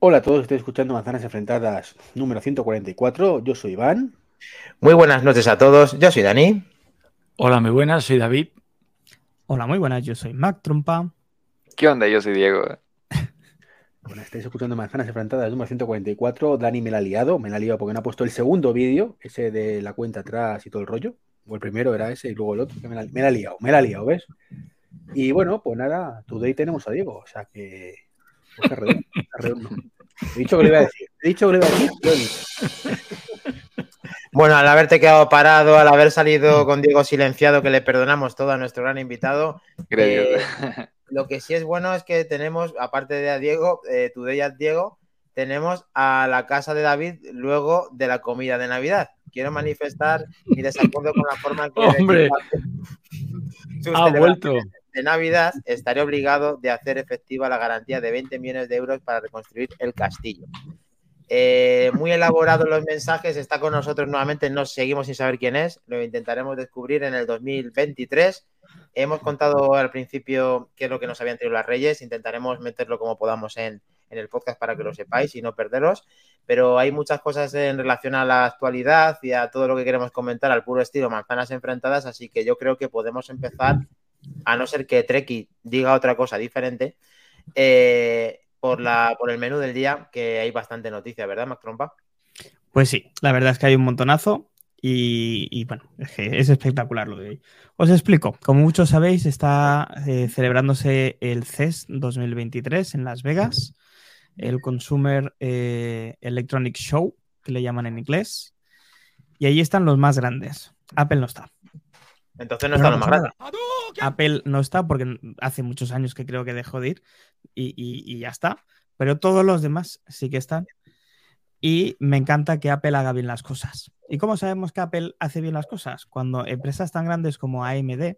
Hola a todos, estoy escuchando Manzanas Enfrentadas número 144. Yo soy Iván. Muy buenas noches a todos, yo soy Dani. Hola, muy buenas, soy David. Hola, muy buenas, yo soy Mac Trompa. ¿Qué onda? Yo soy Diego. Bueno, estáis escuchando Manzanas Enfrentadas número 144. Dani me la ha liado, me la ha liado porque no ha puesto el segundo vídeo, ese de la cuenta atrás y todo el rollo. O el primero era ese y luego el otro, que me la, me la ha liado, me la ha liado, ¿ves? Y bueno, pues nada, today tenemos a Diego, o sea que. Redondo, redondo. He dicho que le iba a decir, he dicho que le iba a decir. lo. Bueno, al haberte quedado parado, al haber salido con Diego silenciado, que le perdonamos todo a nuestro gran invitado. Eh, lo que sí es bueno es que tenemos, aparte de a Diego, eh, Today at Diego, tenemos a la casa de David luego de la comida de Navidad. Quiero manifestar mi desacuerdo con la forma en que Hombre. Ha vuelto. De Navidad estaré obligado de hacer efectiva la garantía de 20 millones de euros para reconstruir el castillo. Eh, muy elaborados los mensajes, está con nosotros nuevamente, no seguimos sin saber quién es, lo intentaremos descubrir en el 2023. Hemos contado al principio qué es lo que nos habían traído las Reyes, intentaremos meterlo como podamos en, en el podcast para que lo sepáis y no perderos, pero hay muchas cosas en relación a la actualidad y a todo lo que queremos comentar al puro estilo manzanas enfrentadas, así que yo creo que podemos empezar, a no ser que Treki diga otra cosa diferente, eh, por, la, por el menú del día, que hay bastante noticia, ¿verdad, Mac Trompa? Pues sí, la verdad es que hay un montonazo y, y bueno, es, que es espectacular lo de hoy. Os explico, como muchos sabéis, está eh, celebrándose el CES 2023 en Las Vegas, el Consumer eh, Electronic Show, que le llaman en inglés, y ahí están los más grandes. Apple no está. Entonces no está lo más grande. Apple no está porque hace muchos años que creo que dejó de ir y, y- y ya está. Pero todos los demás sí que están. Y me encanta que Apple haga bien las cosas. ¿Y cómo sabemos que Apple hace bien las cosas? Cuando empresas tan grandes como AMD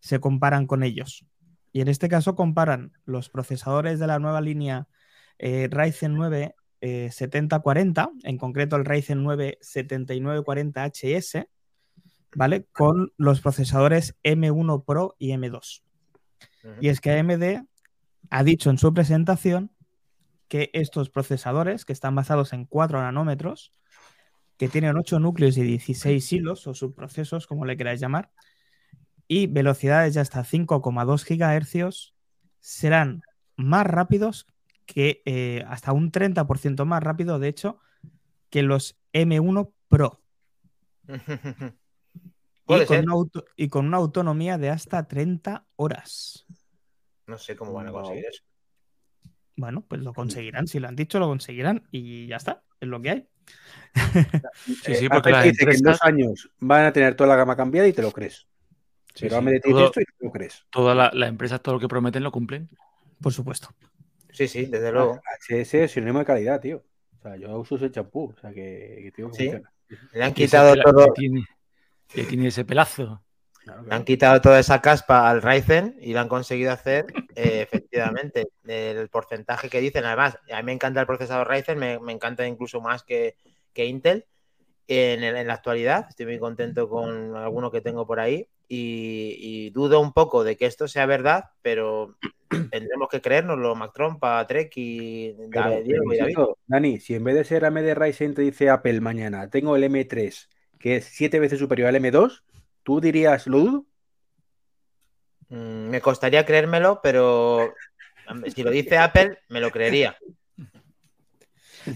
se comparan con ellos. Y en este caso comparan los procesadores de la nueva línea eh, Ryzen 9 eh, 7040, en concreto el Ryzen 9 7940HS, ¿vale? Con los procesadores M1 Pro y M2. Y es que AMD ha dicho en su presentación que estos procesadores, que están basados en 4 nanómetros, que tienen 8 núcleos y 16 hilos o subprocesos, como le queráis llamar, y velocidades de hasta 5,2 GHz, serán más rápidos que eh, hasta un 30% más rápido, de hecho, que los M1 Pro. Puede Y con, ser. una auto- y con una autonomía de hasta 30 horas. No sé cómo van a conseguir eso. Bueno, pues lo conseguirán. Si lo han dicho, lo conseguirán y ya está. Es lo que hay. Sí, sí, Eh, porque Apple las dice que en dos años van a tener toda la gama cambiada y te lo crees. sí, Pero sí, todo- esto y no te lo crees. todas la- las empresas todo lo que prometen lo cumplen. Por supuesto. Sí, sí, desde luego. HS es sinónimo de calidad, tío. O sea, yo uso ese champú, o sea, que, Sí. funciona. Le han quitado todo, tiene, que tiene ese pelazo. Claro, han quitado toda esa caspa al Ryzen y lo han conseguido hacer eh, efectivamente el porcentaje que dicen. Además, a mí me encanta el procesador Ryzen, me, me encanta incluso más que, que Intel en, el- en la actualidad. Estoy muy contento con alguno que tengo por ahí y, y dudo un poco de que esto sea verdad, pero tendremos que creérnoslo, Mac Trompa, Trek y Pero, David, Diego pero y David. Dani, si en vez de ser AMD Ryzen te dice Apple mañana, tengo el M3, que es siete veces superior al M2, ¿tú dirías, lo dudo? Mm, me costaría creérmelo, pero si lo dice Apple, me lo creería.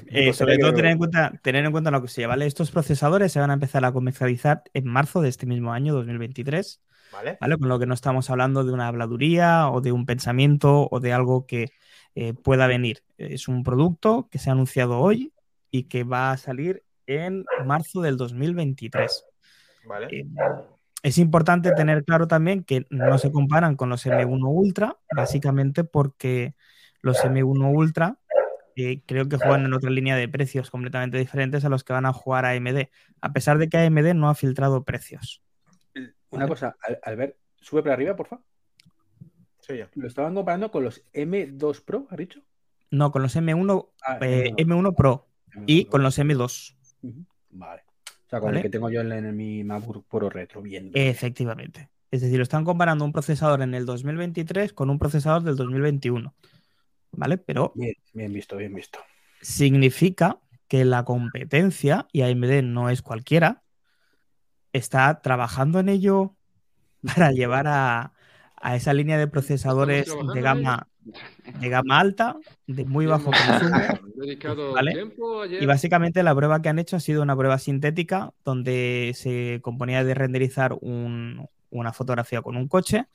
Eh, Pues sobre todo que- tener en, cuenta, tener en cuenta una cosilla, ¿vale? Estos procesadores se van a empezar a comercializar en marzo de este mismo año, 2023, ¿Vale? ¿vale? Con lo que no estamos hablando de una habladuría o de un pensamiento o de algo que eh, pueda venir. Es un producto que se ha anunciado hoy y que va a salir en marzo del 2023. ¿Vale? Eh, es importante tener claro también que no se comparan con los M1 Ultra, básicamente porque los M1 Ultra eh, creo que juegan en otra línea de precios completamente diferentes a los que van a jugar AMD, a pesar de que AMD no ha filtrado precios. Una cosa, Al- Albert, sube para arriba, por favor. Soy yo. Lo estaban comparando con los M2 Pro, ¿has dicho? No, con los M1, Ah, eh, M1. M1 Pro y M1 con los M2. Vale. O sea, con ¿Vale? el que tengo yo en, en mi MacBook Pro retro, bien. Efectivamente. Es decir, lo están comparando un procesador en el 2023 con un procesador del 2021. ¿vale? Pero Bien, bien visto, bien visto. significa que la competencia, y AMD no es cualquiera, está trabajando en ello para llevar a, a esa línea de procesadores de gama, de gama alta, de muy bajo consumo. Y básicamente la prueba que han hecho ha sido una prueba sintética donde se componía de renderizar un- una fotografía con un coche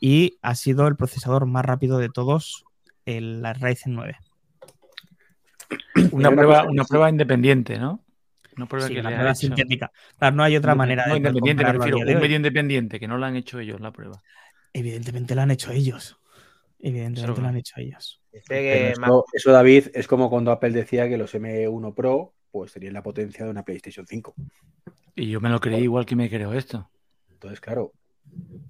y ha sido el procesador más rápido de todos, el la Ryzen 9. Una prueba, una prueba independiente, ¿no? Una prueba Sí, que la prueba sintética. Claro, no hay otra manera No, de independiente, me a refiero, un medio independiente, que no la han hecho ellos la prueba. Evidentemente lo han hecho ellos. Evidentemente Seguro. lo han hecho ellos. Que eso, eso, David, es como cuando Apple decía que los M1 Pro pues tenían la potencia de una PlayStation 5. Y yo me lo creí igual que me creo esto. Entonces, claro,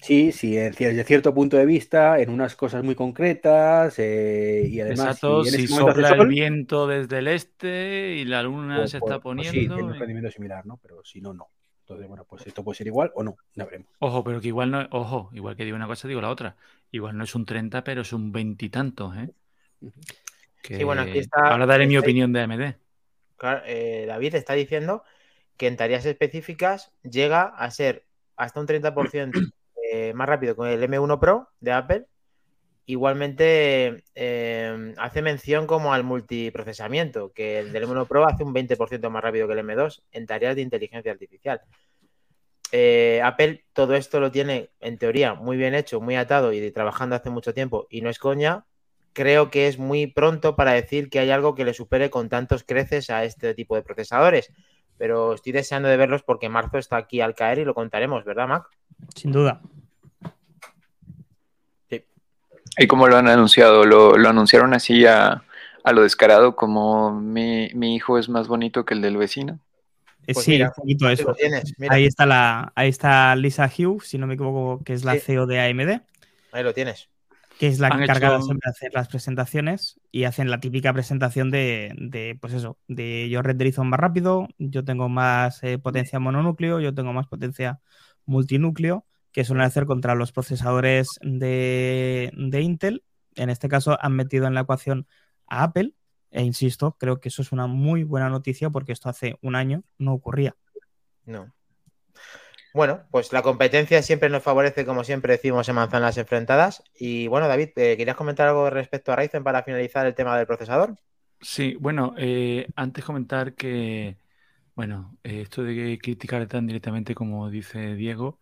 sí, sí, desde cierto punto de vista, en unas cosas muy concretas eh, y además Exacto, si hace sopla el viento desde el este y la luna pues- se pues- está pues sí, poniendo. tiene un rendimiento similar, ¿no? Pero si no, no. Entonces, bueno, pues esto puede ser igual o no, ya veremos. Ojo, pero que igual no es, ojo, igual que digo una cosa, digo la otra. Igual no es un 30, pero es un veintitantos, ¿eh? Que Sí, bueno, aquí está- Ahora daré mi está opinión de AMD. Claro, eh, David está diciendo que en tareas específicas llega a ser hasta un 30% eh, más rápido con el M1 Pro de Apple. Igualmente eh, hace mención como al multiprocesamiento, que el del M1 Pro hace un 20% más rápido que el M2 en tareas de inteligencia artificial. Eh, Apple todo esto lo tiene en teoría muy bien hecho, muy atado y trabajando hace mucho tiempo y no es coña. Creo que es muy pronto para decir que hay algo que le supere con tantos creces a este tipo de procesadores. Pero estoy deseando de verlos porque marzo está aquí al caer y lo contaremos, ¿verdad, Mac? Sin duda. ¿Y cómo lo han anunciado? ¿Lo, lo anunciaron así a, a lo descarado como mi, mi hijo es más bonito que el del vecino? Eh, Pues sí, mira, un poquito eso. lo tienes, mira, Ahí está la, ahí está Lisa Hugh, si no me equivoco, que es la Sí. CEO de AMD, ahí lo tienes. que es la Han encargada hecho- siempre de hacer las presentaciones y hacen la típica presentación de, de, pues eso, de yo renderizo más rápido, yo tengo más eh, potencia mononúcleo, yo tengo más potencia multinúcleo, que suelen hacer contra los procesadores de, de Intel. En este caso han metido en la ecuación a Apple, e insisto, creo que eso es una muy buena noticia porque esto hace un año no ocurría. No. Bueno, pues la competencia siempre nos favorece, como siempre decimos en manzanas enfrentadas. Y bueno, David, eh, ¿querías comentar algo respecto a Ryzen para finalizar el tema del procesador? Sí, bueno, eh, antes comentar que, bueno, eh, esto de criticar tan directamente como dice Diego,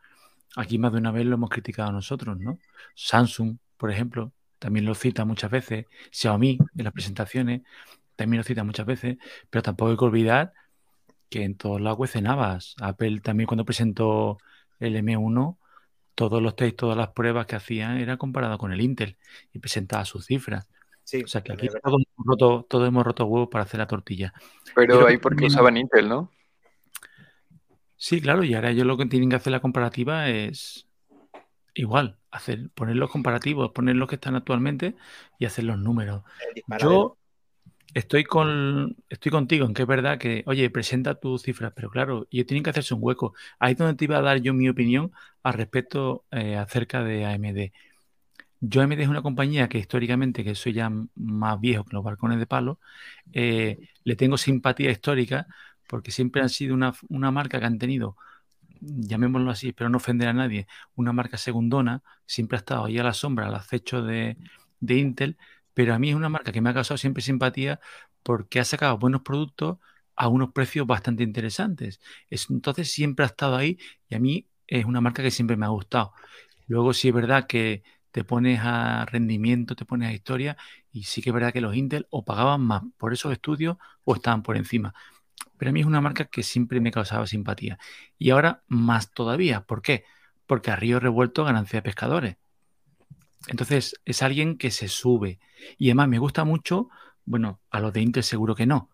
aquí más de una vez lo hemos criticado nosotros, ¿no? Samsung, por ejemplo, también lo cita muchas veces, Xiaomi en las presentaciones también lo cita muchas veces, pero tampoco hay que olvidar que en todos lados cuecen. Apple también cuando presentó el M1, todos los test, todas las pruebas que hacían era comparado con el Intel y presentaba sus cifras. Sí, O sea que aquí todos hemos roto, todos hemos roto huevos para hacer la tortilla. Pero ahí que porque usaban Intel, ¿no? Sí, claro, y ahora ellos lo que tienen que hacer la comparativa es igual, hacer, poner los comparativos, poner los que están actualmente y hacer los números. Yo estoy con estoy contigo en que es verdad que, oye, presenta tus cifras, pero claro, ellos tienen que hacerse un hueco. Ahí es donde te iba a dar yo mi opinión al respecto eh, acerca de AMD. Yo AMD es una compañía que históricamente, que soy ya más viejo que los balcones de palo, eh, le tengo simpatía histórica porque siempre han sido una, una marca que han tenido, llamémoslo así, espero no ofender a nadie, una marca segundona, siempre ha estado ahí a la sombra, al acecho de, de Intel, pero a mí es una marca que me ha causado siempre simpatía porque ha sacado buenos productos a unos precios bastante interesantes. Es, entonces siempre ha estado ahí y a mí es una marca que siempre me ha gustado. Luego sí es verdad que te pones a rendimiento, te pones a historia y sí que es verdad que los Intel o pagaban más por esos estudios o estaban por encima. Pero a mí es una marca que siempre me causaba simpatía. Y ahora más todavía. ¿Por qué? Porque a río revuelto ganancia de pescadores. Entonces es alguien que se sube. Y además me gusta mucho, bueno, a los de Intel seguro que no.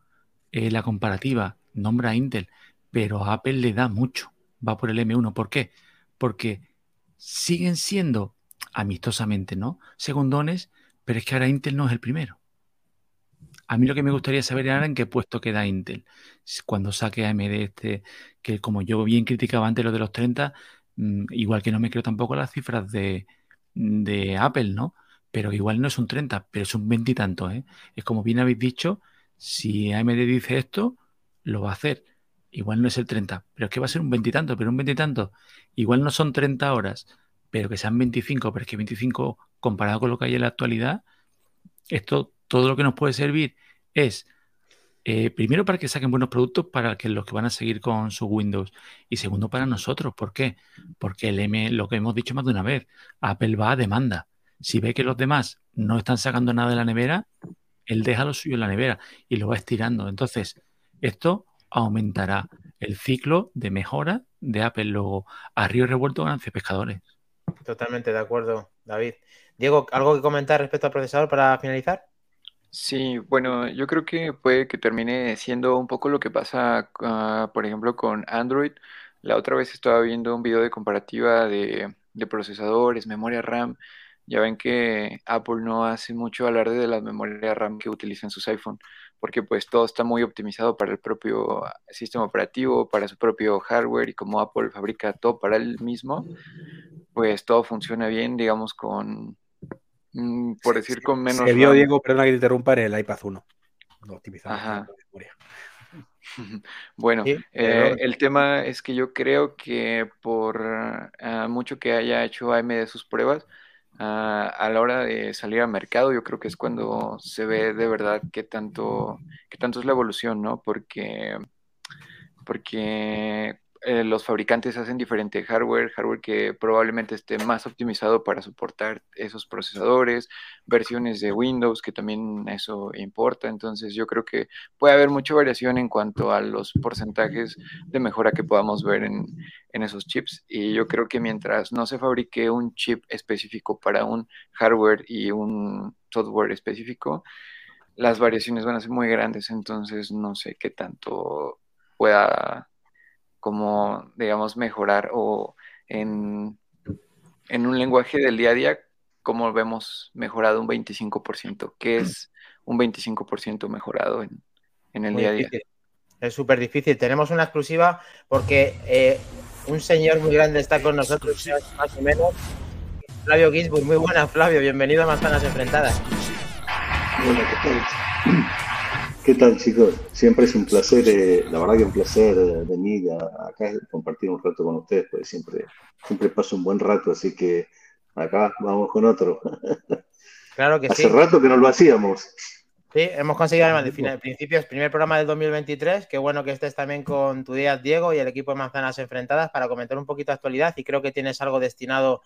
eh, la comparativa nombra a Intel, pero a Apple le da mucho. Va por el M1. ¿Por qué? Porque siguen siendo amistosamente, ¿no? Segundones, pero es que ahora Intel no es el primero. A mí lo que me gustaría saber era en qué puesto queda Intel. Cuando saque AMD este, que como yo bien criticaba antes lo de los 30, mm, igual que no me creo tampoco las cifras de, de Apple, ¿no? pero igual no es un 30, pero es un 20 y tanto. ¿eh? Es como bien habéis dicho, si AMD dice esto, lo va a hacer. Igual no es el 30, pero es que va a ser un 20 y tanto, pero un 20 y tanto. Igual no son 30 horas, pero que sean 25, pero es que 25 comparado con lo que hay en la actualidad, esto todo lo que nos puede servir es eh, primero para que saquen buenos productos para que los que van a seguir con su Windows y segundo para nosotros. ¿Por qué? Porque el M, lo que hemos dicho más de una vez, Apple va a demanda. Si ve que los demás no están sacando nada de la nevera, él deja lo suyo en la nevera y lo va estirando. Entonces, esto aumentará el ciclo de mejora de Apple. Luego, a río revuelto ganancias pescadores. Totalmente de acuerdo, David. Diego, ¿algo que comentar respecto al procesador para finalizar? Sí, bueno, yo creo que puede que termine siendo un poco lo que pasa, ah, por ejemplo, con Android. La otra vez estaba viendo un video de comparativa de, de procesadores, memoria RAM. Ya ven que Apple no hace mucho alarde de la memoria RAM que utilizan sus iPhone, porque pues todo está muy optimizado para el propio sistema operativo, para su propio hardware y como Apple fabrica todo para él mismo, pues todo funciona bien, digamos, con, por decir, con menos... Se vio, RAM. Diego, perdona que te interrumpa, en el iPad 1. Lo optimizamos Ajá. con la memoria. Bueno, Sí, eh, pero- el tema es que yo creo que por ah, mucho que haya hecho AMD sus pruebas, ah, a la hora de salir al mercado, yo creo que es cuando se ve de verdad qué tanto, qué tanto es la evolución, ¿no? Porque, porque eh, los fabricantes hacen diferente hardware, hardware que probablemente esté más optimizado para soportar esos procesadores, versiones de Windows, que también eso importa. Entonces yo creo que puede haber mucha variación en cuanto a los porcentajes de mejora que podamos ver en, en esos chips. Y yo creo que mientras no se fabrique un chip específico para un hardware y un software específico, las variaciones van a ser muy grandes. Entonces no sé qué tanto pueda como, digamos, mejorar o en, en un lenguaje del día a día, como vemos mejorado un 25%, que es un 25% mejorado en, en el Muy día a día. difícil. Es súper difícil. Tenemos una exclusiva porque eh, un señor muy grande está con nosotros, más o menos. Flavio Gisburg, muy buenas, Flavio. Bienvenido a Manzanas Enfrentadas. Hola, ¿qué tal? ¿Qué tal, chicos? Siempre es un placer, eh, la verdad que un placer eh, venir a- acá y compartir un rato con ustedes, porque siempre, siempre paso un buen rato, así que acá vamos con otro. Claro que Hace sí. rato que no lo hacíamos. Sí, hemos conseguido además de final, principios, primer programa del 2023. Qué bueno que estés también con tu día, Diego, y el equipo de Manzanas Enfrentadas para comentar un poquito de actualidad. Y creo que tienes algo destinado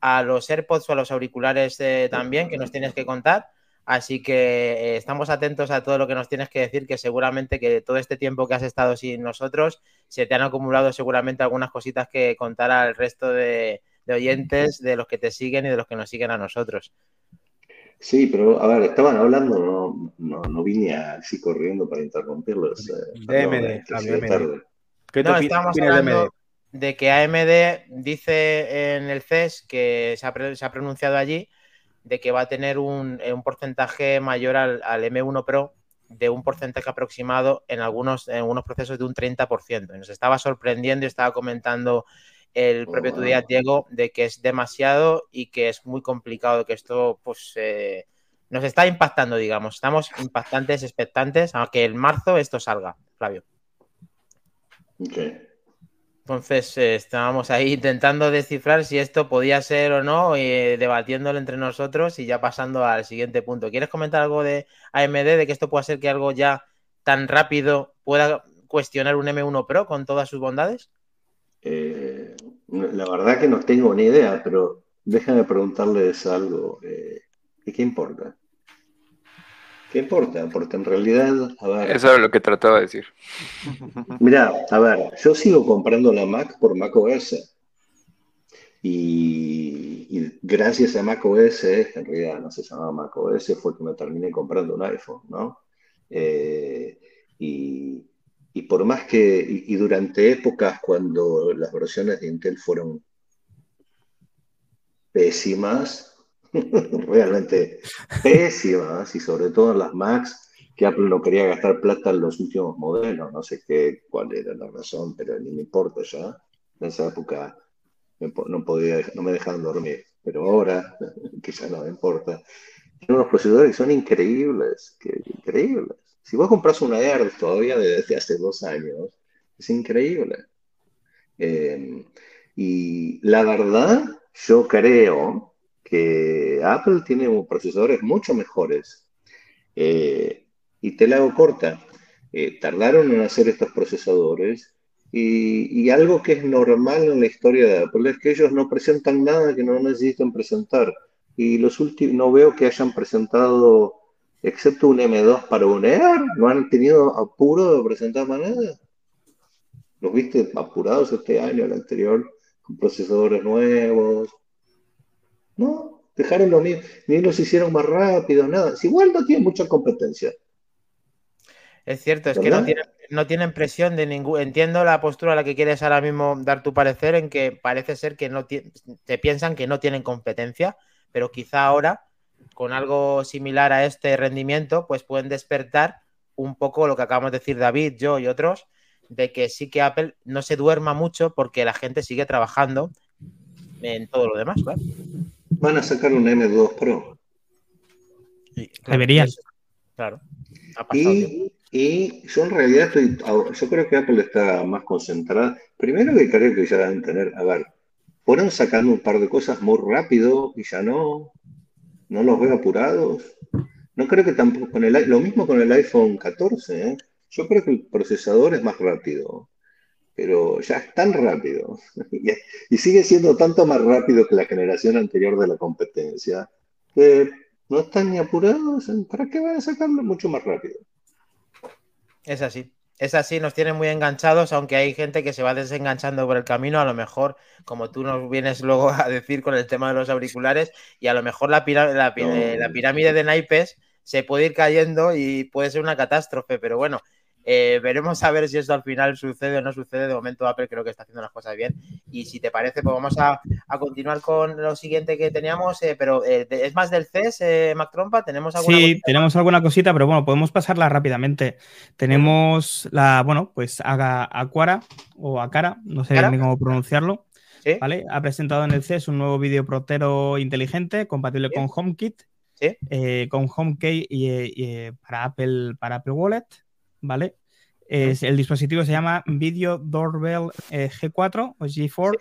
a los AirPods o a los auriculares eh, también que nos tienes que contar. Así que eh, estamos atentos a todo lo que nos tienes que decir, que seguramente que todo este tiempo que has estado sin nosotros se te han acumulado seguramente algunas cositas que contar al resto de, de oyentes, de los que te siguen y de los que nos siguen a nosotros. Sí, pero a ver, estaban hablando, no, no, no vine así corriendo para interrumpirlos. eh, AMD, eh, tarde. ¿Qué te No, estábamos de hablando de que AMD dice en el CES que se ha, pre- se ha pronunciado allí de que va a tener un, eh, un porcentaje mayor al, al M1 Pro de un porcentaje aproximado en algunos, en algunos procesos de un 30%. Y nos estaba sorprendiendo y estaba comentando el propio Oh, tu día. Diego, de que es demasiado y que es muy complicado, que esto pues eh, nos está impactando, digamos. Estamos impactantes, expectantes, a que en marzo esto salga, Flavio. Ok. Entonces eh, estábamos ahí intentando descifrar si esto podía ser o no, eh, debatiéndolo entre nosotros y ya pasando al siguiente punto. ¿Quieres comentar algo de AMD, de que esto pueda ser que algo ya tan rápido pueda cuestionar un M1 Pro con todas sus bondades? Eh, la verdad que no tengo ni idea, pero déjame preguntarles algo. ¿y qué importa? ¿Qué importa? Porque en realidad, a ver, Eso era lo que trataba de decir. mira, a ver, yo sigo comprando la Mac por Mac OS. Y, y gracias a Mac OS, en realidad no se llamaba Mac OS, fue que me terminé comprando un iPhone, ¿no? Eh, y, y por más que, y, y durante épocas cuando las versiones de Intel fueron pésimas, realmente pésimas, y sobre todo en las Macs, que Apple no quería gastar plata en los últimos modelos, no sé qué, cuál era la razón, pero ni me importa ya. En esa época me po- no, podía, no me dejaban dormir. pero ahora, que ya no importa, tiene unos procesadores que son increíbles, que, increíbles. Si vos compras una Air todavía desde hace dos años, es increíble. Eh, y la verdad, yo creo Apple tiene procesadores mucho mejores. Eh, y te la hago corta. Eh, tardaron en hacer estos procesadores y, algo que es normal en la historia de Apple es que ellos no presentan nada que no necesiten presentar. Y los últimos, no veo que hayan presentado, excepto un M2 para un Air, no han tenido apuro de presentar más nada. ¿Los viste apurados este año, el anterior, con procesadores nuevos? No, dejaron los ni, ni los hicieron más rápido, nada. Si igual no tiene mucha competencia. Es cierto, es que no tienen, no tienen presión de ningún. Entiendo la postura a la que quieres ahora mismo dar tu parecer, en que parece ser que no te piensan que no tienen competencia, pero quizá ahora, con algo similar a este rendimiento, pues pueden despertar un poco lo que acabamos de decir David, yo y otros, de que sí que Apple no se duerma mucho porque la gente sigue trabajando en todo lo demás. Van a sacar un M2 Pro. Deberían. Claro. y, y yo en realidad estoy, yo creo que Apple está más concentrada. Primero que creo que ya deben tener, a ver, fueron sacando un par de cosas muy rápido y ya no, no los veo apurados. No creo que tampoco con el lo mismo con el iPhone 14, ¿eh? Yo creo que el procesador es más rápido, pero ya es tan rápido y sigue siendo tanto más rápido que la generación anterior de la competencia que no están ni apurados. ¿Para qué van a sacarlo mucho más rápido? Es así. Es así, nos tiene muy enganchados, aunque hay gente que se va desenganchando por el camino, a lo mejor, como tú nos vienes luego a decir con el tema de los auriculares, y a lo mejor la, la, la pirámide de naipes se puede ir cayendo y puede ser una catástrofe, pero bueno, eh, veremos a ver si esto al final sucede o no sucede. De momento Apple creo que está haciendo las cosas bien. Y si te parece, pues vamos a, continuar con lo siguiente que teníamos. Eh, pero eh, es más del CES, Mac Trompa. ¿Tenemos alguna Sí, tenemos alguna cosita, pero bueno, podemos pasarla rápidamente. Tenemos la, bueno, pues Aquara o Acara, no sé bien cómo pronunciarlo. ¿Vale? Ha presentado en el CES un nuevo videoprotero inteligente compatible con HomeKit, con HomeKey y, para, Apple, para Apple Wallet. ¿Vale? Es, el dispositivo se llama Video Doorbell eh, G4 o G4,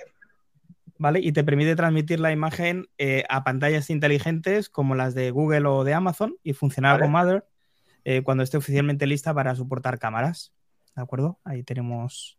¿vale? Y te permite transmitir la imagen eh, a pantallas inteligentes como las de Google o de Amazon y funcionar con Mother eh, cuando esté oficialmente lista para soportar cámaras. ¿De acuerdo? Ahí tenemos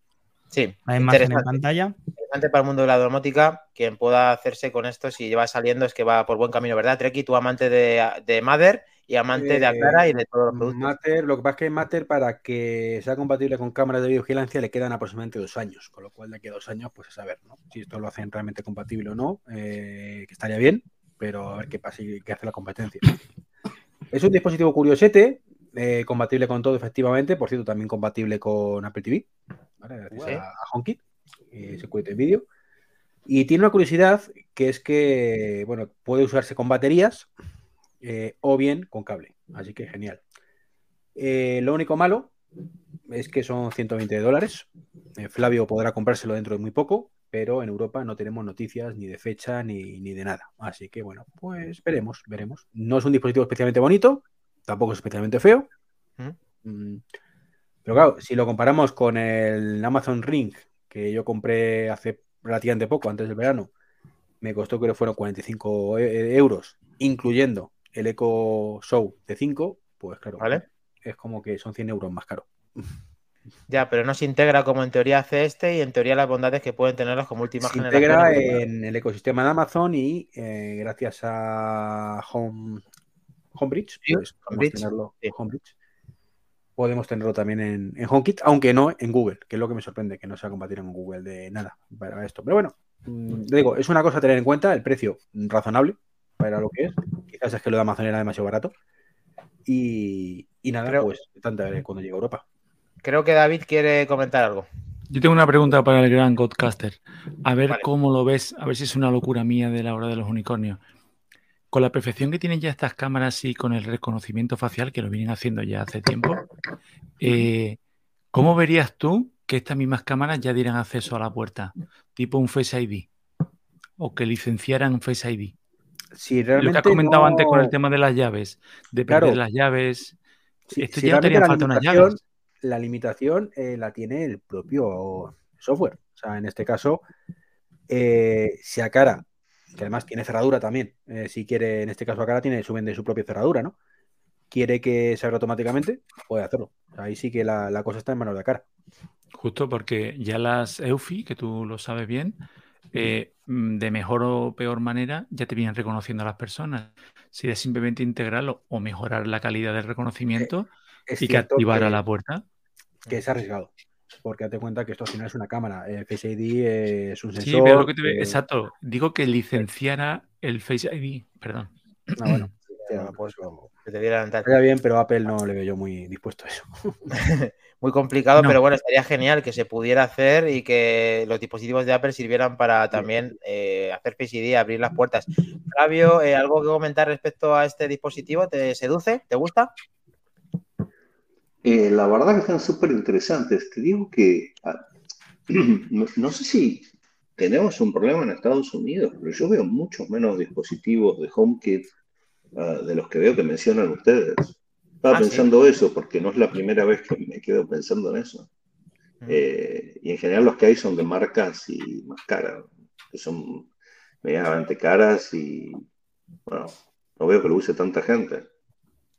sí, la imagen en pantalla. Interesante para el mundo de la domótica. Quien pueda hacerse con esto, si va saliendo, es que va por buen camino, ¿verdad, Treki? Tu amante de, de Mother y amante de Aclara y de todos los productos. Matter, lo que pasa es que Matter, para que sea compatible con cámaras de vigilancia, le quedan aproximadamente dos años, con lo cual de aquí a dos años, pues a saber, ¿no? Si esto lo hacen realmente compatible o no, eh, que estaría bien, pero a ver qué pasa y qué hace la competencia. Es un dispositivo curiosete, eh, compatible con todo, efectivamente, por cierto, también compatible con Apple TV, gracias a, HomeKit, eh, cuenta en vídeo. Y tiene una curiosidad que es que, bueno, puede usarse con baterías, eh, o bien con cable. Así que genial. Eh, lo único malo es que son 120 dólares. Eh, Flavio podrá comprárselo dentro de muy poco, pero en Europa no tenemos noticias ni de fecha ni, de nada. Así que bueno, pues veremos, veremos. No es un dispositivo especialmente bonito, tampoco es especialmente feo. Mm. Pero claro, si lo comparamos con el Amazon Ring que yo compré hace relativamente poco, antes del verano, me costó que fueron 45 euros, incluyendo el Eco Show de 5, pues claro, ¿Vale? es como que son 100 euros más caro. Ya, pero no se integra como en teoría hace este y en teoría las bondades que pueden tenerlos como última se integra en el ecosistema de Amazon y eh, gracias a Home, Homebridge, pues, podemos, tenerlo, podemos tenerlo también en, en, HomeKit, aunque no en Google, que es lo que me sorprende, que no sea compatible con Google de nada para esto. Pero bueno, mm, digo, es una cosa a tener en cuenta, el precio razonable, para lo que es. Quizás es que lo de Amazon era demasiado barato. Y, nada, pues tanta cuando llegue a Europa. Creo que David quiere comentar algo. Yo tengo una pregunta para el gran Godcaster. A ver cómo lo ves, a ver si es una locura mía de la hora de los unicornios. Con la perfección que tienen ya estas cámaras y con el reconocimiento facial, que lo vienen haciendo ya hace tiempo, eh, ¿cómo verías tú que estas mismas cámaras ya dieran acceso a la puerta? Tipo un Face ID o que licenciaran Face ID. Si realmente Lo que has comentado no- antes con el tema de las llaves, de perder Claro. las llaves. si- esto si ya no realmente te haría la falta unas llaves. La limitación eh, la tiene el propio software. O sea, en este caso, eh, si a cara, que además tiene cerradura también, eh, si quiere, en este caso a cara tiene su vende su propia cerradura, ¿no? Quiere que se abra automáticamente, puede hacerlo. Ahí sí que la, la cosa está en manos de a cara. Justo porque ya las EUFI, que tú lo sabes bien, eh, mm, de mejor o peor manera ya te vienen reconociendo a las personas. Si es simplemente integrarlo o mejorar la calidad del reconocimiento Es y que activara que- la puerta. que es arriesgado. Porque date cuenta que esto al final es una cámara. El Face ID eh, es un sensor. Sí, pero lo que te ve- que- exacto. Digo que licenciara el Face ID, perdón. Ah, bueno. Pues, que te diera bien, pero Apple no le veo yo muy dispuesto a eso. Muy complicado, No. pero bueno, estaría genial que se pudiera hacer y que los dispositivos de Apple sirvieran para también eh, hacer Face ID, abrir las puertas. Flavio, eh, ¿algo que comentar respecto a este dispositivo? ¿Te seduce? ¿Te gusta? Eh, la verdad que están súper interesantes. Te digo que ah, no, no sé si tenemos un problema en Estados Unidos, pero yo veo muchos menos dispositivos de HomeKit ah, de los que veo que mencionan ustedes. Estaba Ah, sí. pensando eso porque no es la primera vez que me quedo pensando en eso. Eh, y en general los que hay son de marcas y más caras, que son medianamente caras y bueno, no veo que lo use tanta gente.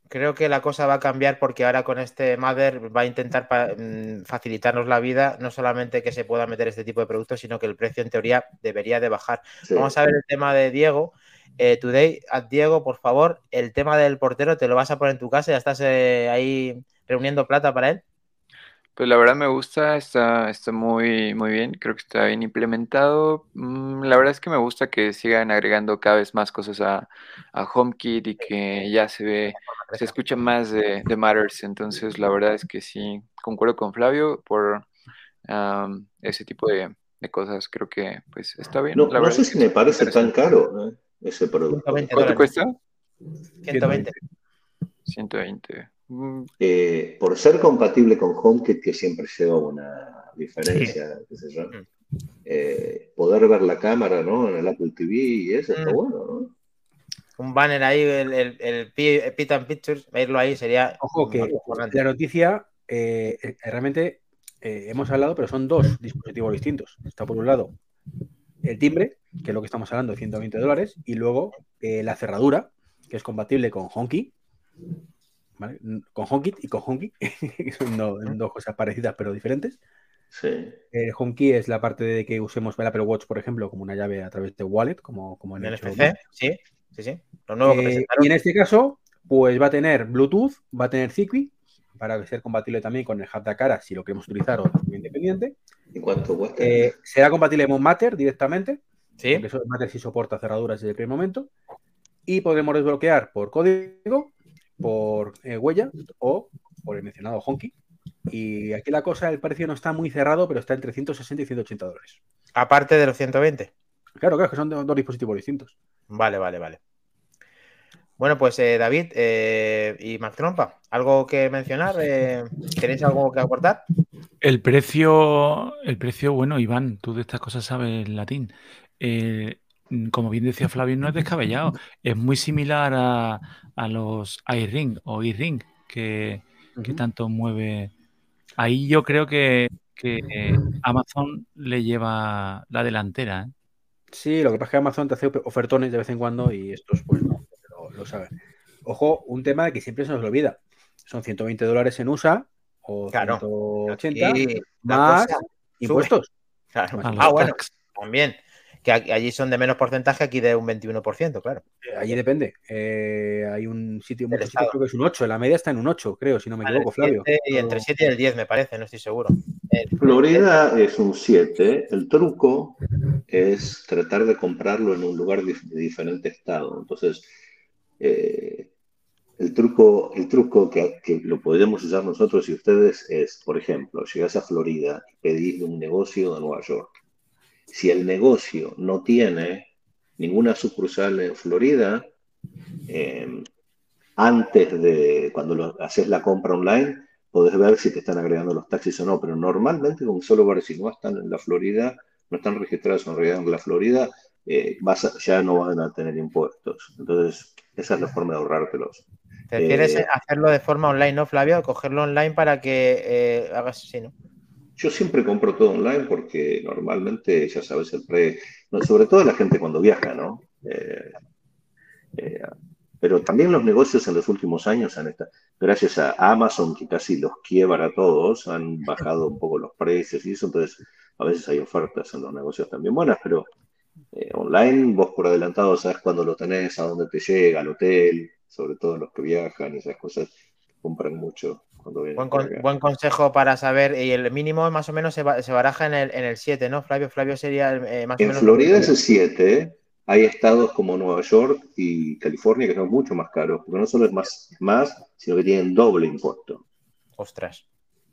Creo que la cosa va a cambiar porque ahora con este Mother va a intentar mm, facilitarnos la vida, no solamente que se pueda meter este tipo de productos, sino que el precio en teoría debería de bajar. Sí. Vamos a ver el tema de Diego. Eh, today, a Diego, por favor, el tema del portero, ¿te lo vas a poner en tu casa? ¿Ya estás eh, ahí reuniendo plata para él? Pues la verdad me gusta, está, está muy, muy bien, creo que está bien implementado. Mm, la verdad es que me gusta que sigan agregando cada vez más cosas a, a HomeKit y que ya se ve, se escucha más de, de Matters. Entonces la verdad es que sí, concuerdo con Flavio por ese tipo de, de cosas. Creo que pues está bien. No, la no sé si me parece tan caro ¿eh? Ese producto. 120 ¿Cuánto dólares. cuesta? 120. 120. Mm, Eh, por ser compatible con HomeKit, que siempre lleva una diferencia, qué sé yo, Mm. eh, poder ver la cámara ¿no? en el Apple TV y eso está Mm. bueno. ¿no? Un banner ahí, el, el, el Pi- Pit and Pictures, verlo ahí sería. Ojo que la noticia eh, eh, realmente eh, hemos hablado, pero son dos dispositivos distintos. Está por un lado el timbre, que es lo que estamos hablando, 120 dólares, y luego eh, la cerradura, que es compatible con Honky, ¿vale? Con HomeKit y con Honky, que son do- dos cosas parecidas pero diferentes. Sí. El Honky es la parte de que usemos el Apple Watch, por ejemplo, como una llave a través de Wallet, como, como en el sí, sí, sí. Lo nuevo que Eh, presentaron. y en este caso, pues va a tener Bluetooth, va a tener Zigbee, para ser compatible también con el hub de cara si lo queremos utilizar o independiente. ¿Y cuánto cuesta? Eh, será compatible con Matter directamente, Sí, porque eso, Matter sí soporta cerraduras desde el primer momento. Y podremos desbloquear por código, por eh, huella o por el mencionado Honky. Y aquí la cosa, el precio no está muy cerrado, pero está entre 160 y 180 dólares. aparte de los 120. Claro, claro, que son dos dos dispositivos distintos. Vale, vale, vale. Bueno, pues eh, David eh, y Mac Trompa, ¿algo que mencionar? Eh, ¿Tenéis algo que aportar? El precio, el precio, bueno, Iván, tú de estas cosas sabes latín. Eh, como bien decía Flavio, no es descabellado. Es muy similar a, a los iRing o iRing que, que tanto mueve. Ahí yo creo que, que, eh, Amazon le lleva la delantera. ¿eh? Sí, lo que pasa es que Amazon te hace ofertones de vez en cuando y estos pues no, lo, saben. Ojo, un tema que siempre se nos olvida. Son 120 dólares en USA o Claro. 180 Aquí la más impuestos. Claro. Ah, bueno, también. Que allí son de menos porcentaje, aquí de un 21%, claro. Eh, Allí depende. Eh, hay un sitio, muchos sitios creo que es un 8. La media está en un 8, creo, si no me Vale, equivoco, Flavio. y entre 7 y el 10, me parece, no estoy seguro. Florida es un 7. El truco es tratar de comprarlo en un lugar de diferente estado. Entonces, eh, el truco, el truco que, lo podemos usar nosotros y ustedes es, por ejemplo, llegas a Florida y pedís un negocio de Nueva York. Si el negocio no tiene ninguna sucursal en Florida, eh, antes de cuando haces la compra online, podés ver si te están agregando los taxis o no, pero normalmente con solo ver si no están en la Florida, no están registrados en la Florida, eh, vas a- ya no van a tener impuestos. Entonces, esa es la forma de ahorrártelos. Prefieres Eh, hacerlo de forma online, ¿no, Flavio? Cogerlo online para que eh, hagas así, ¿no? Yo siempre compro todo online porque normalmente ya sabes el pre, no, sobre todo la gente cuando viaja, ¿no? Eh, eh, pero también los negocios en los últimos años han estado, gracias a Amazon que casi los quiebra a todos, han bajado un poco los precios y eso, entonces a veces hay ofertas en los negocios también buenas, pero eh, online vos por adelantado sabes cuándo lo tenés, a dónde te llega, al hotel, sobre todo los que viajan y esas cosas, compran mucho cuando vienen Buen, con- buen consejo para saber. Y el mínimo más o menos se, ba- se baraja en el, en el 7, ¿no, Flavio? Flavio sería eh, más o En menos. Florida es el 7, hay estados como Nueva York y California que son mucho más caros, porque no solo es más, más sino que tienen doble impuesto. Ostras.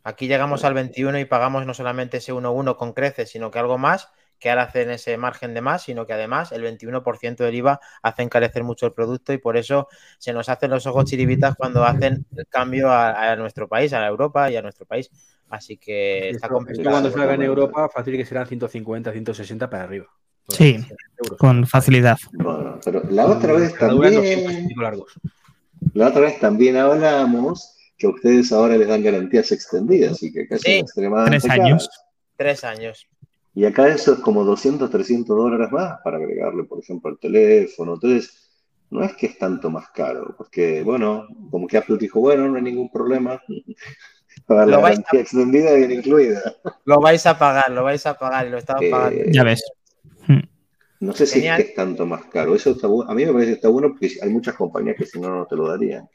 Aquí llegamos al 21 y pagamos no solamente ese 1,1 con creces, sino que algo más, que ahora hacen ese margen de más, sino que además el 21% del IVA hace encarecer mucho el producto y por eso se nos hacen los ojos chiribitas cuando hacen el cambio a, a nuestro país, a Europa y a nuestro país. Así que está complicado. cuando salga en totalmente. Europa, fácil que serán 150, 160 para arriba. Sí. Euros. Con facilidad. Bueno, pero la otra vez también, 205 largos. la otra vez también hablamos que a ustedes ahora les dan garantías extendidas y que acá Sí. extremadamente Tres años. caras. Tres años. Y acá eso es como 200, 300 dólares más para agregarle, por ejemplo, al teléfono. Entonces, no es que es tanto más caro, porque, bueno, como que Apple dijo, bueno, no hay ningún problema. Para la Lo vais a- garantía extendida viene incluida. Lo vais a pagar, lo vais a pagar y lo estamos Eh, pagando. Ya ves. No sé si es que es tanto más caro. Eso está A mí me parece que está bueno porque hay muchas compañías que si no, no te lo darían.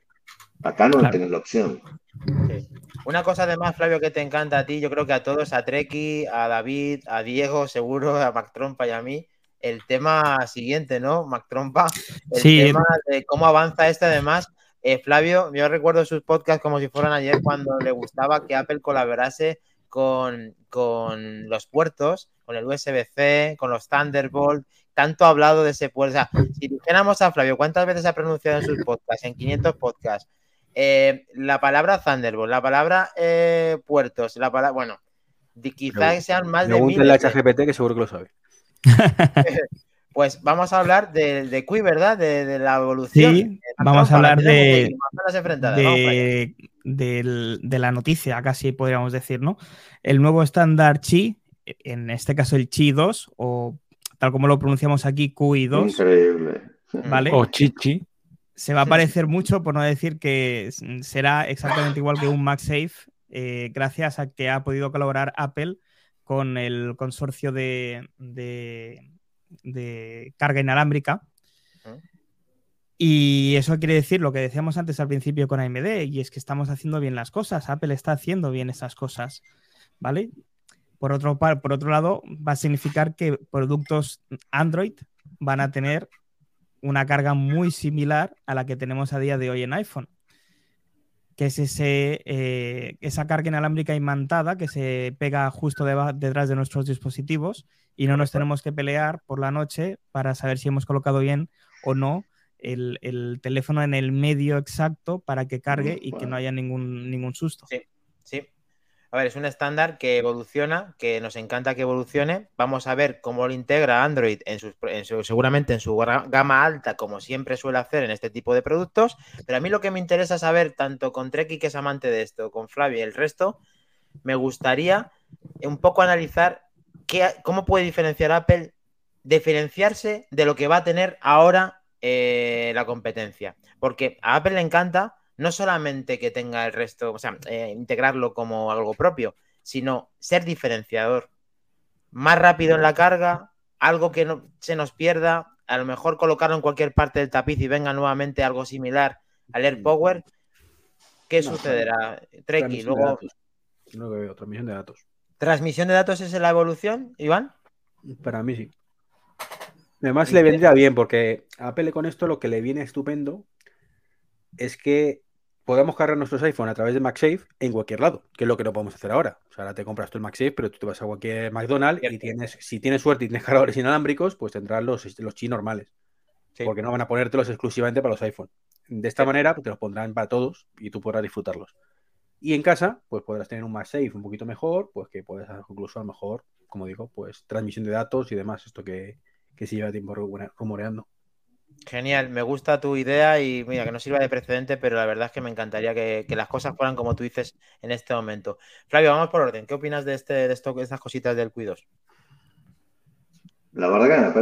Acá no Claro. tenés la opción. Sí. Una cosa además, Flavio, que te encanta a ti, yo creo que a todos, a Treki, a David, a Diego, seguro, a Mac Trompa y a mí, el tema siguiente, ¿no? Mac Trompa, el Sí. tema de cómo avanza este además. Eh, Flavio, yo recuerdo sus podcasts como si fueran ayer cuando le gustaba que Apple colaborase con, con los puertos, con el USB-C, con los Thunderbolt. Tanto ha hablado de ese puerto. O sea, si dijéramos a Flavio, ¿cuántas veces ha pronunciado en sus podcasts, en 500 podcasts, eh, la palabra Thunderbolt, la palabra eh, puertos, la palabra, bueno, quizás sean más de mil. Pregúntale a ChatGPT que seguro que lo sabe. Pues vamos a hablar de, de Cui, ¿verdad? De, de la evolución. Sí, Eh, vamos a hablar la de- de, la noticia, casi podríamos decir, ¿no? El nuevo estándar Qi, en este caso el Qi 2, o tal como lo pronunciamos aquí, QI 2, Increíble. ¿vale? O chichi. Se va a parecer mucho, por no decir que será exactamente igual que un MagSafe, eh, gracias a que ha podido colaborar Apple con el consorcio de, de- de carga inalámbrica. Y eso quiere decir lo que decíamos antes al principio con AMD, y es que estamos haciendo bien las cosas. Apple está haciendo bien esas cosas, ¿vale? Por otro, par- por otro lado, va a significar que productos Android van a tener una carga muy similar a la que tenemos a día de hoy en iPhone, que es ese, eh, esa carga inalámbrica imantada que se pega justo detrás de nuestros dispositivos y no nos tenemos que pelear por la noche para saber si hemos colocado bien o no el, el teléfono en el medio exacto para que cargue y que no haya ningún, ningún susto. Sí, sí. A ver, es un estándar que evoluciona, que nos encanta que evolucione. Vamos a ver cómo lo integra Android en en su- seguramente en su gama alta, como siempre suele hacer en este tipo de productos. Pero a mí lo que me interesa saber, tanto con Treki, que es amante de esto, con Flavio y el resto, me gustaría un poco analizar cómo puede diferenciar Apple, diferenciarse de lo que va a tener ahora eh, la competencia. Porque a Apple le encanta no solamente que tenga el resto, o sea, eh, integrarlo como algo propio, sino ser diferenciador. Más rápido en la carga, algo que no se nos pierda, a lo mejor colocarlo en cualquier parte del tapiz y venga nuevamente algo similar al AirPower. ¿Qué No, sucederá? Treki, luego. No veo, transmisión de datos. ¿transmisión de datos es la evolución, Iván? Para mí sí. Además le vendría bien porque a Apple con esto lo que le viene estupendo es que podemos cargar nuestros iPhone a través de MagSafe en cualquier lado, que es lo que no podemos hacer ahora. O sea, ahora te compras tú el MagSafe, pero tú te vas a cualquier McDonald's y tienes, si tienes suerte y tienes cargadores inalámbricos, pues tendrás los, los chi normales. Sí. Porque no van a ponértelos exclusivamente para los iPhone. De esta manera, pues, te los pondrán para todos y tú podrás disfrutarlos. Y en casa, pues podrás tener un MagSafe un poquito mejor, pues que puedes hacer incluso a lo mejor, como digo, pues transmisión de datos y demás, esto que, que se lleva tiempo rumoreando. Genial, me gusta tu idea y mira, que no sirva de precedente, pero la verdad es que me encantaría que, las cosas fueran como tú dices en este momento. Flavio, vamos por orden. ¿Qué opinas de, este, de, estas cositas del Cuidos? La verdad que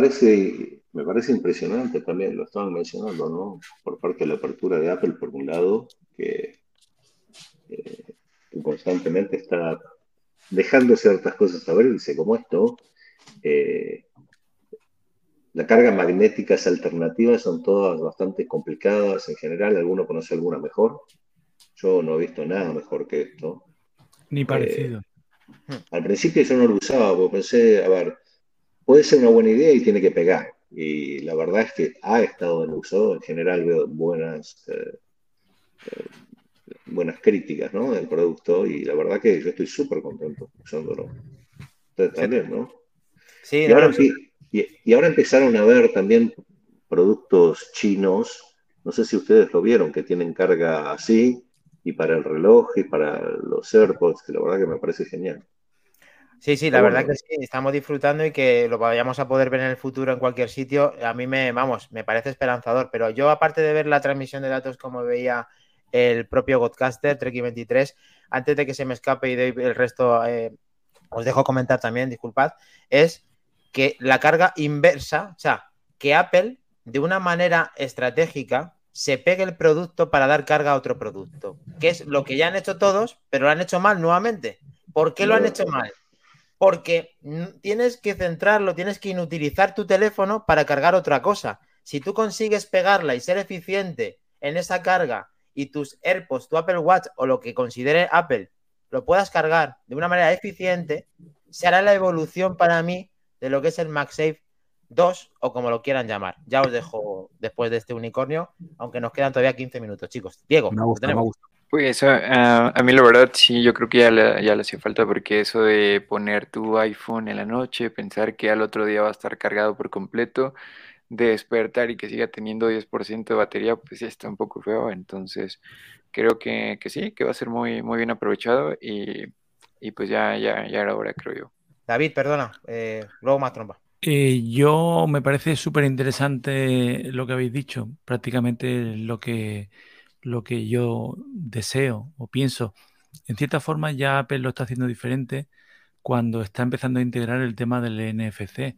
me parece, impresionante también, lo estaban mencionando, ¿no? Por parte de la apertura de Apple, por un lado, que, eh, constantemente está dejando ciertas cosas a ver, dice, como esto, eh, la carga magnética alternativas son todas bastante complicadas en general, alguno conoce alguna mejor. Yo no he visto nada mejor que esto. Ni eh, parecido. al principio yo no lo usaba, porque pensé, a ver, puede ser una buena idea y tiene que pegar. Y la verdad es que ha estado en uso, en general veo buenas, eh, eh, buenas críticas ¿no? del producto y la verdad que yo estoy súper contento usándolo. Ustedes también, ¿no? Sí, y ahora, sí. Y, ahora empezaron a ver también productos chinos, no sé si ustedes lo vieron, que tienen carga así, y para el reloj y para los AirPods, que la verdad que me parece genial. Sí, sí, la verdad que sí, estamos disfrutando y que lo vayamos a poder ver en el futuro en cualquier sitio, a mí me, vamos, me parece esperanzador, pero yo aparte de ver la transmisión de datos como veía el propio Godcaster, Treki 23, antes de que se me escape y de el resto, eh, os dejo comentar también, disculpad, es que la carga inversa, o sea, que Apple de una manera estratégica se pegue el producto para dar carga a otro producto, que es lo que ya han hecho todos, pero lo han hecho mal nuevamente. ¿Por qué lo han hecho mal? Porque tienes que centrarlo, tienes que inutilizar tu teléfono para cargar otra cosa. Si tú consigues pegarla y ser eficiente en esa carga y tus AirPods, tu Apple Watch o lo que considere Apple lo puedas cargar de una manera eficiente, se hará la evolución para mí de lo que es el MagSafe 2 o como lo quieran llamar. Ya os dejo después de este unicornio, aunque nos quedan todavía 15 minutos, chicos. Diego, me gusta, me gusta. Pues a, mí la verdad sí, yo creo que ya le, ya le hacía falta porque eso de poner tu iPhone en la noche, pensar que al otro día va a estar cargado por completo, de despertar y que siga teniendo 10% de batería, pues ya está un poco feo. Entonces creo que, sí, que va a ser muy, muy bien aprovechado y, pues ya, ya, ya era hora, creo yo. David, perdona, eh, luego más trompa. Eh, yo me parece súper interesante lo que habéis dicho, prácticamente lo que, lo que yo deseo o pienso. En cierta forma ya Apple lo está haciendo diferente cuando está empezando a integrar el tema del NFC,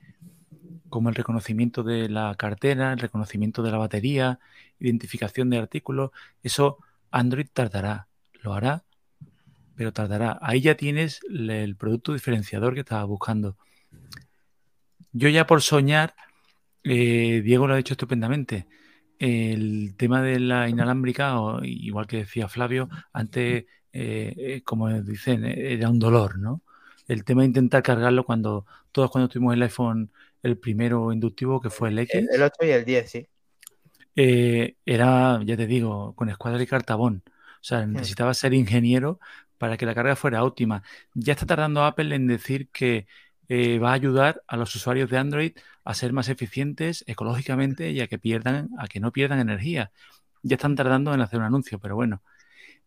como el reconocimiento de la cartera, el reconocimiento de la batería, identificación de artículos. Eso Android tardará, lo hará, pero tardará. Ahí ya tienes el producto diferenciador que estabas buscando. Yo ya por soñar, eh, Diego lo ha dicho estupendamente. El tema de la inalámbrica, o, igual que decía Flavio, antes, eh, eh, como dicen, era un dolor, ¿no? El tema de intentar cargarlo cuando todos cuando tuvimos el iPhone, el primero inductivo, que fue el X. El 8 y el 10, sí. era, ya te digo, con escuadra y cartabón. O sea, hmm. necesitaba ser ingeniero para que la carga fuera óptima. Ya está tardando Apple en decir que eh, va a ayudar a los usuarios de Android a ser más eficientes ecológicamente y a que pierdan, a que no pierdan energía. Ya están tardando en hacer un anuncio, pero bueno.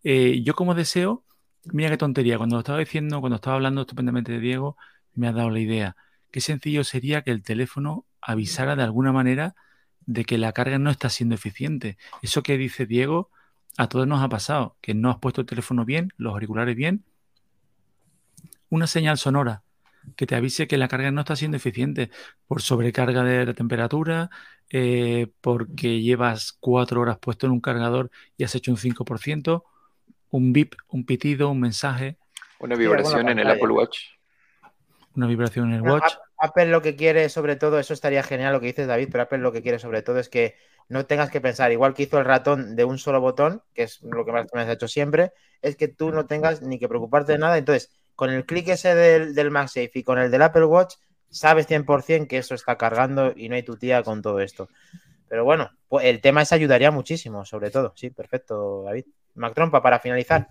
Eh, yo como deseo, mira qué tontería, cuando lo estaba diciendo, cuando estaba hablando estupendamente de Diego, me ha dado la idea. Qué sencillo sería que el teléfono avisara de alguna manera de que la carga no está siendo eficiente. Eso que dice Diego, a todos nos ha pasado, que no has puesto el teléfono bien, los auriculares bien. Una señal sonora que te avise que la carga no está siendo eficiente por sobrecarga de la temperatura, eh, porque llevas cuatro horas puesto en un cargador y has hecho un 5%, un bip, un pitido, un mensaje. Una vibración en el Apple Watch. Una vibración en el Watch. Apple lo que quiere sobre todo, eso estaría genial lo que dices David, pero Apple lo que quiere sobre todo es que no tengas que pensar, igual que hizo el ratón de un solo botón, que es lo que más me has hecho siempre, es que tú no tengas ni que preocuparte de nada. Entonces, con el clic ese del, del MagSafe y con el del Apple Watch, sabes 100% que eso está cargando y no hay tu tía con todo esto. Pero bueno, pues el tema es ayudaría muchísimo, sobre todo. Sí, perfecto, David. Mac Trompa, para finalizar.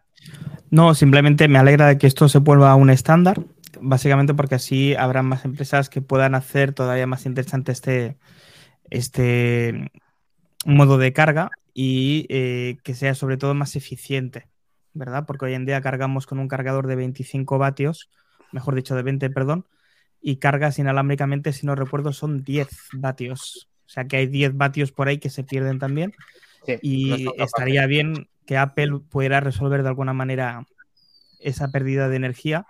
No, simplemente me alegra de que esto se vuelva un estándar, básicamente porque así habrá más empresas que puedan hacer todavía más interesante este, este, modo de carga y eh, que sea sobre todo más eficiente, ¿verdad? Porque hoy en día cargamos con un cargador de 25 vatios, mejor dicho, de 20, perdón, y cargas inalámbricamente, si no recuerdo, son 10 vatios. O sea que hay 10 vatios por ahí que se pierden también. Sí, y no estaría bien que Apple pudiera resolver de alguna manera esa pérdida de energía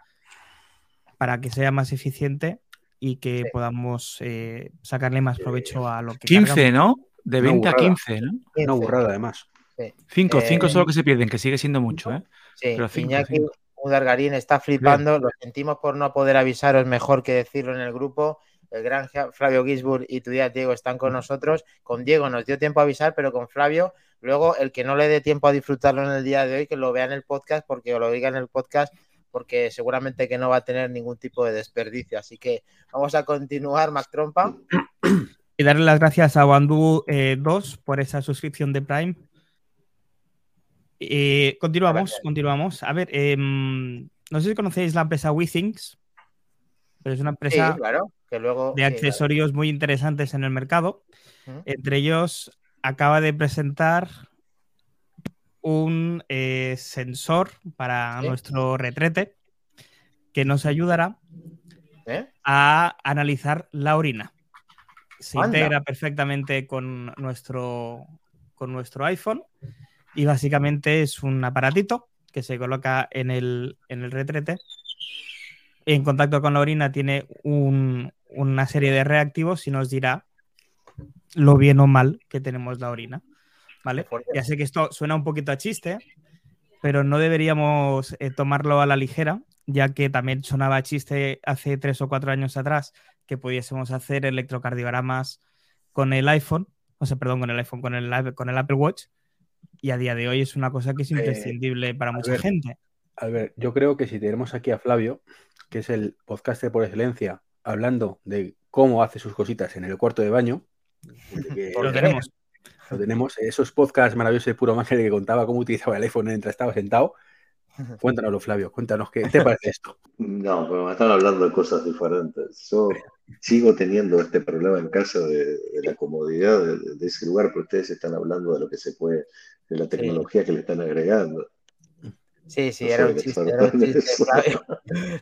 para que sea más eficiente y que Sí. podamos eh, sacarle más provecho a lo que 15, cargamos. ¿no? De Una 20 a burrada. 15, ¿no? Una 15. burrada, además. 5, 5 Eh, son los que se pierden, que sigue siendo mucho, ¿eh? Sí, Pero cinco, Iñaki cinco. Udargarín está flipando. Lo sentimos por no poder avisaros mejor que decirlo en el grupo. El gran Flavio Gisburg y tu día Diego están con nosotros. Con Diego nos dio tiempo a avisar, pero con Flavio, luego el que no le dé tiempo a disfrutarlo en el día de hoy, que lo vea en el podcast, porque o lo oiga en el podcast, porque seguramente que no va a tener ningún tipo de desperdicio. Así que vamos a continuar, Mac Trompa. Y darle las gracias a Wandu 2 por esa suscripción de Prime. Eh, continuamos, continuamos. A ver, em, no sé si conocéis la empresa WeThings, pero es una Sí, empresa claro, que luego. de sí, accesorios muy interesantes en el mercado. Entre ellos, acaba de presentar un eh, sensor para Sí. nuestro retrete que nos ayudará ¿eh? a analizar la orina. Se Anda. integra perfectamente con nuestro, con nuestro iPhone y básicamente es un aparatito que se coloca en el, en el retrete. En contacto con la orina tiene un- una serie de reactivos y nos dirá lo bien o mal que tenemos la orina. ¿Vale? Ya sé que esto suena un poquito a chiste, pero no deberíamos eh, tomarlo a la ligera, ya que también sonaba a chiste hace tres o cuatro años atrás que pudiésemos hacer electrocardiogramas con el iPhone, o sea, perdón, con el iPhone, con el, con el Apple Watch, y a día de hoy es una cosa que es imprescindible para mucha ver. gente. A ver, yo creo que si tenemos aquí a Flavio, que es el podcaster por excelencia, hablando de cómo hace sus cositas en el cuarto de baño, que Lo tenemos. Lo tenemos, esos podcasts maravillosos de puro magia que contaba cómo utilizaba el iPhone mientras estaba sentado. Cuéntanoslo, Flavio, cuéntanos qué te parece esto. No, pero me están hablando de cosas diferentes. Yo sigo teniendo este problema en casa de, de la comodidad de, de ese lugar, pero ustedes están hablando de lo que se puede, de la tecnología que le están agregando. Sí, sí, era un chiste, era un chiste. Flavio.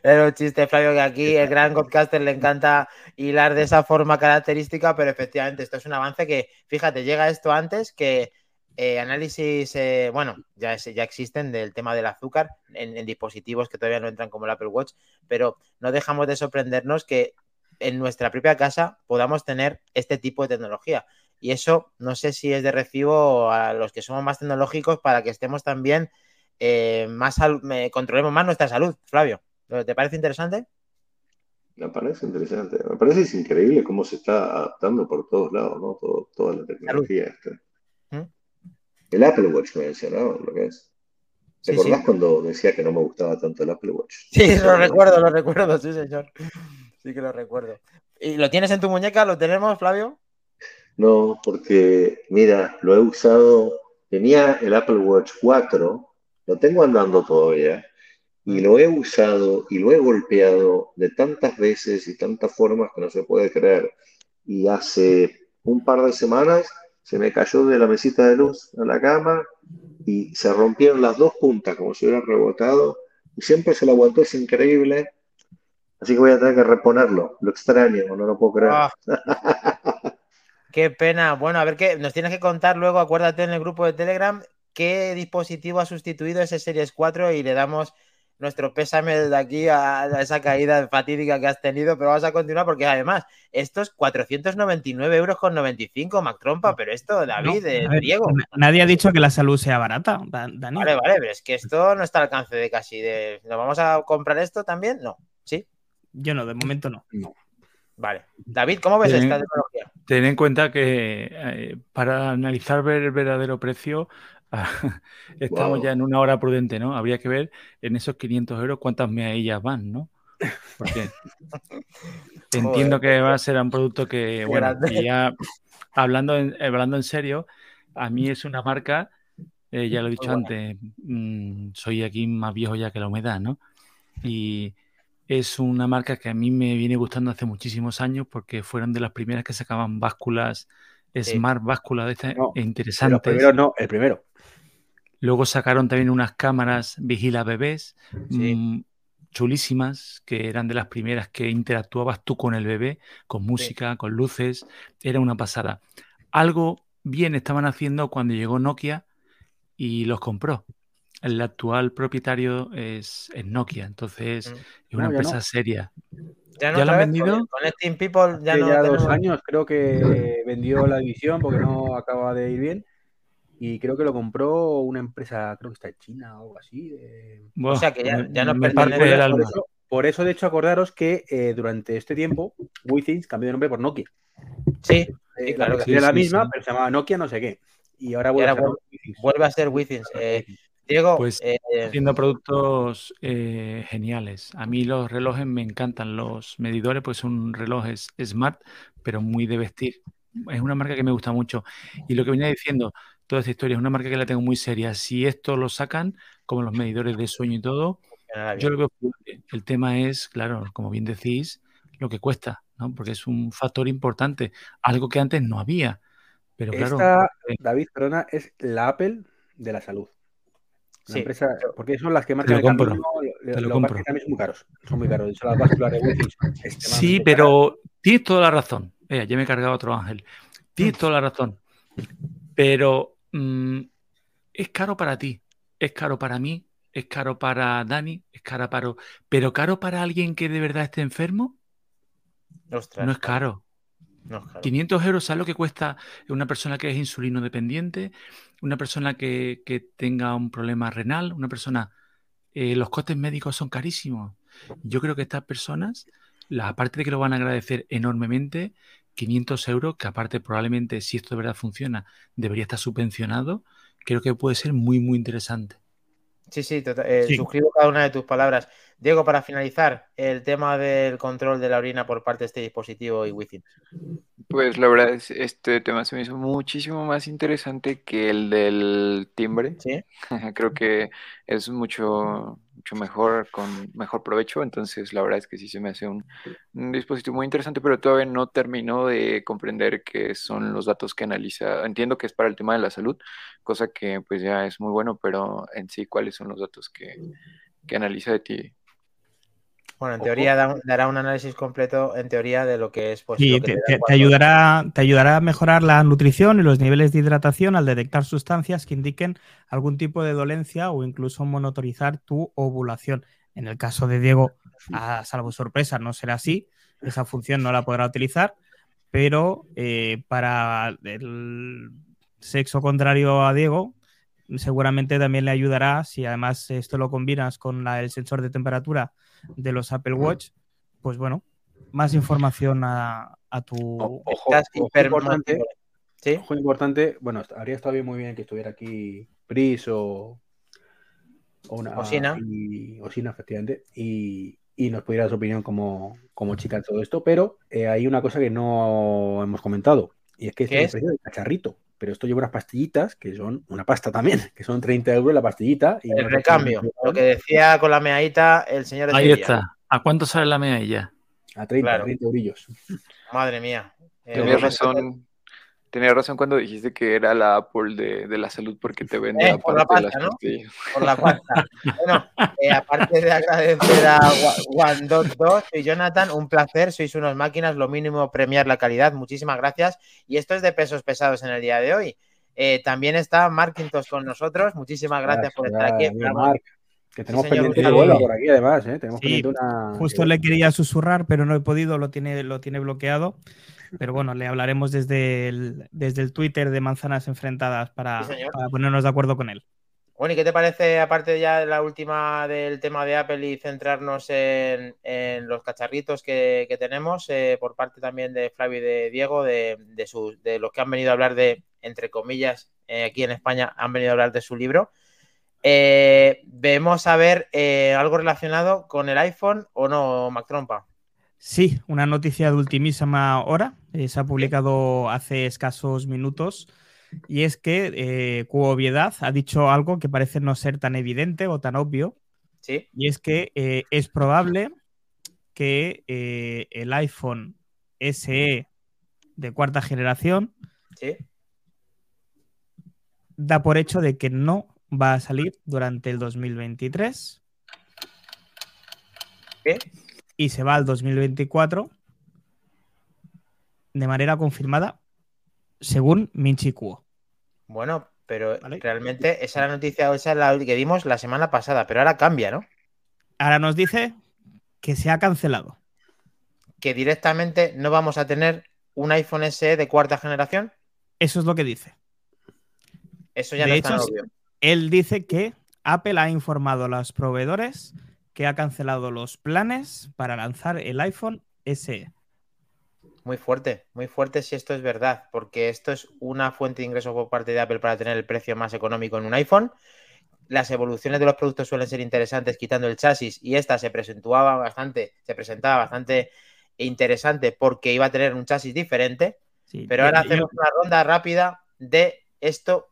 Era un chiste, Flavio, que aquí el gran podcaster le encanta hilar de esa forma característica, pero efectivamente esto es un avance que, fíjate, llega esto antes que eh, análisis, eh, bueno, ya, es- ya existen del tema del azúcar en, en dispositivos que todavía no entran como el Apple Watch, pero no dejamos de sorprendernos que en nuestra propia casa podamos tener este tipo de tecnología. Y eso no sé si es de recibo a los que somos más tecnológicos para que estemos también eh, más me- controlemos más nuestra salud, Flavio. ¿Te parece interesante? Me parece interesante. Me parece es increíble cómo se está adaptando por todos lados, ¿no? Todo- toda la tecnología esta. ¿Mm? El Apple Watch me mencionó lo que es. ¿Te Sí, acordás sí. cuando decía que no me gustaba tanto el Apple Watch? Sí, lo recuerdo, lo recuerdo, sí, señor. Sí que lo recuerdo. ¿Y lo tienes en tu muñeca? ¿Lo tenemos, Flavio? No, porque, mira, lo he usado, tenía el Apple Watch 4, lo tengo andando todavía, y lo he usado y lo he golpeado de tantas veces y tantas formas que no se puede creer. Y hace un par de semanas se me cayó de la mesita de luz en la cama y se rompieron las dos puntas como si hubiera rebotado, y siempre se lo aguantó, es increíble. Así que voy a tener que reponerlo. Lo extraño, no lo puedo creer. Ah, qué pena. Bueno, a ver qué nos tienes que contar luego, acuérdate en el grupo de Telegram, qué dispositivo ha sustituido ese Series 4 y le damos nuestro pésame de aquí a, a esa caída fatídica que has tenido, pero vamos a continuar porque además estos 499 euros con 95, Mac Trompa, pero esto, David, No, eh, ver, Diego. na- Nadie ha dicho que la salud sea barata, Da- Dani. Vale, vale, pero es que esto no está al alcance de casi de. ¿Nos vamos a comprar esto también? No. ¿Sí? Yo no, de momento no. Vale. David, ¿cómo ves Sí. esta tecnología? Ten en cuenta que eh, para analizar ver el verdadero precio estamos Wow. ya en una hora prudente, ¿no? Habría que ver en esos 500 euros cuántas meadillas van, ¿no? Porque entiendo que va a ser un producto que, bueno, ya hablando en, hablando en serio, a mí es una marca, eh, ya lo he dicho antes, mm, soy aquí más viejo ya que la humedad, ¿no? Y es una marca que a mí me viene gustando hace muchísimos años porque fueron de las primeras que sacaban básculas. Smart básculas de estas No, Pero interesantes. primero no, el primero. Luego sacaron también unas cámaras vigila bebés Sí. mm, chulísimas, que eran de las primeras que interactuabas tú con el bebé, con música, con luces, era una pasada. Algo bien estaban haciendo cuando llegó Nokia y los compró. El actual propietario es, es Nokia, entonces Mm. es una No, ya empresa no. seria. Ya, ¿Ya lo otra han vendido? Con, con Steam People ya Hace no ya dos tenemos- años creo que vendió la división porque no acaba de ir bien. Y creo que lo compró una empresa, creo que está en China o algo así. de- Buah, sea que ya- ya nos pertenece parte el la- alma. Por eso, por eso, de hecho, acordaros que eh, durante este tiempo Withings cambió de nombre por Nokia. Sí, Eh, claro la que sí, era la sí, misma, sí. pero se llamaba Nokia no sé qué. Y ahora vuelve ahora a ser vuelve- a ser Withings. Eh, Diego, Pues, eh, Haciendo productos eh, geniales. A mí los relojes me encantan. Los medidores, pues son relojes smart, pero muy de vestir. Es una marca que me gusta mucho. Y lo que venía diciendo, toda esta historia, es una marca que la tengo muy seria. Si esto lo sacan, como los medidores de sueño y todo, yo lo veo posible. El tema es, claro, como bien decís, lo que cuesta, ¿no? Porque es un factor importante, algo que antes no había. Pero claro, Esta, eh, David, perdona, es la Apple de la salud. La Sí. empresa, porque son las que lo marcan el compro, camino. te lo compro. también son muy caros. Son muy caros. De hecho, las básculas de son Sí, pero tienes toda la razón. Eh, ya me he cargado otro ángel. Tienes toda la razón. Pero mm, es caro para ti, es caro para mí, es caro para Dani, es caro para... Pero caro para alguien que de verdad esté enfermo, Ostras, no es caro. No es caro. 500 euros, ¿sabes lo que cuesta una persona que es insulino dependiente? Una persona que, que tenga un problema renal, una persona... eh, los costes médicos son carísimos. Yo creo que estas personas, la, aparte de que lo van a agradecer enormemente, 500 euros, que aparte probablemente si esto de verdad funciona, debería estar subvencionado, creo que puede ser muy, muy interesante. Sí, sí, tota- eh, Sí. suscribo cada una de tus palabras. Diego, para finalizar, el tema del control de la orina por parte de este dispositivo y Within. Pues la verdad es, este tema se me hizo muchísimo más interesante que el del timbre. ¿Sí? Creo que es mucho, mucho mejor, con mejor provecho. Entonces, la verdad es que sí se me hace un, un dispositivo muy interesante, pero todavía no termino de comprender qué son los datos que analiza. Entiendo que es para el tema de la salud, cosa que pues ya es muy bueno, pero en sí, ¿cuáles son los datos que, que analiza de ti? Bueno, en teoría da dará un análisis completo, en teoría, de lo que es pues, Sí, te, ayudará, te ayudará a mejorar la nutrición y los niveles de hidratación al detectar sustancias que indiquen algún tipo de dolencia o incluso monitorizar tu ovulación. En el caso de Diego, a salvo sorpresa, no será así. Esa función no la podrá utilizar, pero eh, para el sexo contrario a Diego, seguramente también le ayudará si además esto lo combinas con la- el sensor de temperatura de los Apple Watch, pues bueno, más información a, a tu... O- Ojo, Estás ojo hiper- importante, ¿Sí? ojo importante, bueno, habría estado bien muy bien que estuviera aquí Pris o, o una Osina. y Osina, efectivamente, y, y nos pudiera dar su opinión como, como chica en todo esto, pero eh, hay una cosa que no hemos comentado, y es que este ¿Qué es es? el precio del cacharrito, pero esto lleva unas pastillitas que son una pasta también, que son 30 euros la pastillita. Y El recambio, lo que decía con la meadita el señor de Ahí Sevilla. está. ¿A cuánto sale la mealla? A 30, Claro. 30 eurillos. Madre mía. Eh, Tenías lo- razón, tenías razón cuando dijiste que era la Apple de, de la salud porque te vende Eh, por la aparte de las pasta, ¿no? pastillas. por la pasta. Bueno, eh, aparte de agradecer a One2 y Jonathan, un placer, sois unas máquinas, lo mínimo premiar la calidad, muchísimas gracias. Y esto es de pesos pesados en el día de hoy. Eh, también está Marquintos con nosotros, muchísimas gracias por estar aquí. Gracias, Esperamos- Marc, que tenemos señor, pendiente un que vuelva saludo. por aquí, además, ¿eh? Tenemos Sí, pendiente una. Justo le quería susurrar, pero no he podido, lo tiene, lo tiene bloqueado. Pero bueno, le hablaremos desde el, desde el Twitter de Manzanas Enfrentadas para, Sí, señor. para ponernos de acuerdo con él. Bueno, ¿y qué te parece, aparte ya de la última del tema de Apple y centrarnos en, en los cacharritos que, que tenemos, eh, por parte también de Flavio y de Diego, de, de, sus- de los que han venido a hablar de, entre comillas, eh, aquí en España, han venido a hablar de su libro? Eh, vemos a ver algo relacionado con el iPhone o no, Mac Trompa. Sí, una noticia de ultimísima hora. eh, se ha publicado hace escasos minutos. Y es que eh, ha dicho algo que parece no ser tan evidente o tan obvio. Sí, Y es que eh, es probable que eh, el iPhone SE de cuarta generación sí. da por hecho de que no va a salir durante el 2023. Y se va al 2024 de manera confirmada, según Minchi Kuo. Bueno, pero Vale. realmente esa es la noticia, esa es la que dimos la semana pasada, pero ahora cambia, ¿no? Ahora nos dice que se ha cancelado. Que directamente no vamos a tener un iPhone SE de cuarta generación. Eso es lo que dice. Eso ya De no hecho, obvio. Él dice que Apple ha informado a los proveedores que ha cancelado los planes para lanzar el iPhone. SE. Muy fuerte, muy fuerte si esto es verdad, porque esto es una fuente de ingresos por parte de Apple para tener el precio más económico en un iPhone. Las evoluciones de los productos suelen ser interesantes quitando el chasis y esta se presentaba bastante, se presentaba bastante interesante porque iba a tener un chasis diferente, Sí, pero ahora hacemos una ronda rápida de esto.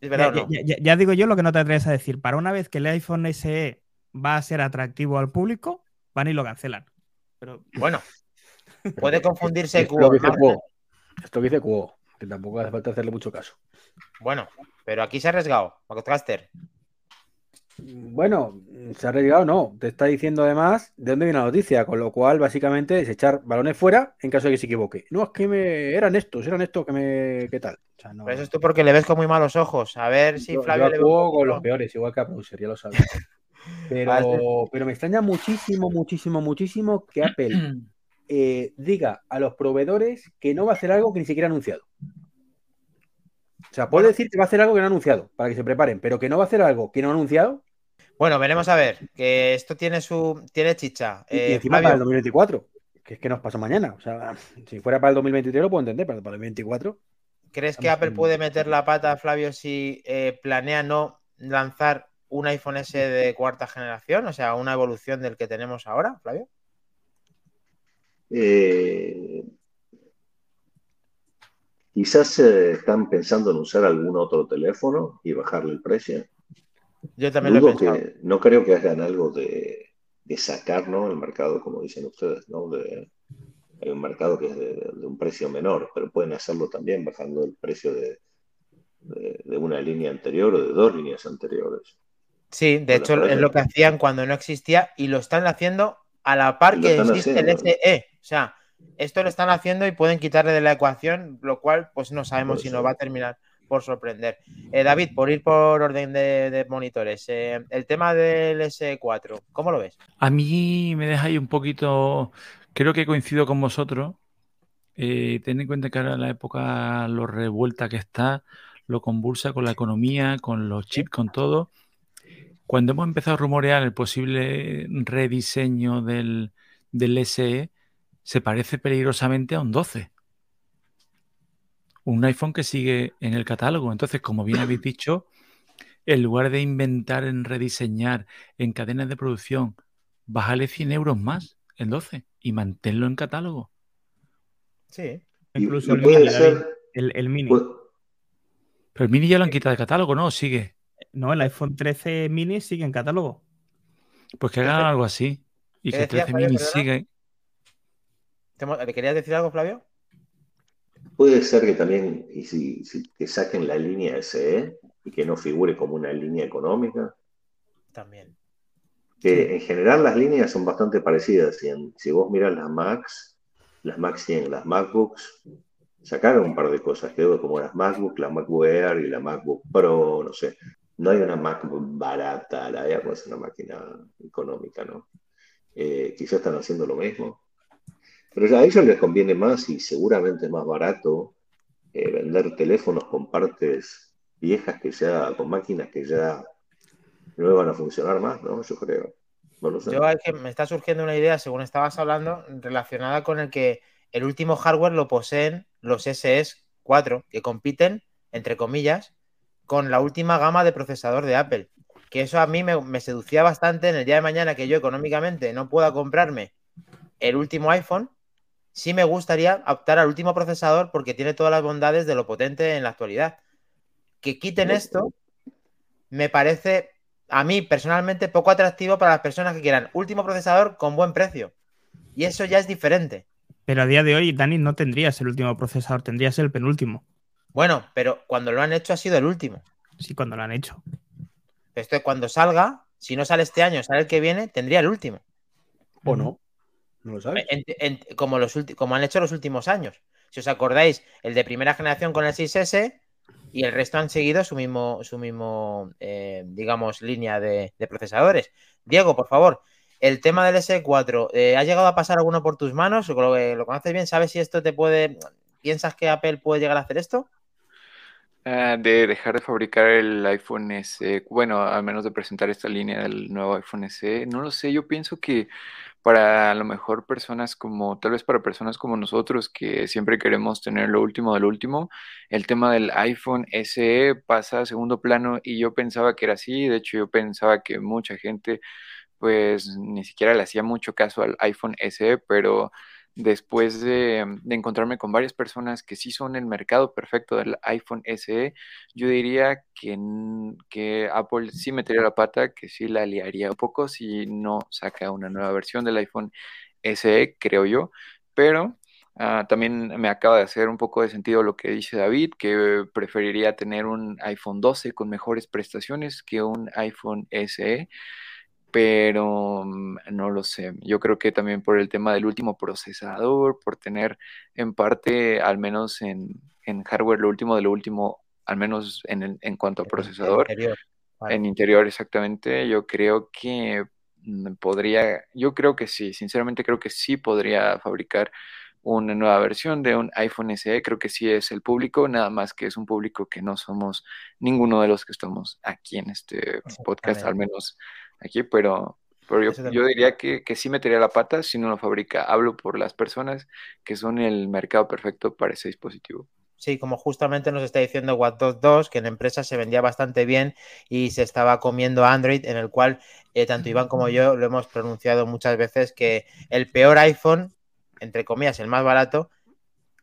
¿Es verdad ya, o no? ya- ya- ya digo yo lo que no te atreves a decir. Para una vez que el iPhone SE va a ser atractivo al público, van y lo cancelan. Pero Bueno, puede confundirse Esto Cuo, dice. Cuo. Esto que dice Cuo, que tampoco hace falta hacerle mucho caso. Bueno, pero aquí se ha arriesgado, Podcaster. Bueno, se ha arriesgado, no. Te está diciendo además de dónde viene la noticia, con lo cual básicamente es echar balones fuera en caso de que se equivoque. No, es que me... eran estos, eran estos que me... ¿Qué tal? O sea, no... Pero eso es tú porque le ves con muy malos ojos. A ver si Yo- Flavio yo le ve con los peores, igual que a Browser, ya lo sabes. Pero, Vale. pero me extraña muchísimo, muchísimo, muchísimo que Apple eh, diga a los proveedores que no va a hacer algo que ni siquiera ha anunciado. O sea, puede decir que va a hacer algo que no ha anunciado, para que se preparen, pero que no va a hacer algo que no ha anunciado Bueno, veremos a ver, que esto tiene su tiene chicha. y, y Eh, encima para el 2024, que es que nos pasa mañana. O sea, si fuera para el 2023 lo puedo entender, pero para el 2024. ¿crees que Apple puede meter la pata, Flavio, si eh, planea no lanzar un iPhone S de cuarta generación? O sea, una evolución del que tenemos ahora, Flavio. Eh, quizás eh, están pensando en usar algún otro teléfono y bajarle el precio. Yo también lo he pensado. que, no creo que hagan algo de, de sacar ¿no? el mercado, como dicen ustedes, ¿no? De, hay un mercado que es de, de un precio menor, pero pueden hacerlo también bajando el precio de, de- de una línea anterior o de dos líneas anteriores. Sí, de hecho parece- es lo que hacían cuando no existía y lo están haciendo a la par que existe el. SE. O sea, esto lo están haciendo y pueden quitarle de la ecuación, lo cual pues no sabemos Puede si nos va a terminar por sorprender. Eh, David, por ir por orden de, de monitores, eh, el tema del S4, ¿cómo lo ves? A mí me deja ahí un poquito, creo que coincido con vosotros. Eh, ten en cuenta que ahora la época lo revuelta que está, lo convulsa con la economía, con los chips, con todo. Cuando hemos empezado a rumorear el posible rediseño del, del SE, se parece peligrosamente a un 12. Un iPhone que sigue en el catálogo. Entonces, como bien habéis dicho, en lugar de inventar en rediseñar en cadenas de producción, bájale 100 euros más el 12 y manténlo en catálogo. Sí. Incluso y el puede mini, ser, David, el, el mini. pu- Pero el mini ya lo han quitado de catálogo, ¿no? ¿O sigue? No, el iPhone 13 mini sigue en catálogo. Pues que hagan algo así. Y ¿Qué que el decías, 13 Javier, mini sigue. ¿Te mo- ¿Le querías decir algo, Flavio? puede ser que también y si, si- que saquen la línea SE y que no figure como una línea económica. También. que en general las líneas son bastante parecidas. Si, en- si vos miras las Macs, las Macs tienen las MacBooks, sacaron un par de cosas, creo, como las MacBook, la MacBook Air y la MacBook Pro, no sé. No hay una MacBook barata, la Air es una máquina económica, ¿no? Eh, quizás están haciendo lo mismo. Pero a ellos les conviene más y seguramente es más barato eh, vender teléfonos con partes viejas que ya, con máquinas que ya no van a funcionar más, ¿no? Yo creo. No lo sé. Yo que me está surgiendo una idea, según estabas hablando, relacionada con el que el último hardware lo poseen los SS4, que compiten, entre comillas, con la última gama de procesador de Apple. Que eso a mí me, me seducía bastante en el día de mañana que yo económicamente no pueda comprarme el último iPhone. Sí me gustaría optar al último procesador porque tiene todas las bondades de lo potente en la actualidad. Que quiten esto me parece a mí personalmente poco atractivo para las personas que quieran último procesador con buen precio. Y eso ya es diferente. Pero a día de hoy, Dani, no tendrías el último procesador, tendrías el penúltimo. Bueno, pero cuando lo han hecho ha sido el último. Sí, cuando lo han hecho. Esto es cuando salga, si no sale este año, sale el que viene, tendría el último. ¿O no? No lo sabes. En- en- como, los ulti- como han hecho los últimos años. Si os acordáis, el de primera generación con el 6S y el resto han seguido su mismo, su mismo eh, digamos, línea de, de procesadores. Diego, por favor, el tema del S4, eh, ¿ha llegado a pasar alguno por tus manos? ¿O lo, lo conoces bien? ¿Sabes si esto te puede... ¿Piensas que Apple puede llegar a hacer esto? Ah, de dejar de fabricar el iPhone SE, bueno, al menos de presentar esta línea del nuevo iPhone SE, no lo sé, yo pienso que para a lo mejor personas como, tal vez para personas como nosotros que siempre queremos tener lo último del último, el tema del iPhone SE pasa a segundo plano y yo pensaba que era así, de hecho yo pensaba que mucha gente pues ni siquiera le hacía mucho caso al iPhone SE, pero después de, de encontrarme con varias personas que sí son el mercado perfecto del iPhone SE, yo diría que, n- que Apple sí metería la pata, que sí la liaría un poco si no saca una nueva versión del iPhone SE, creo yo, pero ah, también me acaba de hacer un poco de sentido lo que dice David, que preferiría tener un iPhone 12 con mejores prestaciones que un iPhone SE pero mm, no lo sé. Yo creo que también por el tema del último procesador, por tener en parte, al menos en, en hardware, lo último de lo último, al menos en, el- en cuanto a procesador, Interior. Vale. en interior exactamente, yo creo que mm, podría, yo creo que sí, sinceramente creo que sí podría fabricar una nueva versión de un iPhone SE, creo que sí es el público, nada más que es un público que no somos ninguno de los que estamos aquí en este podcast, al menos aquí, pero, pero yo, yo diría que, que sí metería la pata si no lo fabrica. Hablo por las personas que son el mercado perfecto para ese dispositivo. Sí, como justamente nos está diciendo Watt 2, que en empresa se vendía bastante bien y se estaba comiendo Android, en el cual eh, tanto Iván como yo lo hemos pronunciado muchas veces que el peor iPhone, entre comillas, el más barato,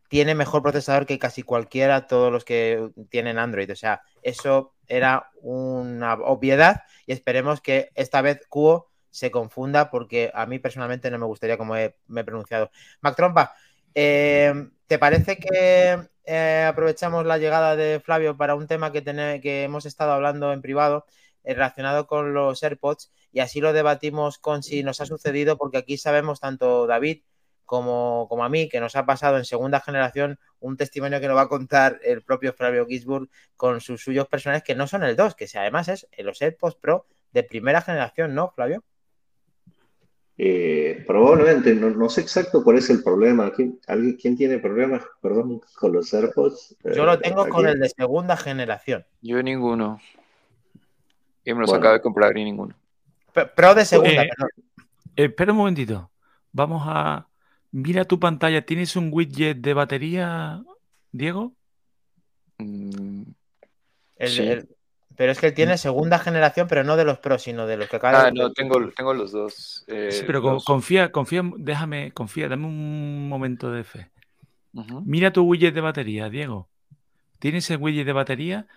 tiene mejor procesador que casi cualquiera, todos los que tienen Android. O sea, eso era una obviedad y esperemos que esta vez Cuo se confunda porque a mí personalmente no me gustaría como he- me he pronunciado. Mac Trompa, eh, ¿te parece que eh, aprovechamos la llegada de Flavio para un tema que, tene- que hemos estado hablando en privado eh, relacionado con los AirPods y así lo debatimos con si nos ha sucedido porque aquí sabemos tanto David como, como a mí que nos ha pasado en segunda generación un testimonio que nos va a contar el propio Flavio Gisburg con sus suyos personales que no son el 2, que si además es los AirPods Pro de primera generación, ¿no, Flavio? Eh, probablemente, no, no sé exacto cuál es el problema. ¿Quién, alguien, ¿quién tiene problemas, perdón, con los AirPods? Yo Eh, lo tengo aquí. con el de segunda generación. Yo ninguno. Y me los Bueno. acabo de comprar y ninguno. Pro de segunda, Eh, perdón. Eh, espera un momentito. Vamos a. Mira tu pantalla. ¿Tienes un widget de batería, Diego? Mm, El- sí. el- pero es que él tiene segunda generación, pero no de los Pro, sino de los que acaba Ah, no, tengo, tengo los dos. eh, Sí, pero los- confía, confía, déjame, confía, dame un momento de fe. Mira tu widget de batería, Diego. ¿Tienes el widget de batería?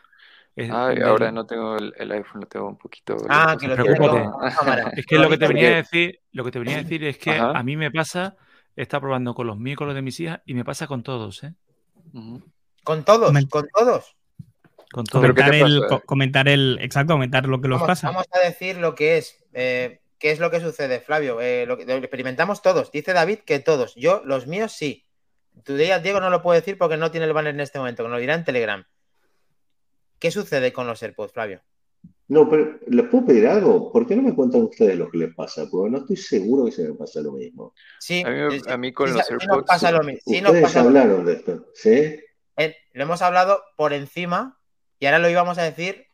Ay, del- ahora no tengo el, el iPhone, lo tengo un poquito. Ah, que lo cámara. Es que lo que te venía a decir, lo que te venía a decir es que Ajá. a mí me pasa, está probando con los míos y con los de mis hijas, y me pasa con todos, ¿eh? Con todos, con todos. Con todos. Pero ¿qué te Comentar el, co- comentar el, exacto, comentar lo que los pasa. vamos a decir lo que es. eh, ¿Qué es lo que sucede, Flavio? Eh, lo, que- lo experimentamos todos. Dice David que todos. Yo, los míos, sí. Tu día, Diego, no lo puedo decir porque no tiene el banner en este momento, que nos lo dirá en Telegram. ¿Qué sucede con los AirPods, Flavio? No, pero ¿les puedo pedir algo? ¿Por qué no me cuentan ustedes lo que les pasa? Porque no estoy seguro que se me pasa lo mismo. Sí, A mí, me- a mí con sí, los sí nos AirPods. pasa lo mismo. Sí nos Ustedes pasa lo hablaron de esto, ¿sí? Eh, lo hemos hablado por encima y ahora lo íbamos a decir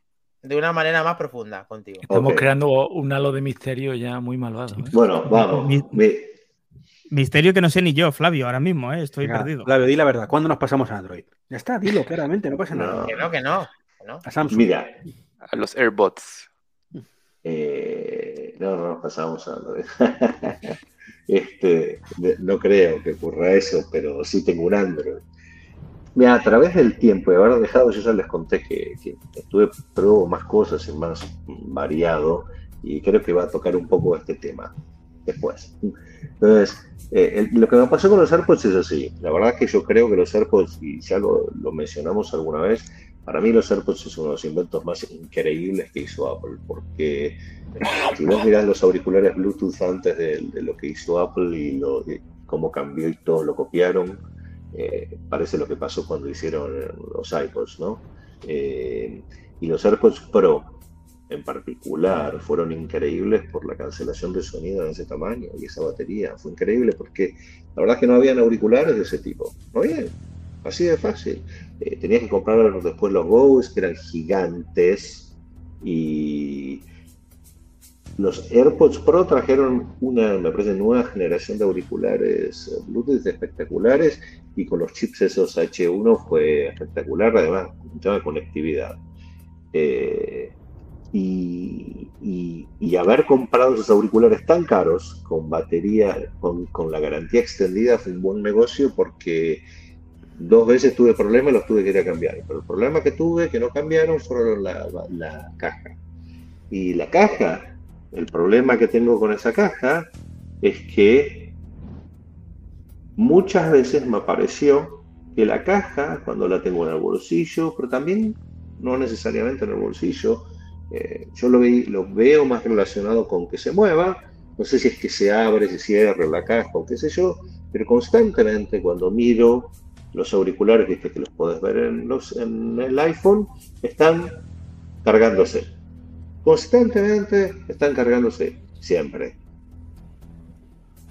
de una manera más profunda contigo. Estamos creando un halo de misterio ya muy malvado. ¿eh? Bueno, vamos. Mi- Mi- Misterio que no sé ni yo, Flavio, ahora mismo, ¿eh? estoy Venga, perdido. Flavio, di la verdad. ¿Cuándo nos pasamos a Android? Ya está, dilo claramente, no pasa No. nada. Que no, que no. que no. A Samsung. Mira, A los AirBots. eh, no, no pasamos a este, no creo que ocurra eso, pero sí tengo un Android. Mira, a través del tiempo y haber dejado, yo ya les conté que, que estuve pruebo más cosas y más variado, y creo que va a tocar un poco este tema después. Entonces, eh, el- lo que me pasó con los AirPods es así. La verdad es que yo creo que los AirPods, y ya lo, lo mencionamos alguna vez, Para mí los AirPods es uno de los inventos más increíbles que hizo Apple, porque si vos mirás los auriculares Bluetooth antes de, lo que hizo Apple y, lo, cómo cambió y todo lo copiaron, eh, parece lo que pasó cuando hicieron los iPods, ¿no? Eh, y los AirPods Pro en particular fueron increíbles por la cancelación de sonido de ese tamaño y esa batería. Fue increíble porque la verdad es que no habían auriculares de ese tipo. No había. Así de fácil. Eh, tenías que comprar después los Bose, que eran gigantes. Y los AirPods Pro trajeron una, me parece, nueva generación de auriculares Bluetooth espectaculares. Y con los chips esos H1 fue espectacular, además, mucha conectividad. Eh, y, haber comprado esos auriculares tan caros con batería, con, la garantía extendida, fue un buen negocio porque dos veces tuve problemas y los tuve que ir a cambiar. Pero el problema que tuve que no cambiaron fueron la, la caja. Y la caja, el problema que tengo con esa caja es que muchas veces me apareció que la caja, cuando la tengo en el bolsillo, pero también no necesariamente en el bolsillo, eh, yo lo, lo, veo más relacionado con que se mueva, no sé si es que se abre, se cierra la caja o qué sé yo, pero constantemente cuando miro los auriculares, viste que los podés ver en, los, en el iPhone, están cargándose. Constantemente están cargándose, siempre.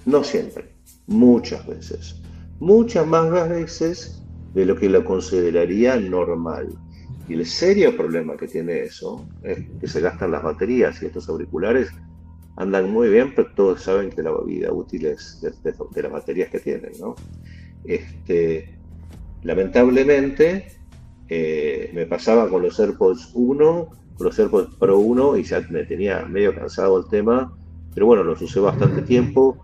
No siempre, muchas veces. Muchas más veces de lo que lo consideraría normal. Y el serio problema que tiene eso es que se gastan las baterías y estos auriculares andan muy bien, pero todos saben que la vida útil es de, las baterías que tienen, ¿no? Este, lamentablemente, eh, me pasaba con los AirPods 1, con los AirPods Pro 1 y ya me tenía medio cansado el tema, pero bueno, los usé bastante tiempo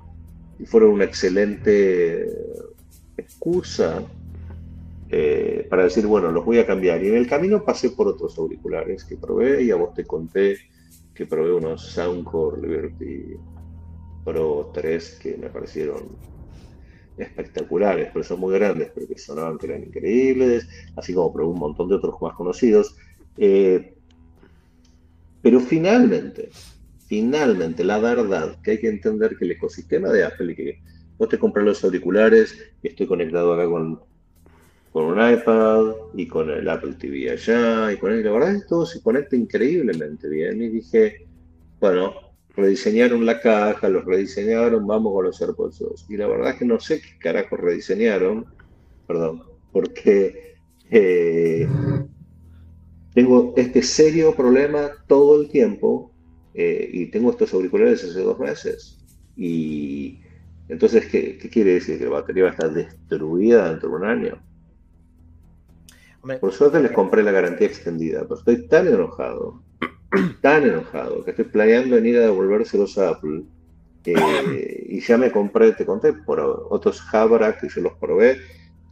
y fueron una excelente excusa eh, para decir, bueno, los voy a cambiar. Y en el camino pasé por otros auriculares que probé y a vos te conté que probé unos Soundcore Liberty Pro 3 que me parecieron espectaculares, pero son muy grandes, pero que sonaban que eran increíbles, así como probé un montón de otros más conocidos. Eh, pero finalmente, finalmente, la verdad que hay que entender que el ecosistema de Apple y que vos te compras los auriculares, y estoy conectado acá con con un iPad y con el Apple TV allá y con él. La verdad es que todo se conecta increíblemente bien. Y dije, bueno, rediseñaron la caja, los rediseñaron, vamos con los AirPods 2. Y la verdad es que no sé qué carajo rediseñaron, perdón, porque eh, tengo este serio problema todo el tiempo eh, y tengo estos auriculares hace dos meses. Y entonces, ¿qué, ¿qué quiere decir? ¿Que la batería va a estar destruida dentro de un año? Por suerte les compré la garantía extendida, pero estoy tan enojado, tan enojado, que estoy planeando en ir a devolvérselos a Apple. y ya me compré, te conté, por otros Jabra que yo los probé,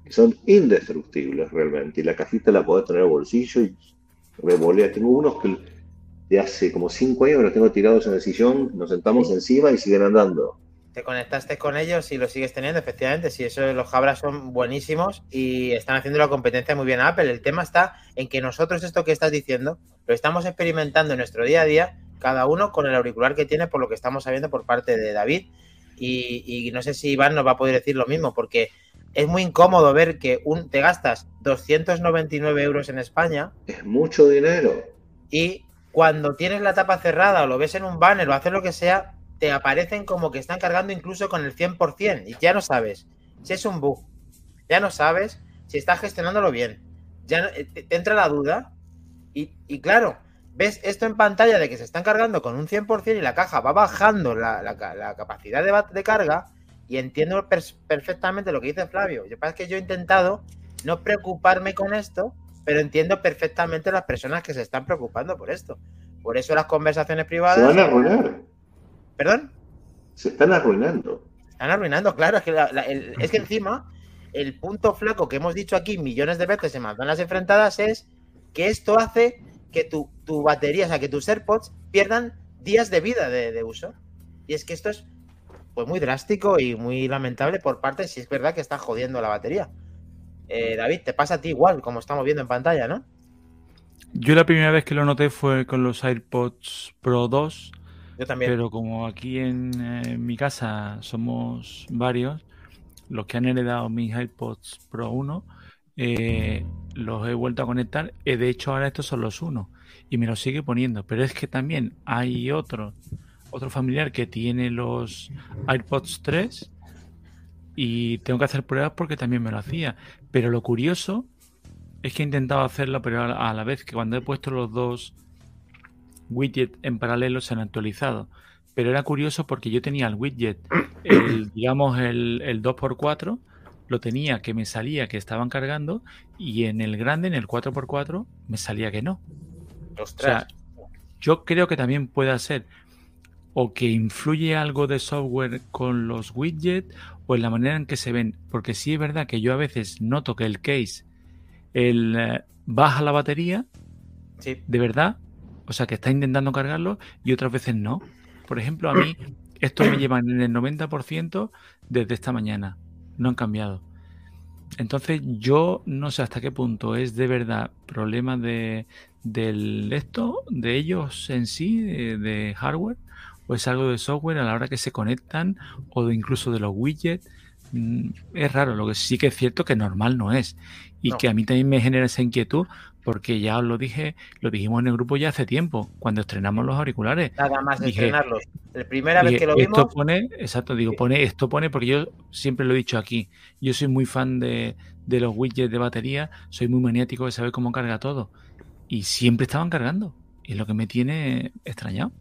que son indestructibles realmente. Y la cajita la podés tener en el bolsillo y revolea. Tengo unos que de hace como cinco años los tengo tirados en el sillón, nos sentamos encima y siguen andando te conectaste con ellos y lo sigues teniendo, efectivamente. Sí, eso los Jabras son buenísimos y están haciendo la competencia muy bien a Apple. El tema está en que nosotros esto que estás diciendo lo estamos experimentando en nuestro día a día, cada uno con el auricular que tiene, por lo que estamos sabiendo por parte de David. Y, no sé si Iván nos va a poder decir lo mismo, porque es muy incómodo ver que un, te gastas 299 euros en España. Es mucho dinero. Y cuando tienes la tapa cerrada o lo ves en un banner o haces lo que sea, te aparecen como que están cargando incluso con el 100% y ya no sabes si es un bug, ya no sabes si estás gestionándolo bien, ya eh, te, entra la duda y, claro, ves esto en pantalla de que se están cargando con un 100% y la caja va bajando la, capacidad de, de, carga y entiendo perfectamente lo que dice Flavio. Yo pasa que yo he intentado no preocuparme con esto, pero entiendo perfectamente las personas que se están preocupando por esto. Por eso las conversaciones privadas... ¿Perdón? Se están arruinando. Se están arruinando, claro. Es que, es que encima, el punto flaco que hemos dicho aquí millones de veces en las enfrentadas es que esto hace que tu, batería, o sea, que tus AirPods pierdan días de vida de, uso. Y es que esto es pues muy drástico y muy lamentable por parte si es verdad que está jodiendo la batería. Eh, David, te pasa a ti igual, como estamos viendo en pantalla, ¿no? Yo la primera vez que lo noté fue con los AirPods Pro 2. Pero como aquí en, eh, mi casa somos varios, los que han heredado mis AirPods Pro 1, eh, los he vuelto a conectar. Eh, de hecho, ahora estos son los uno y me los sigue poniendo. Pero es que también hay otro, otro familiar que tiene los AirPods 3 y tengo que hacer pruebas porque también me lo hacía. Pero lo curioso es que he intentado hacerlo, pero a la vez que cuando he puesto los dos widgets en paralelo se han actualizado. Pero era curioso porque yo tenía el widget, el, digamos el, el 2x4, lo tenía que me salía que estaban cargando y en el grande, en el 4x4, me salía que no. O sea, yo creo que también puede ser o que influye algo de software con los widgets o en la manera en que se ven. Porque sí es verdad que yo a veces noto que el case el, eh, baja la batería, de verdad, o sea que está intentando cargarlo y otras veces no. Por ejemplo, a mí esto me llevan en el 90% desde esta mañana, no han cambiado. Entonces yo no sé hasta qué punto es de verdad problema de del esto, de ellos en sí, de, hardware, o es algo de software a la hora que se conectan, o de incluso de los widgets. Mm, es raro, lo que sí que es cierto que normal no es y que a mí también me genera esa inquietud porque ya os lo dije, lo dijimos en el grupo ya hace tiempo, cuando estrenamos los auriculares. Nada más estrenarlos. La primera vez que lo vimos. Esto pone, exacto, digo, pone, esto pone, porque yo siempre lo he dicho aquí, yo soy muy fan de, de los widgets de batería, soy muy maniático de saber cómo carga todo. Y siempre estaban cargando. Y es lo que me tiene extrañado.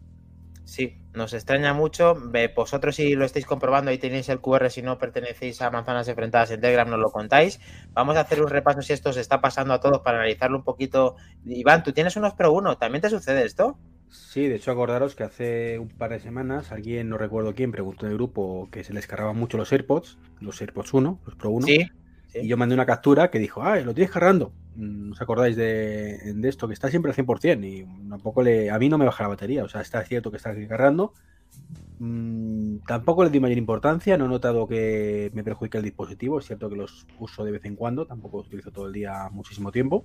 Sí, nos extraña mucho. Vosotros si lo estáis comprobando, ahí tenéis el QR, si no pertenecéis a Manzanas Enfrentadas en Telegram, nos lo contáis. Vamos a hacer un repaso si esto se está pasando a todos para analizarlo un poquito. Iván, tú tienes unos Pro 1, ¿también te sucede esto? Sí, de hecho acordaros que hace un par de semanas alguien, no recuerdo quién, preguntó en el grupo que se les cargaban mucho los AirPods, los AirPods 1, los Pro 1. Sí. Y yo mandé una captura que dijo, ah, lo tienes cargando. Mm, ¿Os acordáis de, esto? Que está siempre al 100% y tampoco le, a mí no me baja la batería. O sea, está cierto que está cargando. Mm, tampoco le di mayor importancia. No he notado que me perjudique el dispositivo. Es cierto que los uso de vez en cuando. Tampoco los utilizo todo el día muchísimo tiempo.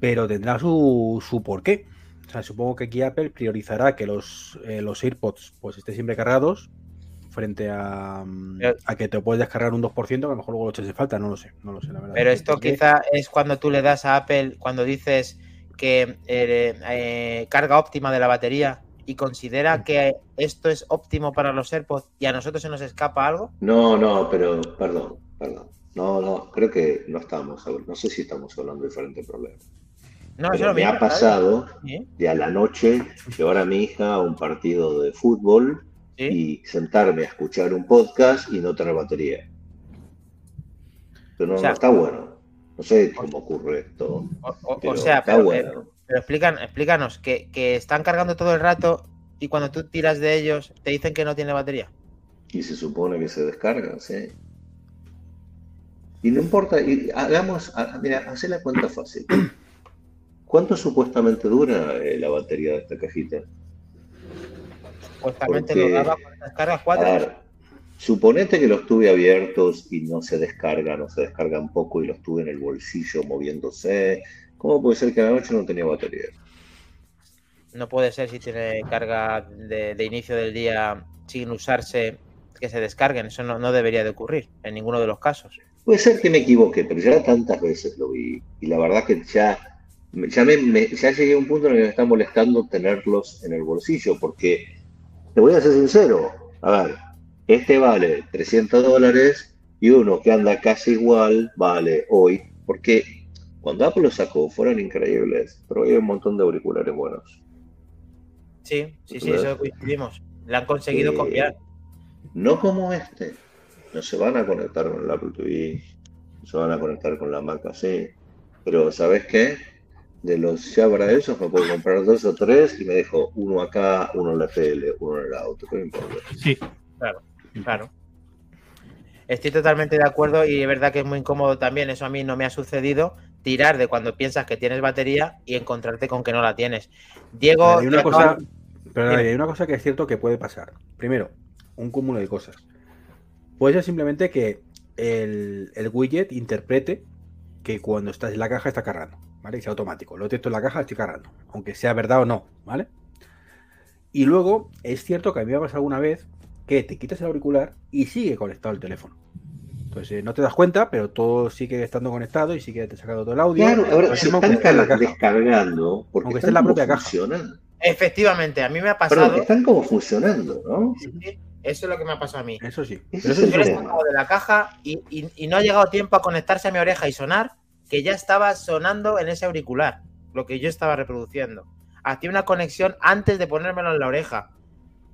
Pero tendrá su, su porqué. O sea, supongo que aquí Apple priorizará que los, eh, los AirPods pues estén siempre cargados frente a, mm, a, que te puedes descargar un 2%, que a lo mejor luego lo eches de falta, no lo sé, no lo sé, la verdad. Pero esto quizá es cuando tú le das a Apple, cuando dices que eh, eh, carga óptima de la batería y considera que esto es óptimo para los AirPods y a nosotros se nos escapa algo. No, no, pero perdón, perdón. No, no, creo que no estamos, no sé si estamos hablando de diferentes problemas. No, pero me ha pasado de a la noche llevar a mi hija a un partido de fútbol y sentarme a escuchar un podcast y no tener batería. Pero no, está bueno. No sé cómo ocurre esto. O, sea, pero, explican, explícanos que, están cargando todo el rato y cuando tú tiras de ellos te dicen que no tiene batería. Y se supone que se descargan, sí. Y no importa, y hagamos, mira, hace la cuenta fácil. ¿Cuánto supuestamente dura eh, la batería de esta cajita? Supuestamente lo daba descargas 4. suponete que los tuve abiertos y no se descargan o se descargan poco y los tuve en el bolsillo moviéndose. ¿Cómo puede ser que a la noche no tenía batería? No puede ser si tiene carga de, inicio del día sin usarse que se descarguen. Eso no, debería de ocurrir en ninguno de los casos. Puede ser que me equivoque, pero ya tantas veces lo vi. Y la verdad que ya, ya, me, ya llegué a un punto en el que me está molestando tenerlos en el bolsillo, porque te voy a ser sincero, a ver, este vale 300 dólares y uno que anda casi igual vale hoy, porque cuando Apple lo sacó fueron increíbles, pero hay un montón de auriculares buenos. Sí, sí, sí, eso coincidimos. Le han conseguido eh, copiar. No como este. No se van a conectar con el Apple TV, no se van a conectar con la Mac así. Pero ¿sabes qué? De los ya para esos me puedo comprar dos o tres y me dejo uno acá, uno en la tele, uno en el auto, ¿qué importa? Sí, claro, claro. Estoy totalmente de acuerdo y es verdad que es muy incómodo también, eso a mí no me ha sucedido, tirar de cuando piensas que tienes batería y encontrarte con que no la tienes. Diego... Hay una, cosa, hay una cosa que es cierto que puede pasar. Primero, un cúmulo de cosas. Puede ser simplemente que el, el widget interprete que cuando estás en la caja está cargando. ¿Vale? Y sea automático. Lo detecto en la caja, estoy cargando, aunque sea verdad o no, ¿vale? Y luego, es cierto que a mí me ha pasado alguna vez que te quitas el auricular y sigue conectado el teléfono. Entonces, eh, no te das cuenta, pero todo sigue estando conectado y sigue te sacando todo el audio. Claro, ahora se que están está en la caja. descargando porque Aunque están en la propia caja. Efectivamente, a mí me ha pasado. están como funcionando, ¿no? Sí, sí, Eso es lo que me ha pasado a mí. Eso sí. Pero eso Yo lo he sacado de la caja y, y- y no ha llegado tiempo a conectarse a mi oreja y sonar, que ya estaba sonando en ese auricular, lo que yo estaba reproduciendo. Hacía una conexión antes de ponérmelo en la oreja.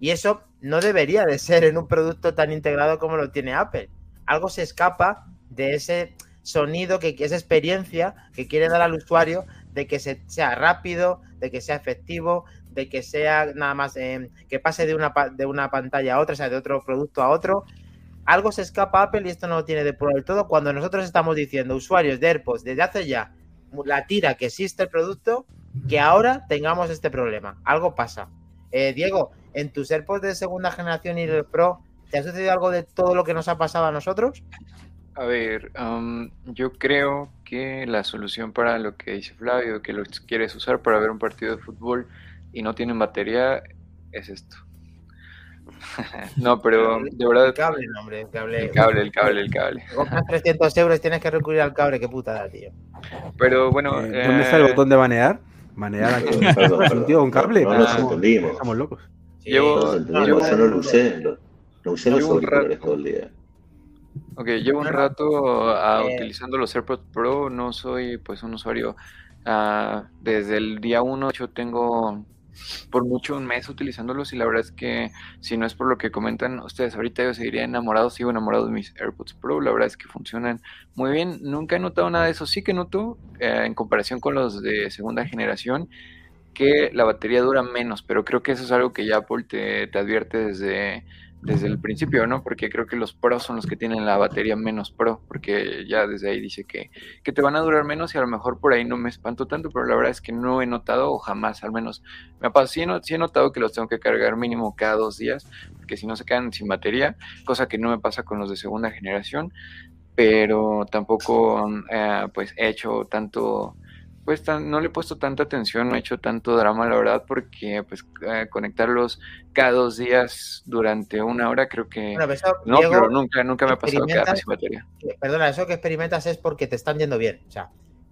Y eso no debería de ser en un producto tan integrado como lo tiene Apple. Algo se escapa de ese sonido, que, esa experiencia que quiere dar al usuario de que se- sea rápido, de que sea efectivo, de que sea nada más eh, que pase de una, de una pantalla a otra, o sea, de otro producto a otro. Algo se escapa a Apple y esto no lo tiene depurado del todo cuando nosotros estamos diciendo, usuarios de AirPods, desde hace ya la tira que existe el producto, que ahora tengamos este problema. Algo pasa. Eh, Diego, en tus AirPods de segunda generación y el Pro, ¿te ha sucedido algo de todo lo que nos ha pasado a nosotros? A ver, am, yo creo que la solución para lo que dice Flavio, que lo quieres usar para ver un partido de fútbol y no tienen batería, es esto. No, pero de El verdad, cable, no, hombre, el cable. el cable, el cable, el cable. Compras 300 euros y tienes que recurrir al cable, qué putada, tío. Pero bueno, Eh, ¿Dónde está el eh, botón de banear? Banear aquí. Perdón, perdón, ¿Es un tío con cable? No, no nos entendimos. Estamos locos. Sí, Llevo- No yo no lo usé. No, no usé los auriculares todo el día. Ok, llevo un rato ah, Eh. utilizando los AirPods Pro, no soy pues un usuario ah, desde el día uno, yo tengo por mucho un mes utilizándolos y la verdad es que si no es por lo que comentan ustedes ahorita yo seguiría enamorado, sigo enamorado de mis AirPods Pro, la verdad es que funcionan muy bien, nunca he notado nada de eso, sí que noto eh, en comparación con los de segunda generación que la batería dura menos, pero creo que eso es algo que ya Apple te, te advierte desde, desde el principio, ¿no? Porque creo que los Pro son los que tienen la batería menos Pro, porque ya desde ahí dice que, que te van a durar menos y a lo mejor por ahí no me espanto tanto, pero la verdad es que no he notado, o jamás al menos, me ha pasado, sí, he no- sí he notado que los tengo que cargar mínimo cada dos días, porque si no se quedan sin batería, cosa que no me pasa con los de segunda generación, pero tampoco eh, pues he hecho tanto pues tan- no le he puesto tanta atención, no he hecho tanto drama, la verdad, porque pues eh, conectarlos cada dos días durante una hora creo que Bueno, pero eso, no, Diego, pero nunca, nunca me ha pasado quedarme sin batería. perdona, eso que experimentas es porque te están yendo bien. O sea,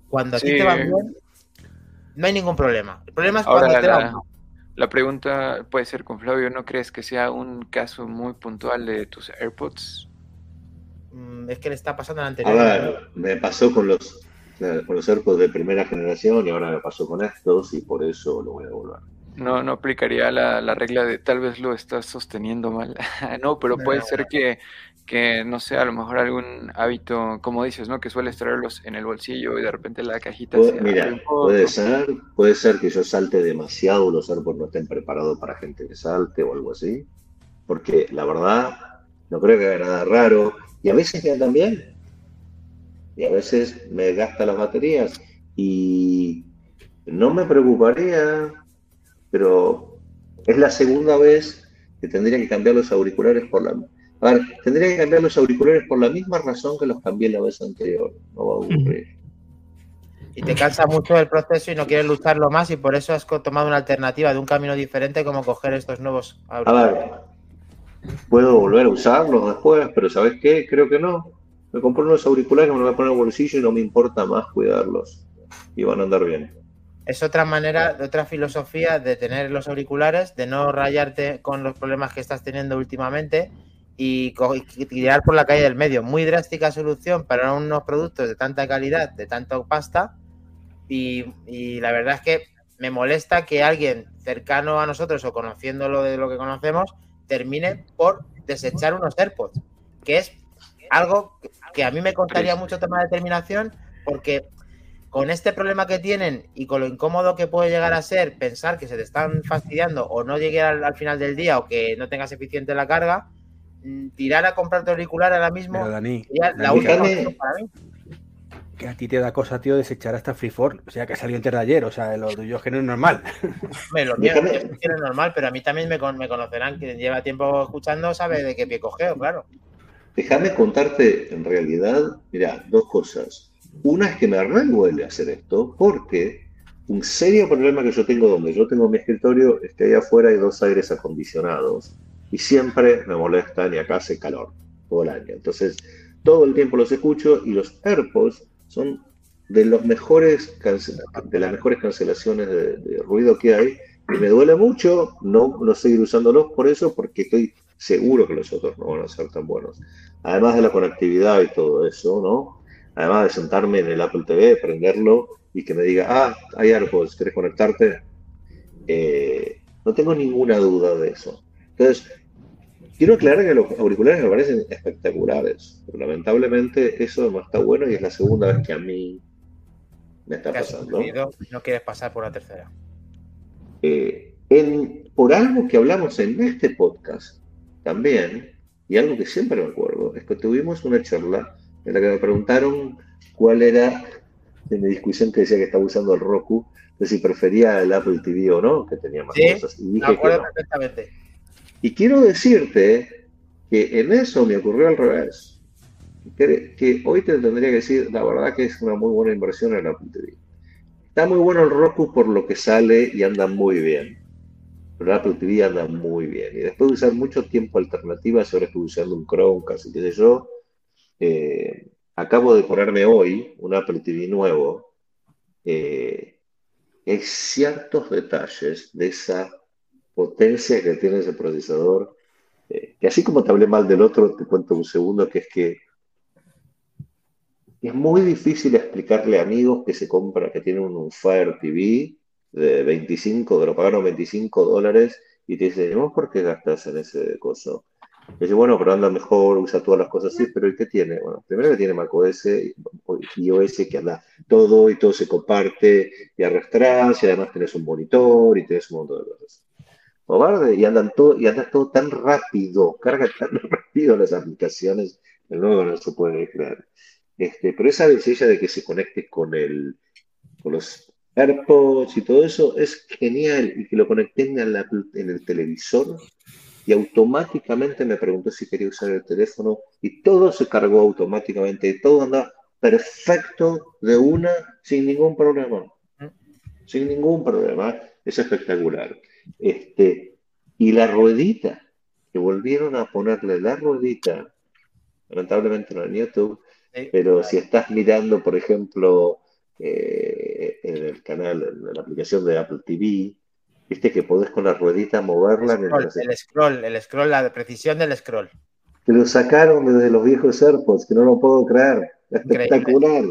cuando a ti te van bien, no hay ningún problema. El problema es Ahora cuando te la, van mal. la pregunta puede ser con Flavio, ¿no crees que sea un caso muy puntual de tus AirPods? Mm, Es que le está pasando al A anterior. ver, me pasó con los, con los AirPods de primera generación y ahora me pasó con estos y por eso lo voy a devolver. No, no aplicaría la, la regla de tal vez lo estás sosteniendo mal. no, pero puede No. ser que, que, no sé, a lo mejor algún hábito, como dices, ¿no? Que sueles traerlos en el bolsillo y de repente la cajita Pu- se mira, puede ser, puede ser que yo salte demasiado, los AirPods no estén preparados para gente que salte o algo así, porque la verdad no creo que haga nada raro y a veces me andan bien y a veces me gasta las baterías y no me preocuparía, pero es la segunda vez que tendría que cambiar los auriculares por la a ver, tendría que cambiar los auriculares por la misma razón que los cambié la vez anterior. No va a ocurrir. Y te cansa mucho el proceso y no quieres lucharlo más y por eso has tomado una alternativa de un camino diferente como coger estos nuevos A auriculares. ver, puedo volver a usarlos después, pero ¿sabes qué? Creo que no. Me compré unos auriculares me los voy a poner en el bolsillo y no me importa más cuidarlos. Y van a andar bien. Es otra manera, otra filosofía de tener los auriculares, de no rayarte con los problemas que estás teniendo últimamente y, tirar por la calle del medio. Muy drástica solución para unos productos de tanta calidad, de tanta pasta. Y, y la verdad es que me molesta que alguien cercano a nosotros o conociéndolo de lo que conocemos termine por desechar unos AirPods, que es algo que- a mí me costaría mucho tomar determinación porque con este problema que tienen y con lo incómodo que puede llegar a ser pensar que se te están fastidiando o no llegue al, al final del día o que no tengas eficiente la carga, mm, tirar a comprarte auricular ahora mismo Pero Dani, sería la última opción para mí. que a ti te da cosa, tío, desechar hasta Freeform. O sea, que salió antes de ayer. O sea, lo tuyo es que no es normal. Hombre, lo mío es que es normal, pero a mí también me, con- me conocerán. Quien lleva tiempo escuchando sabe de qué pie cogeo, claro. Déjame contarte en realidad, mira, dos cosas. Una es que me revuelve hacer esto porque un serio problema que yo tengo donde yo tengo mi escritorio es que ahí afuera hay dos aires acondicionados y siempre me molestan y acá hace calor todo el año. Entonces, todo el tiempo los escucho y los AirPods son de los mejores de las mejores cancelaciones de, ruido que hay y me duele mucho no, no seguir usándolos por eso porque estoy seguro que los otros no van a ser tan buenos. Además de la conectividad y todo eso, ¿no? Además de sentarme en el Apple TV, prenderlo y que me diga, ah, hay AirPods, ¿quieres conectarte? Eh, no tengo ninguna duda de eso. Entonces, quiero aclarar que los auriculares me parecen espectaculares, pero lamentablemente eso no está bueno y es la segunda vez que a mí me está pasando. No quieres pasar por la tercera. Eh, en, por algo que hablamos en este podcast también, y algo que siempre me acuerdo, es que tuvimos una charla en la que me preguntaron cuál era en mi discusión que decía que estaba usando el Roku, de si prefería el Apple TV o no, que tenía más cosas. Y dije que no. perfectamente. Y quiero decirte que en eso me ocurrió al revés. Que, que, hoy te tendría que decir, la verdad que es una muy buena inversión en Apple TV. Está muy bueno el Roku por lo que sale y anda muy bien. Pero Apple TV anda muy bien. Y después de usar mucho tiempo alternativas, ahora estoy usando un Chromecast y qué sé yo, eh, acabo de ponerme hoy un Apple TV nuevo. Eh, hay ciertos detalles de esa potencia que tiene ese procesador, eh, que así como te hablé mal del otro, te cuento un segundo, que es que es muy difícil explicarle a amigos que se compra, que tienen un Fire TV de 25, de lo pagaron 25 dólares, y te dicen, ¿por qué gastas en ese coso? dice, bueno, pero anda mejor, usa todas las cosas así, pero ¿y qué tiene? Bueno, primero que tiene macOS y iOS que anda todo y todo se comparte y arrastras y además tienes un monitor y tienes un montón de cosas. O y andan todo, y anda todo tan rápido, carga tan rápido las aplicaciones, el nuevo no se puede creer. Este, pero esa sencilla de que se conecte con el, con los AirPods y todo eso es genial y que lo conecten en, en el televisor y automáticamente me preguntó si quería usar el teléfono y todo se cargó automáticamente y todo anda perfecto de una sin ningún problema. Sin ningún problema. Es espectacular. Este, y la ruedita, que volvieron a ponerle la ruedita, lamentablemente no en YouTube, pero si estás mirando, por ejemplo, eh, en el canal, en la aplicación de Apple TV, Viste que podés con la ruedita moverla. El scroll, el scroll, la precisión del scroll. Que lo sacaron desde los viejos AirPods, que no lo puedo creer. Espectacular.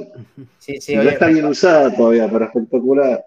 Sí, sí, ya está bien usada todavía, pero espectacular.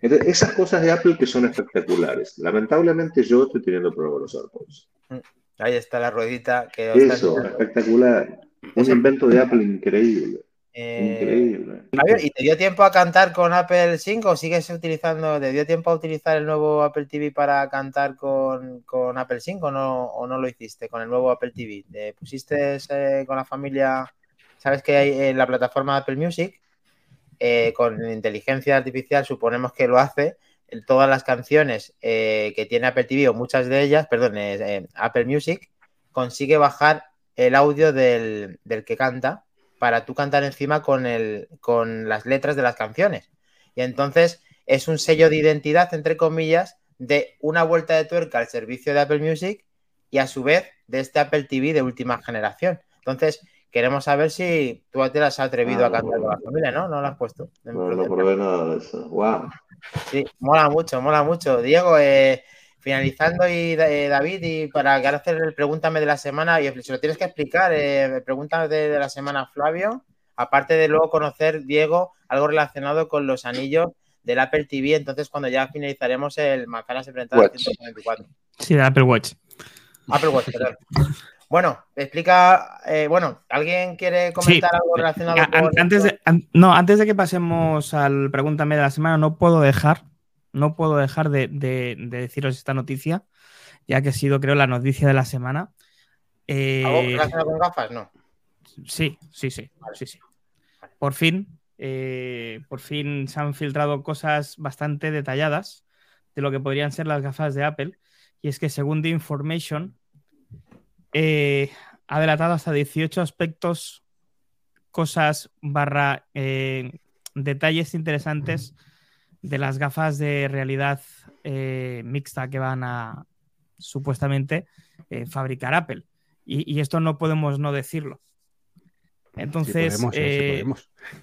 esas cosas de Apple que son espectaculares. Lamentablemente yo estoy teniendo problemas con los AirPods. Mm, ahí está la ruedita. Que Eso, espectacular. Un invento de Apple increíble. Increíble. ¿y te dio tiempo a cantar con Apple Sync o sigues utilizando, te dio tiempo a utilizar el nuevo Apple TV para cantar con, Apple Sync o no, o no lo hiciste con el nuevo Apple TV? ¿Te pusiste eh, con la familia? ¿Sabes que hay en la plataforma Apple Music? Eh, con inteligencia artificial suponemos que lo hace. Todas las canciones eh, que tiene Apple TV o muchas de ellas, perdón, Apple Music, consigue bajar el audio del, del que canta para tú cantar encima con, el, con las letras de las canciones. Y entonces es un sello de identidad, entre comillas, de una vuelta de tuerca al servicio de Apple Music y a su vez de este Apple TV de última generación. Entonces, queremos saber si tú te has atrevido a ah, cantar con la familia, ¿no? No lo has puesto. No, no probé nada de eso. Wow. Sí, mola mucho, mola mucho. Diego, eh, finalizando y eh, David, y para que ahora hacer el pregúntame de la semana, y si lo tienes que explicar, eh, pregúntame de, la semana Flavio, aparte de luego conocer, Diego, algo relacionado con los anillos del Apple TV, entonces cuando ya finalizaremos el Manzanas Enfrentadas 144. Sí, de Apple Watch. Apple Watch, perdón. Bueno, explica, eh, bueno, ¿alguien quiere comentar algo relacionado con... Antes de, no, antes de que pasemos al pregúntame de la semana, no puedo dejar no puedo dejar de, deciros esta noticia, ya que ha sido, creo, la noticia de la semana. Eh, ¿Algo relacionado con gafas? No. Sí, sí, sí, sí, sí. Por fin, eh, por fin se han filtrado cosas bastante detalladas de lo que podrían ser las gafas de Apple. Y es que según The Information, eh, ha delatado hasta 18 aspectos cosas barra eh, detalles interesantes de las gafas de realidad eh, mixta que van a supuestamente eh, fabricar Apple. Y, esto no podemos no decirlo. Entonces.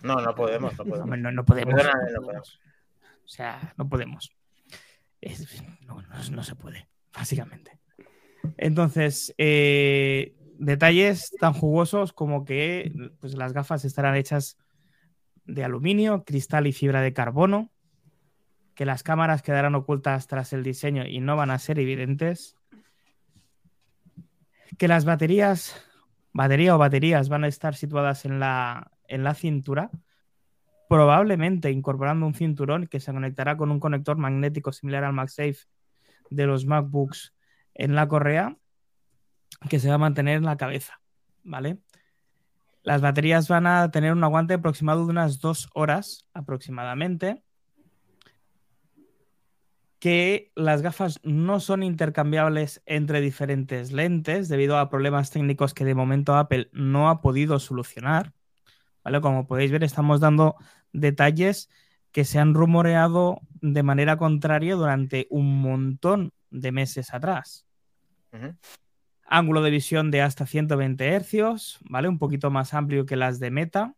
No, no podemos, no podemos. No, podemos, O sea, no podemos. no, se puede, básicamente. Entonces, eh, detalles tan jugosos como que pues, las gafas estarán hechas de aluminio, cristal y fibra de carbono, que las cámaras quedarán ocultas tras el diseño y no van a ser evidentes, que las baterías, batería o baterías van a estar situadas en la, en la cintura, probablemente incorporando un cinturón que se conectará con un conector magnético similar al MagSafe de los MacBooks en la correa, que se va a mantener en la cabeza, ¿vale? Las baterías van a tener un aguante aproximado de unas dos horas aproximadamente que las gafas no son intercambiables entre diferentes lentes debido a problemas técnicos que de momento Apple no ha podido solucionar. ¿Vale? Como podéis ver, estamos dando detalles que se han rumoreado de manera contraria durante un montón de meses atrás. Ángulo de visión de hasta 120 Hz, ¿vale? Un poquito más amplio que las de Meta.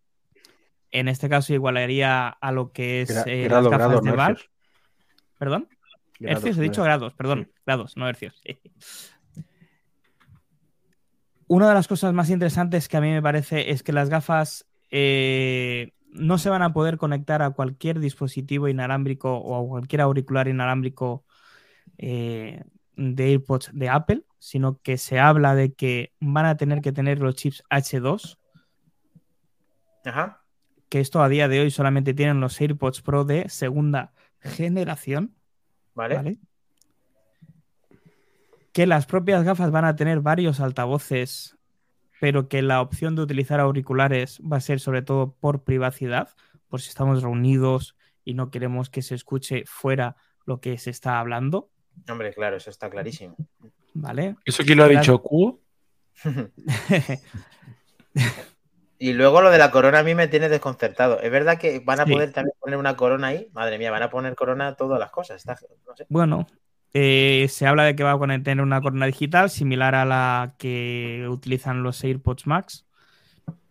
En este caso igualaría a lo que es eh, las gafas de Valve. ¿Perdón? Hercios, he dicho grados, perdón, grados, no hercios. Una de las cosas más interesantes que a mí me parece es que las gafas eh, no se van a poder conectar a cualquier dispositivo inalámbrico o a cualquier auricular inalámbrico eh, de AirPods de Apple, sino que se habla de que van a tener que tener los chips H2. Ajá. Que esto a día de hoy solamente tienen los AirPods Pro de segunda generación. ¿Vale? Que las propias gafas van a tener varios altavoces, pero que la opción de utilizar auriculares va a ser sobre todo por privacidad, por si estamos reunidos y no queremos que se escuche fuera lo que se está hablando. Hombre, claro, eso está clarísimo. ¿Vale? ¿Eso quién lo ha dicho? ¿Q? Y luego lo de la corona a mí me tiene desconcertado. Es verdad que van a poder también poner una corona ahí. Madre mía, van a poner corona a todas las cosas. Bueno, eh, se habla de que va a tener una corona digital similar a la que utilizan los AirPods Max.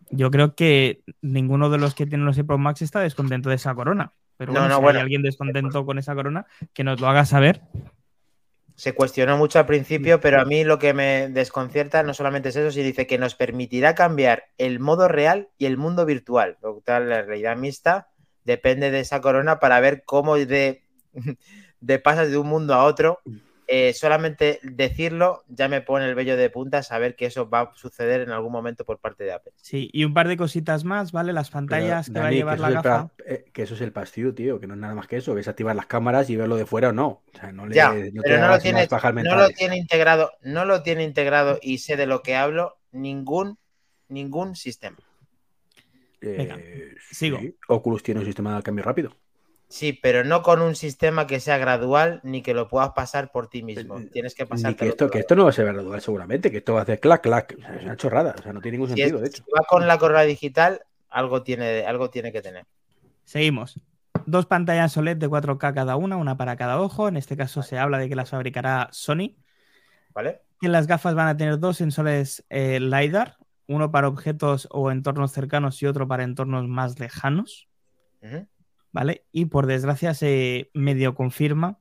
Yo creo que ninguno de los que tienen los AirPods Max está descontento de esa corona. Pero bueno, si hay alguien descontento con esa corona, que nos lo haga saber se cuestionó mucho al principio, pero a mí lo que me desconcierta no solamente es eso, sino dice que nos permitirá cambiar el modo real y el mundo virtual. Lo tal, la realidad mixta depende de esa corona para ver cómo de, de pasas de un mundo a otro eh, solamente decirlo ya me pone el vello de punta saber que eso va a suceder en algún momento por parte de Apple. Sí, y un par de cositas más, ¿vale? Las pantallas que va a llevar la gafa. Eh, que eso es el pastillo, tío, que no es nada más que eso, que es activar las cámaras y verlo de fuera o no. O sea, no le, ya, pero no lo, tiene, no lo tiene integrado, no lo tiene integrado y sé de lo que hablo ningún, ningún sistema. Eh, sigo. Oculus tiene un sistema de cambio rápido. Sí, pero no con un sistema que sea gradual ni que lo puedas pasar por ti mismo. Eh, Tienes que pasar. Que esto, que esto no va a ser gradual, seguramente, que esto va a hacer clac, clac. es una chorrada, o sea, no tiene ningún sentido, de hecho. Si va con la correa digital, algo tiene, algo tiene que tener. Seguimos. Dos pantallas OLED de 4K cada una, una para cada ojo. En este caso se habla de que las fabricará Sony. ¿Vale? Que las gafas van a tener dos sensores eh, LiDAR, uno para objetos o entornos cercanos y otro para entornos más lejanos. Y por desgracia se medio confirma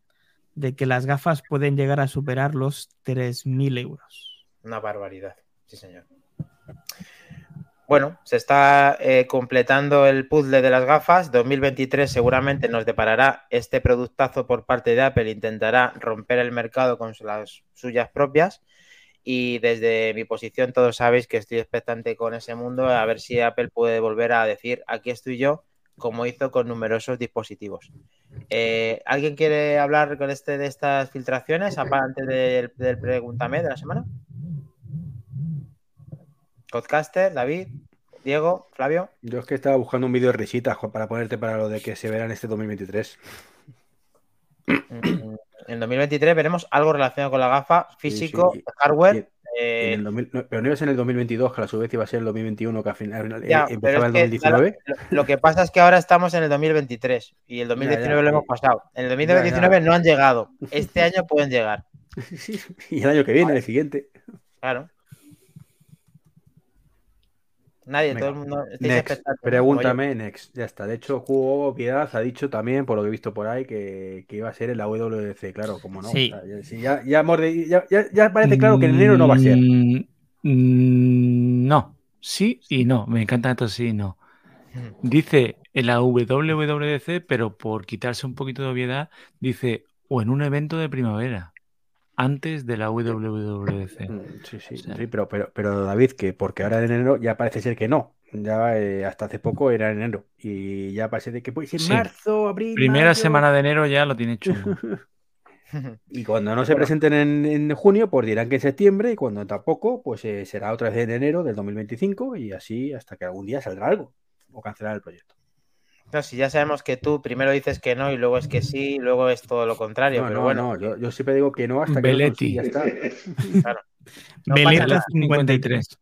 de que las gafas pueden llegar a superar los 3.000 euros. Una barbaridad, sí señor. Bueno, se está eh, completando el puzzle de las gafas. 2023 seguramente nos deparará este productazo por parte de Apple. Intentará romper el mercado con las suyas propias. Y desde mi posición todos sabéis que estoy expectante con ese mundo a ver si Apple puede volver a decir aquí estoy yo como hizo con numerosos dispositivos. Eh, ¿Alguien quiere hablar con este de estas filtraciones aparte del, del Pregúntame de la semana? Podcaster, David, Diego, Flavio. Yo es que estaba buscando un vídeo de risitas para ponerte para lo de que se verá en este 2023. Mm, en 2023 veremos algo relacionado con la gafa, físico, hardware. Eh, En el 2000 no, pero no iba a ser en el 2022, que a su vez iba a ser el 2021, que al final eh, ya, empezaba el que, 2019. claro, lo, lo que pasa es que ahora estamos en el 2023 y el 2019 lo ya. hemos pasado. En el 2019 no han llegado. Este año pueden llegar. Y el año que viene, el siguiente. Claro. Nadie, Venga. todo el mundo. Next, pregúntame, next. Ya está. De hecho, Juego Piedad ha dicho también, por lo que he visto por ahí, que, que iba a ser en la WWDC, claro, como no. Sí. O sea, ya, si ya, ya, ya- parece claro que en enero no va a ser. Mm, mm, no, sí y no. Me encanta esto sí y no. Dice en la WWDC, pero por quitarse un poquito de obviedad, dice o en un evento de primavera, antes de la WWDC. Mm, Sí, sí, O sea- sí, pero, pero, pero David, que porque ahora en enero ya parece ser que no. Ya eh, hasta hace poco era en enero. Y ya parece de que puede ser Sí. marzo, abril. Primera mayo. semana de enero ya lo tiene chungo. Y cuando no se presenten en, en junio, pues dirán que en septiembre. Y cuando tampoco, pues eh, será otra vez en enero del 2025. Y así hasta que algún día salga algo. O cancelar el proyecto. No, si ya sabemos que tú primero dices que no y luego es que sí, y luego es todo lo contrario. No, pero no, bueno, no, yo, yo siempre digo que no hasta que no Belletti. consiga, ya está. No pasa Beleta nada. 53.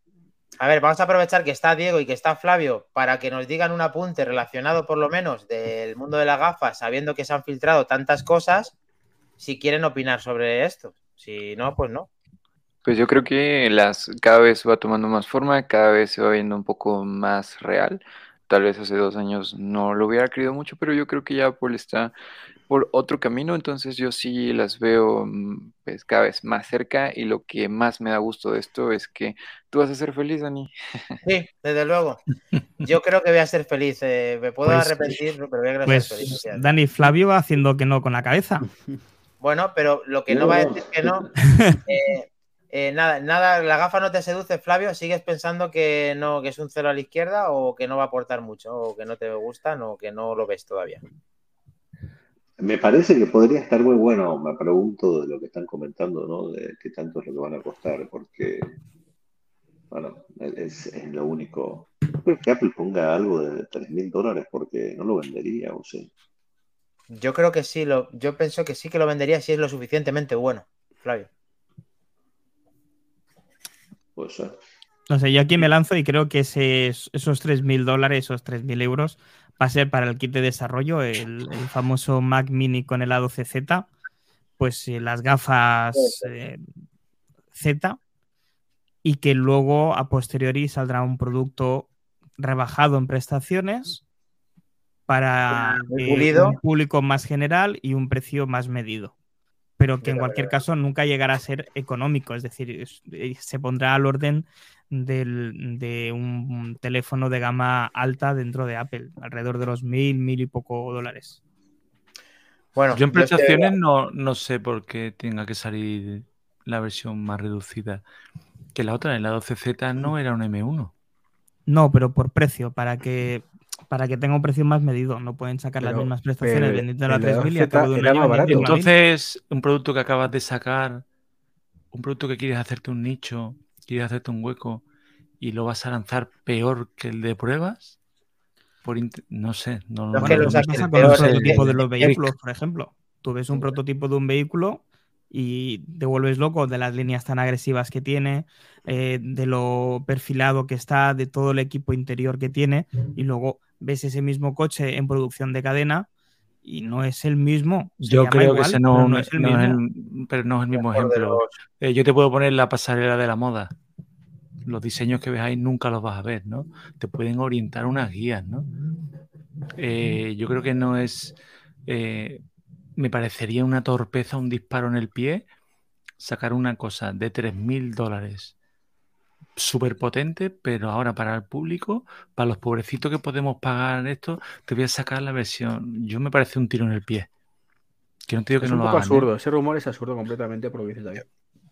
A ver, vamos a aprovechar que está Diego y que está Flavio para que nos digan un apunte relacionado por lo menos del mundo de la gafa, sabiendo que se han filtrado tantas cosas, si quieren opinar sobre esto. Si no, pues no. Pues yo creo que las cada vez va tomando más forma, cada vez se va viendo un poco más real. Tal vez hace dos años no lo hubiera creído mucho, pero yo creo que ya Apple está por otro camino, entonces yo sí las veo mm, pues, cada vez más cerca y lo que más me da gusto de esto es que tú vas a ser feliz, Dani. Sí, desde luego. Yo creo que voy a ser feliz. eh, me puedo Pues- arrepentir, pero voy a ser feliz. Pues. Dani Flavio va haciendo que no con la cabeza. Bueno, pero lo que no va a decir que no. eh, eh, nada, nada, la gafa no te seduce, Flavio. ¿Sigues pensando que no, que es un cero a la izquierda o que no va a aportar mucho, o que no te gustan, o que no lo ves todavía? Me parece que podría estar muy bueno, me pregunto de lo que están comentando, ¿no? De qué tanto es lo que van a costar, porque, bueno, es, es lo único. No creo que Apple ponga algo de 3 mil dólares porque no lo vendería, o sea. Yo creo que sí, lo, yo pienso que sí que lo vendería si es lo suficientemente bueno, Flavio. Puede ser. No sé, yo aquí me lanzo y creo que ese- esos 3.000 dólares, esos 3.000 euros, va a ser para el kit de desarrollo, el, el famoso Mac Mini con el A12Z, pues eh, las gafas eh, Z, y que luego a posteriori saldrá un producto rebajado en prestaciones para eh, un público más general y un precio más medido. Pero que en cualquier caso nunca llegará a ser económico, es decir, eh, se pondrá al orden del- de un teléfono de gama alta dentro de Apple, alrededor de los mil, mil y poco dólares. Bueno, Yo en yo es que- prestaciones no, no sé por qué tenga que salir la versión más reducida. Que la otra, la 12Z, no era un M1. No, pero por precio, para que para que tenga un precio más medido. No pueden sacar las mismas prestaciones pero vendiéndolo a el de 3.000 y a 12Z cabo de un año barato. vendiéndolo a 1.000. Entonces, un producto que acabas de sacar, un producto que quieres hacerte un nicho, quieres hacerte un hueco y lo vas a lanzar peor que el de pruebas, por no sé, no que Bueno, lo lo pasa con peor los prototipos de los vehículos, por ejemplo. Tú ves un prototipo de un vehículo y te vuelves loco de las líneas tan agresivas que tiene, eh, de lo perfilado que está, de todo el equipo interior que tiene, y luego ves ese mismo coche en producción de cadena y no es el mismo. Se Yo creo que ese pero no, no es el no es mismo. el- pero no es el mismo ejemplo. los- Eh, yo te puedo poner la pasarela de la moda. Los diseños que ves ahí nunca los vas a ver, ¿no? Te pueden orientar unas guías, ¿no? Eh, yo creo que no es. eh, me parecería una torpeza, un disparo en el pie, sacar una cosa de 3.000 dólares súper potente, pero ahora para el público, para los pobrecitos que podemos pagar esto, te voy a sacar la versión. Yo me parece un tiro en el pie. Que no te digo que Es no un lo poco hagan, ¿eh? absurdo. Ese rumor es absurdo completamente por lo que dices David.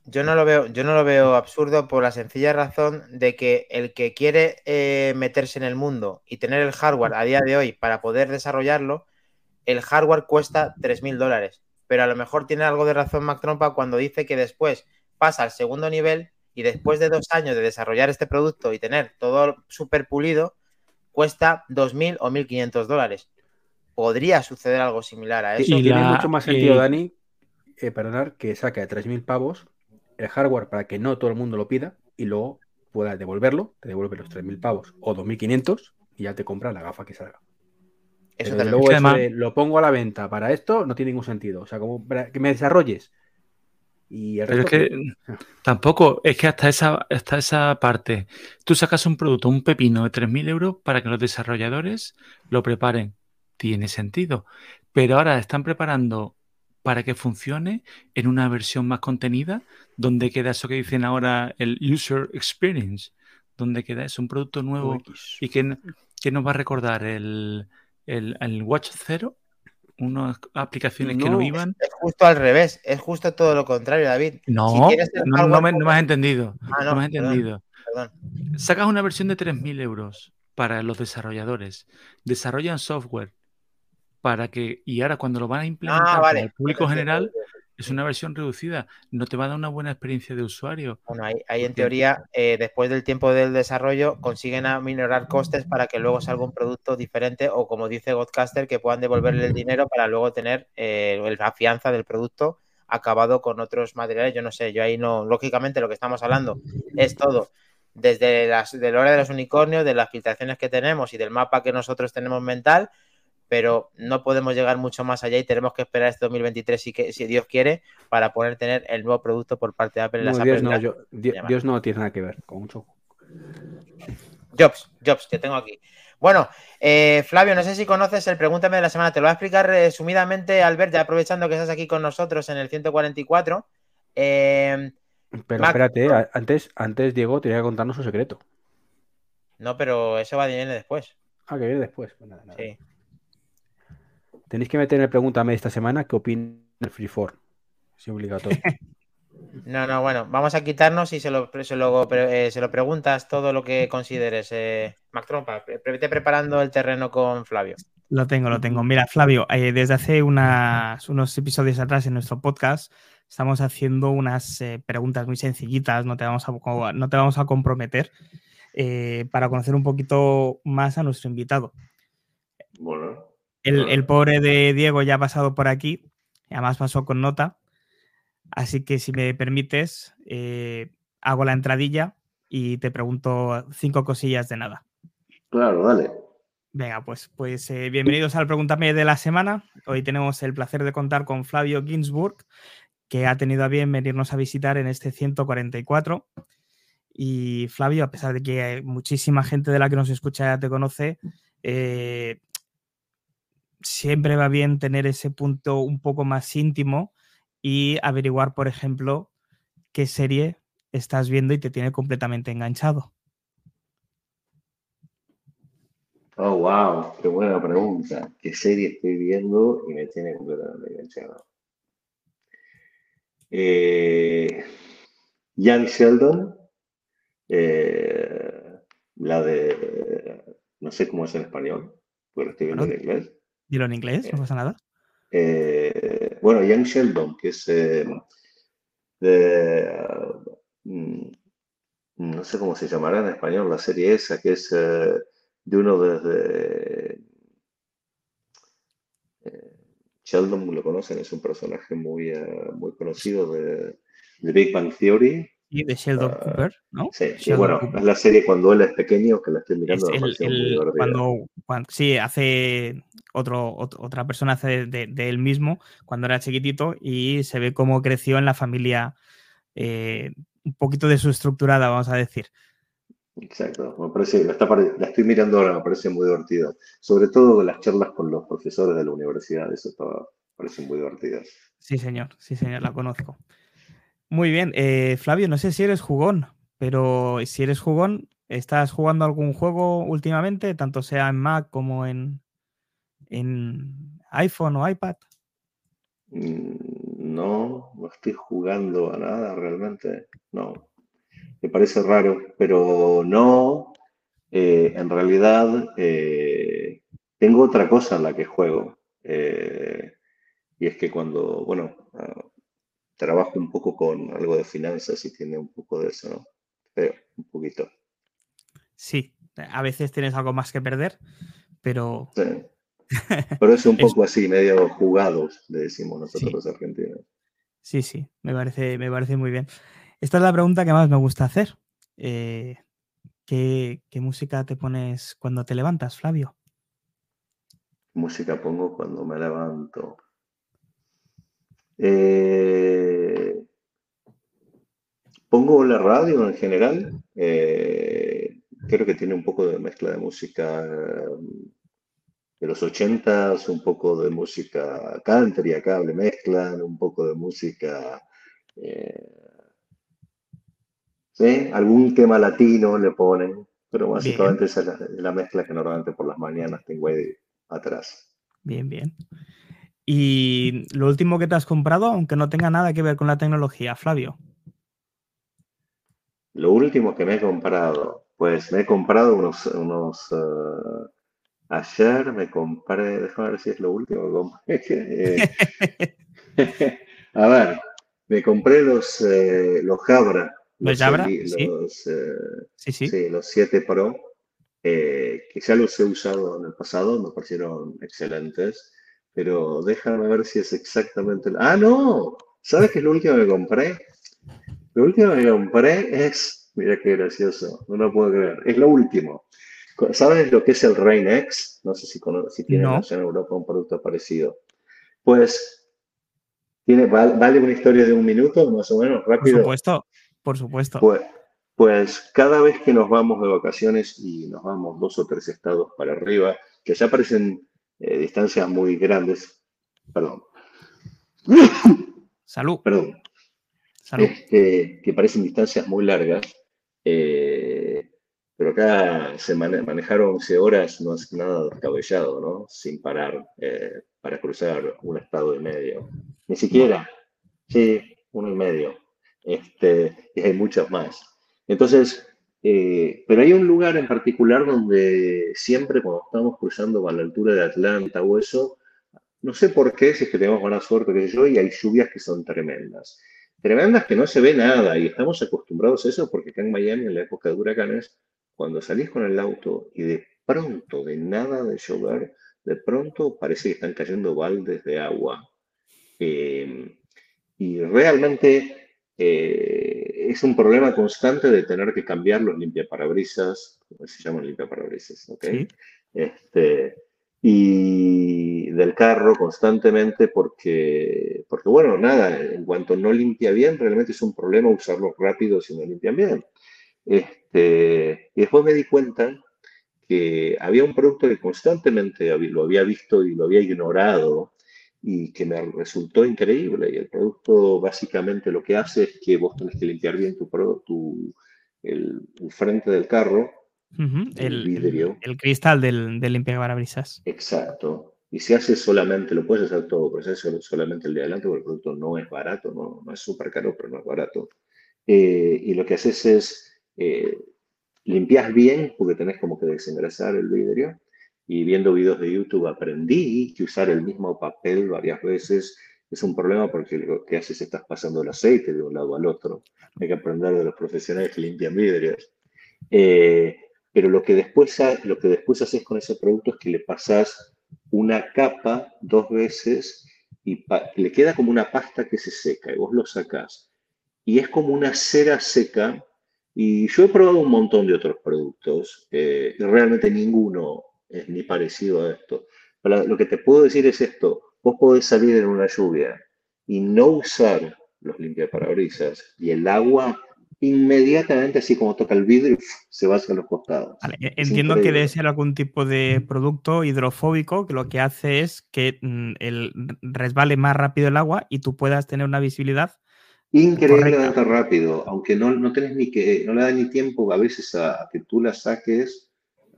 Yo no lo veo, yo no lo veo absurdo por la sencilla razón de que el que quiere eh, meterse en el mundo y tener el hardware a día de hoy para poder desarrollarlo, el hardware cuesta 3.000 dólares. Pero a lo mejor tiene algo de razón Mac Trompa cuando dice que después pasa al segundo nivel y después de dos años de desarrollar este producto y tener todo súper pulido, cuesta 2.000 o 1.500 dólares. Podría suceder algo similar a eso. Y Tiene la- mucho más sentido, eh, Dani, eh, perdonar, que saque a 3.000 pavos el hardware para que no todo el mundo lo pida y luego puedas devolverlo, te devuelve los 3.000 pavos o 2.500 y ya te compras la gafa que salga. Eso Pero también. luego de, lo pongo a la venta para esto no tiene ningún sentido. O sea, como para que me desarrolles. Y el Pero es que tampoco, es que hasta esa, hasta esa parte, tú sacas un producto, un pepino de 3.000 euros para que los desarrolladores lo preparen. Tiene sentido. Pero ahora están preparando para que funcione en una versión más contenida, donde queda eso que dicen ahora el user experience, donde queda eso, un producto nuevo UX. y que, que nos va a recordar el, el, el Watch Zero, unas aplicaciones que no iban. Es justo al revés, es justo todo lo contrario, David. No, Si quieres el no, me, no me has entendido. Ah, no, no, me has perdón. entendido. Perdón. Sacas una versión de 3.000 euros para los desarrolladores. Desarrollan software para que, y ahora cuando lo van a implementar Ah, para vale. el público general. Es una versión reducida. No te va a dar una buena experiencia de usuario. Bueno, ahí, ahí en teoría, eh, después del tiempo del desarrollo, consiguen aminorar costes para que luego salga un producto diferente o, como dice Godcaster, que puedan devolverle el dinero para luego tener eh, la fianza del producto acabado con otros materiales. Yo no sé, yo ahí no, lógicamente lo que estamos hablando es todo desde las de la hora de los unicornios, de las filtraciones que tenemos y del mapa que nosotros tenemos mental, pero no podemos llegar mucho más allá y tenemos que esperar este 2023 si, que, si Dios quiere para poder tener el nuevo producto por parte de Apple en No, las Dios, Apple no, yo-. Dios no tiene nada que ver con mucho. Jobs, Jobs, que tengo aquí. Bueno, eh, Flavio, no sé si conoces el Pregúntame de la semana. Te lo voy a explicar resumidamente, Albert, ya aprovechando que estás aquí con nosotros en el 144. Eh, Pero Mac- espérate, antes, antes Diego tenía que contarnos su secreto. no, pero eso va a venir después. Ah, que viene después. Pues nada, nada. Sí. Tenéis que meter en el Pregúntame de esta semana qué opina el Freeform. Es obligatorio. No, no, bueno, vamos a quitarnos y se lo, se lo, eh, se lo preguntas todo lo que consideres. Eh, Mac Trompa, pre- vete preparando el terreno con Flavio. Lo tengo, lo tengo. Mira, Flavio, eh, desde hace unas- unos episodios atrás en nuestro podcast estamos haciendo unas eh, preguntas muy sencillitas, no te vamos a, no te vamos a comprometer, eh, para conocer un poquito más a nuestro invitado. Bueno, El, el pobre de Diego ya ha pasado por aquí, además pasó con nota, así que si me permites, eh, hago la entradilla y te pregunto cinco cosillas de nada. claro, dale. Venga, pues, pues eh, bienvenidos al Pregúntame de la semana. Hoy tenemos el placer de contar con Flavio Ginsburg, que ha tenido a bien venirnos a visitar en este 144. Y Flavio, a pesar de que hay muchísima gente de la que nos escucha ya te conoce, eh, siempre va bien tener ese punto un poco más íntimo y averiguar, por ejemplo, qué serie estás viendo y te tiene completamente enganchado. Oh, wow, qué buena pregunta. ¿Qué serie estoy viendo y me tiene completamente enganchado? Eh, Young Sheldon, eh, la de, no sé cómo es en español, lo estoy viendo en inglés. Dilo en inglés, no pasa nada. Eh, bueno, Young Sheldon, que es eh, de, mm, no sé cómo se llamará en español la serie esa, que es eh, de uno desde eh, Sheldon, lo conocen, es un personaje muy, eh, muy conocido de, de Big Bang Theory. Y de Sheldon Ah, Cooper, ¿no? Sí, y bueno, Cooper. es la serie cuando él es pequeño, que la estoy Es mirando, el- muy cuando, cuando- sí, hace otro, ot- otra persona hace de, de él mismo cuando era chiquitito y se ve cómo creció en la familia eh, un poquito desestructurada, vamos a decir. Exacto, me parece, la, está pare- la estoy mirando ahora, me parece muy divertido. Sobre todo las charlas con los profesores de la universidad, eso está, me parece muy divertido. Sí, señor, sí, señor, la conozco. Muy bien, eh, Flavio, no sé si eres jugón, pero si eres jugón, ¿estás jugando algún juego últimamente, tanto sea en Mac como en, en iPhone o iPad? Mm, No, no estoy jugando a nada realmente, no. Me parece raro, pero no, eh, en realidad eh, tengo otra cosa en la que juego. eh, y es que cuando, bueno, trabajo un poco con algo de finanzas y tiene un poco de eso, ¿no? Pero un poquito. Sí, a veces tienes algo más que perder, pero Sí. Pero es un Es- poco así, medio jugados, le decimos nosotros Sí. los argentinos. sí, sí, me parece, me parece muy bien. Esta es la pregunta que más me gusta hacer. Eh, ¿qué, qué música te pones cuando te levantas, Flavio? Música pongo cuando me levanto. Eh, pongo la radio en general. eh, creo que tiene un poco de mezcla de música mm, de los ochentas, un poco de música country acá le mezclan, un poco de música, eh, ¿sí? Algún tema latino le ponen, pero básicamente esa es la, la mezcla que normalmente por las mañanas tengo ahí atrás. Bien, bien. Y lo último que te has comprado, aunque no tenga nada que ver con la tecnología, Flavio. Lo último que me he comprado, pues me he comprado unos, unos eh, ayer me compré, déjame ver si es lo último que compré. Eh, a ver, me compré los, eh, los Jabra. ¿Los Jabra? Sí. los, eh, Sí, sí. Sí, los 7 Pro, eh, que ya los he usado en el pasado, me parecieron excelentes, pero déjame ver si es exactamente... el- Ah, no, ¿sabes qué es lo último que compré? Lo último que compré es, mira qué gracioso, no lo puedo creer, es lo último. ¿Sabes lo que es el Rain X? No sé si, si tienen No. en Europa un producto parecido. Pues, tiene, val- vale una historia de un minuto, más o menos, Por rápido. supuesto, por supuesto. Pues, pues cada vez que nos vamos de vacaciones y nos vamos dos o tres estados para arriba, que ya parecen eh, distancias muy grandes, perdón, Salud, perdón, salud. este, que parecen distancias muy largas, eh, pero acá se mane- manejaron 11 horas, no es nada descabellado, ¿no? Sin parar eh, para cruzar un estado y medio. Ni siquiera, sí, uno y medio. Este, y hay muchas más. Entonces, eh, pero hay un lugar en particular donde siempre cuando estamos cruzando a la altura de Atlanta o eso, no sé por qué, si es que tenemos buena suerte, que yo, y hay lluvias que son tremendas. Tremendas que no se ve nada y estamos acostumbrados a eso porque acá en Miami, en la época de huracanes, cuando salís con el auto y de pronto, de nada de llover, de pronto parece que están cayendo baldes de agua. Eh, y realmente eh, es un problema constante de tener que cambiar los limpiaparabrisas, ¿cómo se llaman limpiaparabrisas? ¿ok? Sí. Este, y del carro constantemente porque, porque, bueno, nada, en cuanto no limpia bien, realmente es un problema usarlos rápido si no limpian bien. Este, y después me di cuenta que había un producto que constantemente lo había visto y lo había ignorado y que me resultó increíble. Y el producto básicamente lo que hace es que vos tenés que limpiar bien tu, tu, el, el frente del carro, el El, vidrio. el- el cristal del, del limpiaparabrisas. Exacto. Y si haces solamente, lo puedes hacer todo, pero si haces solamente el de adelante, porque el producto no es barato, no, no es súper caro, pero no es barato. Eh, y lo que haces es, eh, limpias bien, porque tenés como que desengrasar el vidrio. Y viendo videos de YouTube aprendí que usar el mismo papel varias veces es un problema porque lo que haces es estás pasando el aceite de un lado al otro. Hay que aprender de los profesionales que limpian vidrios. Eh, pero lo que, después, lo que después haces con ese producto es que le pasas una capa dos veces y le queda como una pasta que se seca y vos lo sacás. Y es como una cera seca. Y yo he probado un montón de otros productos eh, realmente ninguno es ni parecido a esto. Pero lo que te puedo decir es esto. Vos podés salir en una lluvia y no usar los limpiaparabrisas y el agua inmediatamente, así como toca el vidrio, se va hacia los costados. Vale, e- Entiendo que debe ser algún tipo de producto hidrofóbico que lo que hace es que mm, el resbale más rápido el agua y tú puedas tener una visibilidad. Increíblemente rápido, aunque no, no tenés ni que, no le da ni tiempo a veces a, a que tú la saques,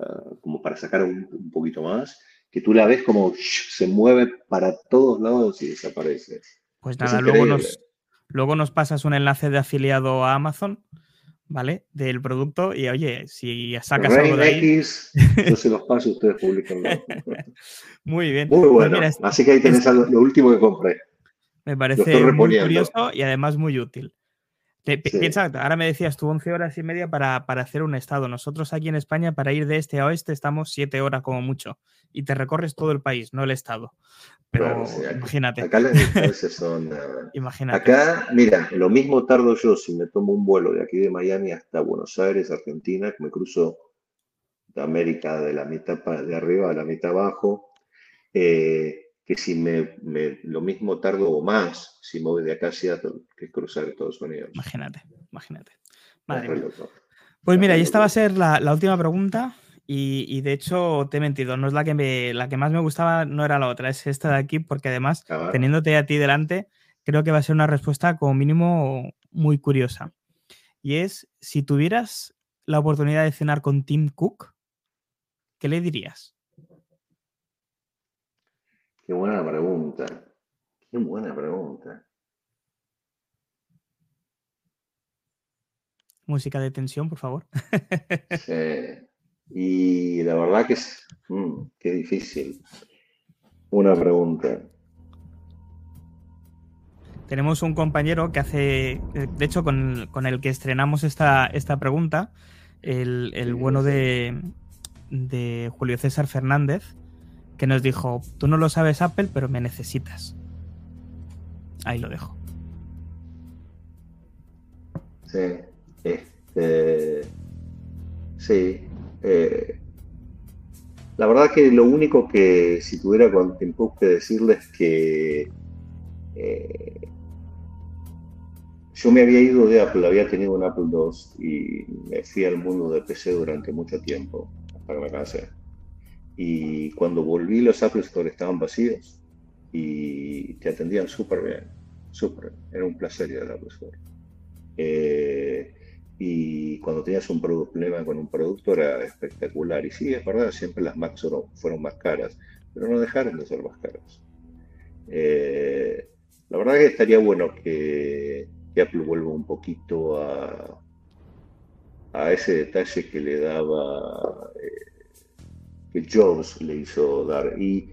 ah, como para sacar un, un poquito más, que tú la ves como se mueve para todos lados y desaparece. Pues Es nada, luego nos, luego nos pasas un enlace de afiliado a Amazon, ¿vale? Del producto y oye, si sacas algo de ahí. X, yo se los paso, ustedes publicanlo. Muy bien. Muy Pues bueno. mira, es- Así que ahí tenés lo últúltimo que compré. me parece muy curioso y además muy útil. Piensa, ahora me decías tú 11 horas y media para, hacer un estado. Nosotros aquí en España, para ir de este a oeste, estamos 7 horas como mucho. Y te recorres todo el país, no el estado. Pero imagínate. Acá las distancias son. imagínate. Acá, mira, lo mismo tardo yo si me tomo un vuelo de aquí de Miami hasta Buenos Aires, Argentina, que me cruzo de América de la mitad de arriba a la mitad abajo. Eh, que si me, lo mismo tardo o más si me voy de acá a Seattle que cruzar Estados Unidos. Imagínate, imagínate. Pues mira, y esta va a ser la, última pregunta. Y, de hecho, te he mentido, no es la que, me, la que más me gustaba, no era la otra, es esta de aquí, porque además, teniéndote a ti delante, creo que va a ser una respuesta como mínimo muy curiosa. Y es, si tuvieras la oportunidad de cenar con Tim Cook, ¿qué le dirías? Qué buena pregunta. Qué buena pregunta. Música de tensión, por favor. sí. Y la verdad que es. Mm, qué difícil. Una pregunta. Tenemos un compañero que hace. De hecho, con, el que estrenamos esta, esta pregunta, el, bueno de, de Julio César Fernández, que nos dijo, tú no lo sabes Apple, pero me necesitas. Ahí lo dejo. Sí, este, sí. Eh, la verdad que lo único que si tuviera con tiempo que decirles que eh, yo me había ido de Apple, había tenido un Apple II y me fui al mundo de PC durante mucho tiempo, hasta que me cansé. Y cuando volví, los Apple Store estaban vacíos y te atendían súper bien, súper. Era un placer ir al Apple Store. Eh, y cuando tenías un problema con un producto era espectacular. Y sí, es verdad, siempre las Macs fueron, más caras, pero no dejaron de ser más caras. Eh, la verdad que estaría bueno que, Apple vuelva un poquito a, a ese detalle que le daba eh, que Jobs le hizo dar. Y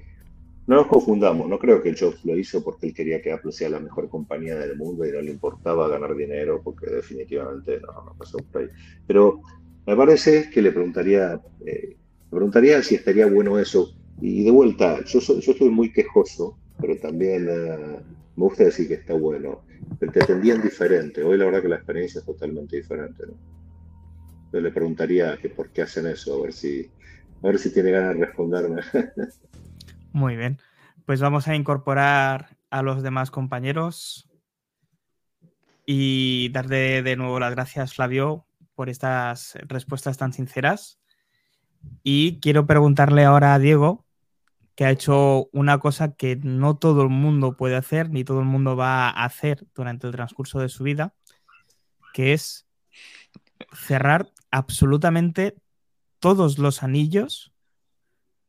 no nos confundamos, no creo que Jobs lo hizo porque él quería que Apple sea la mejor compañía del mundo y no le importaba ganar dinero, porque definitivamente no, no pasó por ahí. Pero me parece que le preguntaría, eh, preguntaría si estaría bueno eso. Y de vuelta, yo, yo estoy muy quejoso, pero también eh, me gusta decir que está bueno. Pero te atendían diferente. Hoy la verdad que la experiencia es totalmente diferente. ¿no? Yo le preguntaría que por qué hacen eso, a ver si a ver si tiene ganas de responderme. Muy bien. Pues vamos a incorporar a los demás compañeros y darle de nuevo las gracias, Flavio, por estas respuestas tan sinceras. Y quiero preguntarle ahora a Diego, que ha hecho una cosa que no todo el mundo puede hacer, ni todo el mundo va a hacer durante el transcurso de su vida, que es cerrar absolutamente todos los anillos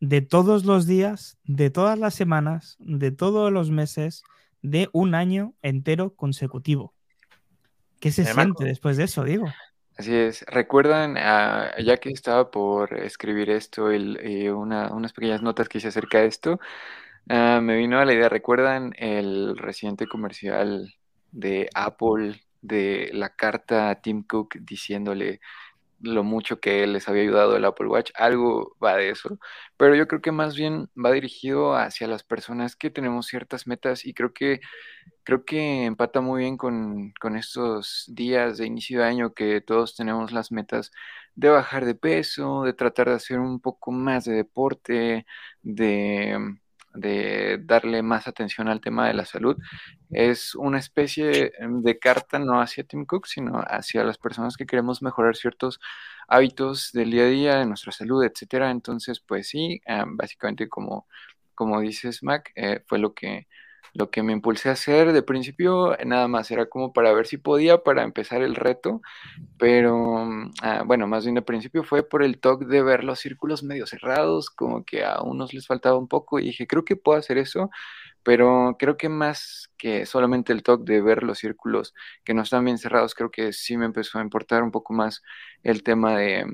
de todos los días, de todas las semanas, de todos los meses, de un año entero consecutivo. ¿Qué se siente después de eso, Diego? Así es. ¿Recuerdan, ah, ya que estaba por escribir esto, el, eh, unas pequeñas notas que hice acerca de esto? Ah, me vino a la idea, ¿recuerdan el reciente comercial de Apple de la carta a Tim Cook diciéndole lo mucho que les había ayudado el Apple Watch, algo va de eso, pero yo creo que más bien va dirigido hacia las personas que tenemos ciertas metas y creo que creo que empata muy bien con, con estos días de inicio de año que todos tenemos las metas de bajar de peso, de tratar de hacer un poco más de deporte, de de darle más atención al tema de la salud, es una especie de carta no hacia Tim Cook, sino hacia las personas que queremos mejorar ciertos hábitos del día a día, de nuestra salud, etcétera. Entonces, pues sí, ah, básicamente como, como dices, Mac, eh, fue lo que lo que me impulsé a hacer de principio nada más era como para ver si podía para empezar el reto, pero mm, ah, bueno, más bien de principio fue por el toque de ver los círculos medio cerrados, como que a unos les faltaba un poco y dije, creo que puedo hacer eso, pero creo que más que solamente el toque de ver los círculos que no están bien cerrados, creo que sí me empezó a importar un poco más el tema de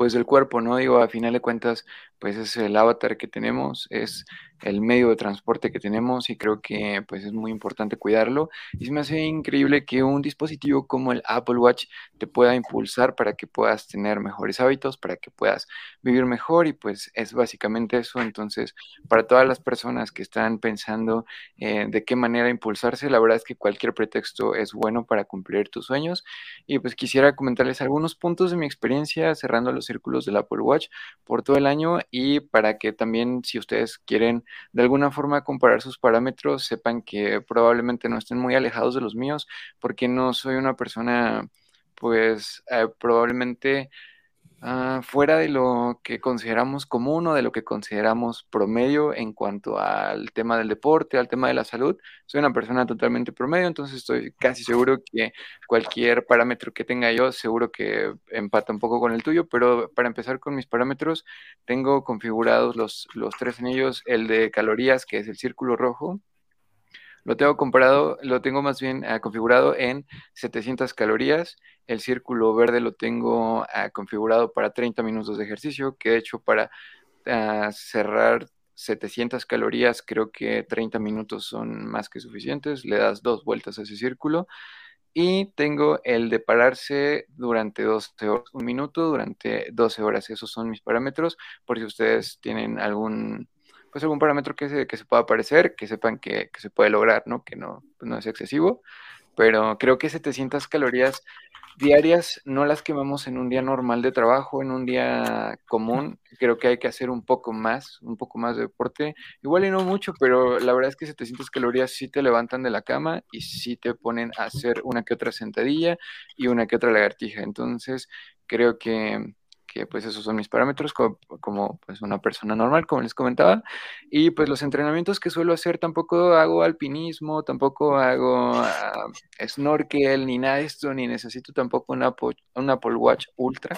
pues del cuerpo, ¿no? Digo, a final de cuentas, pues es el avatar que tenemos, es el medio de transporte que tenemos y creo que pues es muy importante cuidarlo. Y se me hace increíble que un dispositivo como el Apple Watch te pueda impulsar para que puedas tener mejores hábitos, para que puedas vivir mejor y pues es básicamente eso. Entonces, para todas las personas que están pensando eh, de qué manera impulsarse, la verdad es que cualquier pretexto es bueno para cumplir tus sueños. Y pues quisiera comentarles algunos puntos de mi experiencia cerrando los círculos del Apple Watch por todo el año y para que también si ustedes quieren de alguna forma comparar sus parámetros, sepan que probablemente no estén muy alejados de los míos porque no soy una persona pues eh, probablemente Ah, fuera de lo que consideramos común o de lo que consideramos promedio en cuanto al tema del deporte, al tema de la salud. Soy una persona totalmente promedio, entonces estoy casi seguro que cualquier parámetro que tenga yo, seguro que empata un poco con el tuyo, pero para empezar con mis parámetros, tengo configurados los, los tres anillos, el de calorías, que es el círculo rojo, lo tengo lo tengo más bien ah, configurado en 700 calorías. El círculo verde lo tengo ah, configurado para 30 minutos de ejercicio, que de hecho para ah, cerrar 700 calorías creo que 30 minutos son más que suficientes. Le das dos vueltas a ese círculo. Y tengo el de pararse durante 12 horas, un minuto durante 12 horas. Esos son mis parámetros. Por si ustedes tienen algún pues algún parámetro que se, que se pueda aparecer, que sepan que, se puede lograr, ¿no? Que no, pues, no es excesivo, pero creo que 700 calorías diarias no las quemamos en un día normal de trabajo, en un día común. Creo que hay que hacer un poco más, un poco más de deporte. Igual y no mucho, pero la verdad es que 700 calorías sí te levantan de la cama y sí te ponen a hacer una que otra sentadilla y una que otra lagartija. Entonces, creo que que pues esos son mis parámetros como, pues una persona normal, como les comentaba. Y pues los entrenamientos que suelo hacer tampoco hago alpinismo, tampoco hago ah, snorkel, ni nada de esto, ni necesito tampoco un Apple, un Apple Watch Ultra.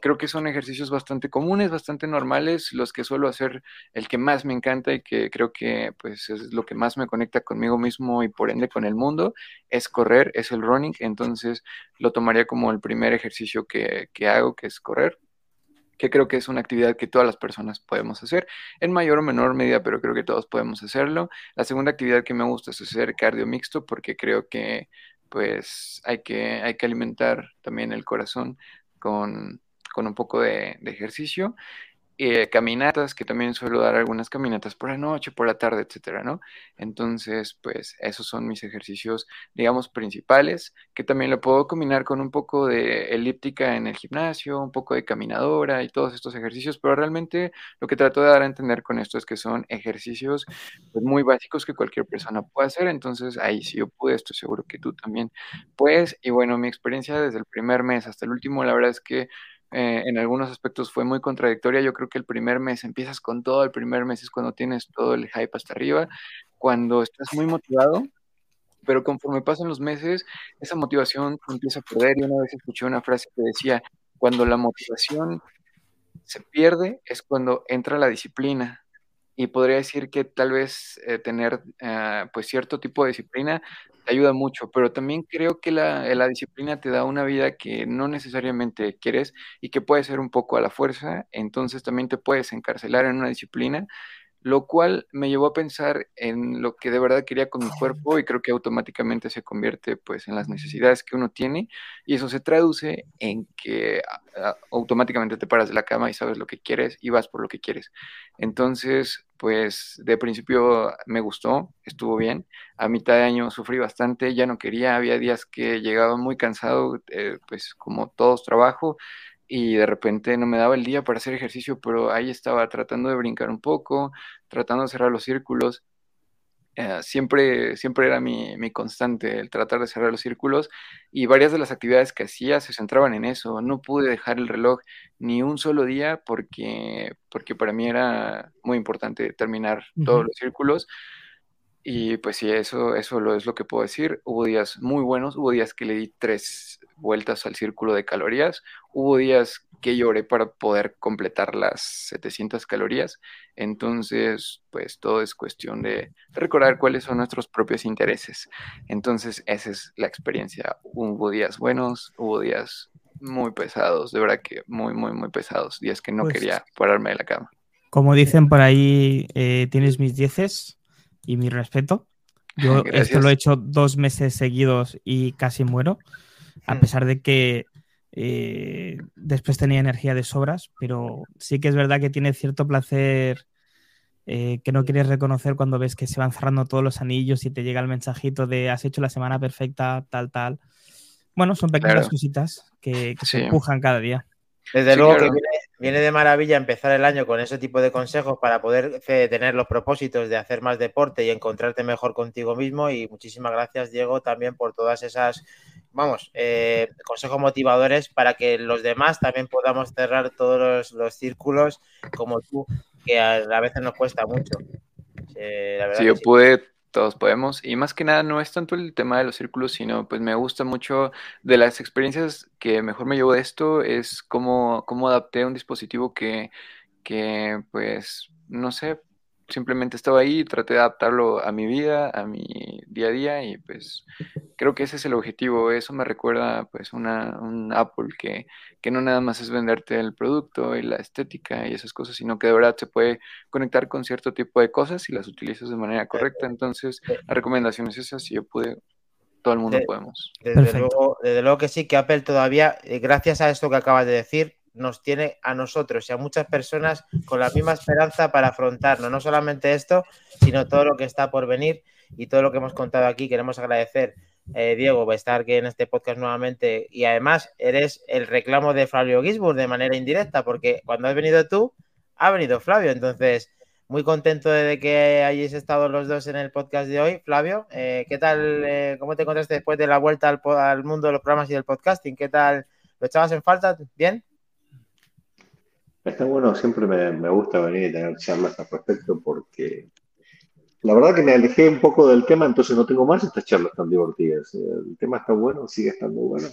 Creo que son ejercicios bastante comunes, bastante normales, los que suelo hacer, el que más me encanta y que creo que pues es lo que más me conecta conmigo mismo y por ende con el mundo, es correr, es el running, entonces lo tomaría como el primer ejercicio que, que hago, que es correr que creo que es una actividad que todas las personas podemos hacer, en mayor o menor medida, pero creo que todos podemos hacerlo. La segunda actividad que me gusta es hacer cardio mixto, porque creo que pues hay que, hay que alimentar también el corazón con, un poco de, de ejercicio. Eh, caminatas, que también suelo dar algunas caminatas por la noche, por la tarde, etcétera, ¿no? Entonces, pues esos son mis ejercicios, digamos, principales, que también lo puedo combinar con un poco de elíptica en el gimnasio, un poco de caminadora y todos estos ejercicios, pero realmente lo que trato de dar a entender con esto es que son ejercicios pues, muy básicos que cualquier persona puede hacer, entonces ahí si yo pude, estoy seguro que tú también puedes, y bueno, mi experiencia desde el primer mes hasta el último, la verdad es que eh, en algunos aspectos fue muy contradictoria. Yo creo que el primer mes empiezas con todo, el primer mes es cuando tienes todo el hype hasta arriba, cuando estás muy motivado, pero conforme pasan los meses, esa motivación empieza a perder. Y una vez escuché una frase que decía, cuando la motivación se pierde es cuando entra la disciplina y podría decir que tal vez eh, tener eh, pues cierto tipo de disciplina te ayuda mucho, pero también creo que la, la, disciplina te da una vida que no necesariamente quieres y que puede ser un poco a la fuerza, entonces también te puedes encarcelar en una disciplina lo cual me llevó a pensar en lo que de verdad quería con mi cuerpo y creo que automáticamente se convierte pues en las necesidades que uno tiene y eso se traduce en que automáticamente te paras de la cama y sabes lo que quieres y vas por lo que quieres. Entonces, pues de principio me gustó, estuvo bien. A mitad de año sufrí bastante, ya no quería, había días que llegaba muy cansado, eh, pues como todos trabajo, y de repente no me daba el día para hacer ejercicio, pero ahí estaba tratando de brincar un poco, tratando de cerrar los círculos. Eh, siempre, siempre era mi, mi, constante el tratar de cerrar los círculos y varias de las actividades que hacía se centraban en eso. No pude dejar el reloj ni un solo día porque, porque para mí era muy importante terminar todos los círculos. Y pues sí, eso, eso lo es lo que puedo decir. Hubo días muy buenos, hubo días que le di tres vueltas al círculo de calorías, hubo días que lloré para poder completar las 700 calorías. Entonces, pues todo es cuestión de recordar cuáles son nuestros propios intereses. Entonces, esa es la experiencia. Hubo días buenos, hubo días muy pesados, de verdad que muy, muy, muy pesados, días que no Pues quería pararme de la cama. Como dicen por ahí, eh, tienes mis dieces y mi respeto. Yo esto lo he hecho dos meses seguidos y casi muero, a Mm. pesar de que eh, después tenía energía de sobras, pero sí que es verdad que tiene cierto placer eh, que no quieres reconocer cuando ves que se van cerrando todos los anillos y te llega el mensajito de has hecho la semana perfecta, tal, tal. Bueno, son pequeñas Claro. cositas que, que se empujan cada día. Desde Sí, luego claro. que viene, viene de maravilla empezar el año con ese tipo de consejos para poder eh, tener los propósitos de hacer más deporte y encontrarte mejor contigo mismo. Y muchísimas gracias, Diego, también por todas esas, vamos, eh, consejos motivadores para que los demás también podamos cerrar todos los, los círculos como tú, que a, a veces nos cuesta mucho. Eh, la verdad Si que yo sí. pude, todos podemos. Y más que nada, no es tanto el tema de los círculos, sino pues me gusta mucho de las experiencias que mejor me llevo de esto, es cómo, cómo adapté un dispositivo que, que pues, no sé, simplemente estaba ahí y traté de adaptarlo a mi vida, a mi día a día y pues creo que ese es el objetivo. Eso me recuerda pues una, un Apple que, que no nada más es venderte el producto y la estética y esas cosas, sino que de verdad se puede conectar con cierto tipo de cosas si las utilizas de manera correcta. Entonces, la recomendación es esa, si yo pude, todo el mundo podemos. Desde Perfecto. luego, desde luego que sí, que Apple todavía, eh, gracias a esto que acabas de decir, nos tiene a nosotros y a muchas personas con la misma esperanza para afrontarnos. No solamente esto, sino todo lo que está por venir y todo lo que hemos contado aquí. Queremos agradecer, eh, Diego, por estar aquí en este podcast nuevamente. Y además, eres el reclamo de Flavio Gisburg de manera indirecta, porque cuando has venido tú, ha venido Flavio. Entonces, muy contento de que hayáis estado los dos en el podcast de hoy. Flavio, eh, ¿qué tal? eh, ¿Cómo te encontraste después de la vuelta al, al mundo de los programas y del podcasting? ¿Qué tal? ¿Lo echabas en falta? ¿Bien? Está bueno, siempre me, me gusta venir y tener charlas al respecto porque la verdad que me alejé un poco del tema, entonces no tengo más estas charlas tan divertidas. El tema está bueno, sigue estando bueno.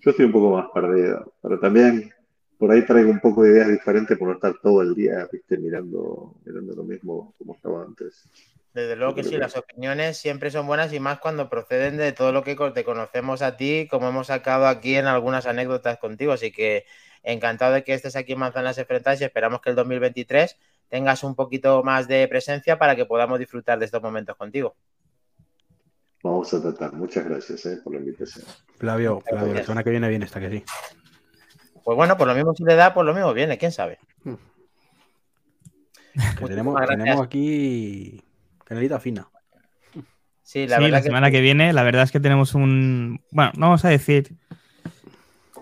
Yo estoy un poco más perdido, pero también por ahí traigo un poco de ideas diferentes por no estar todo el día, viste, mirando, mirando lo mismo como estaba antes. Desde luego que sí, las opiniones siempre son buenas y más cuando proceden de todo lo que te conocemos a ti, como hemos sacado aquí en algunas anécdotas contigo. Así que encantado de que estés aquí en Manzanas Enfrentadas y esperamos que el 2023 tengas un poquito más de presencia para que podamos disfrutar de estos momentos contigo. Vamos a tratar. Muchas gracias eh, por la invitación. Flavio, Flavio, la semana que viene viene esta que sí. Pues bueno, por lo mismo si le da, por lo mismo viene, quién sabe. Que Muchísimas tenemos, aquí canelita fina. Sí, la sí, verdad la que semana que viene, la verdad es que tenemos un. Bueno, no vamos a decir.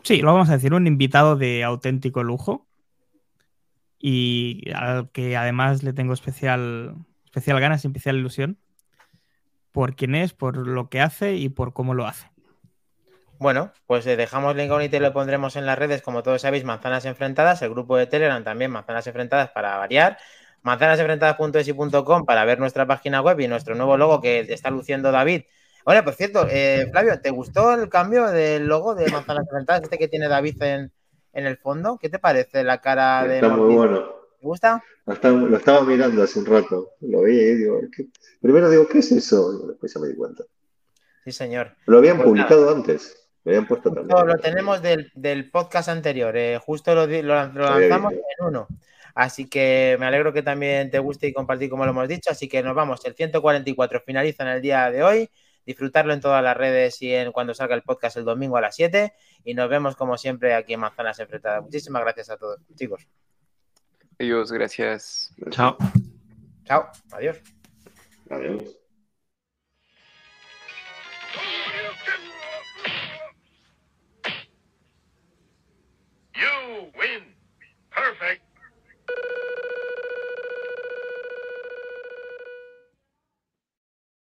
Sí, lo vamos a decir, un invitado de auténtico lujo. Y al que además le tengo especial, especial ganas y especial ilusión. Por quién es, por lo que hace y por cómo lo hace. Bueno, pues dejamos la incógnita y lo pondremos en las redes, como todos sabéis, Manzanas Enfrentadas, el grupo de Telegram también, Manzanas Enfrentadas para variar, manzanasenfrentadas.es y .com para ver nuestra página web y nuestro nuevo logo que está luciendo David. Oye, por cierto, eh, Flavio, ¿te gustó el cambio del logo de Manzanas Enfrentadas, este que tiene David en, en el fondo? ¿Qué te parece la cara de Está muy Mortiz? bueno. ¿Te gusta? Lo estaba, lo estaba mirando hace un rato. Lo vi y digo, ¿qué? primero digo, ¿qué es eso? Y después ya me di cuenta. Sí, señor. Lo habían Pues publicado antes. Lo habían puesto también. Lo tenemos del, del podcast anterior. eh, justo lo, lo lo lanzamos en uno. Así que me alegro que también te guste y compartir como lo hemos dicho. Así que nos vamos. El 144 finaliza en el día de hoy disfrutarlo en todas las redes y en cuando salga el podcast el domingo a las 7. Y nos vemos como siempre aquí en Manzanas Enfrentadas. Muchísimas gracias a todos, chicos. Adiós, gracias. Chao. Chao, adiós. Adiós.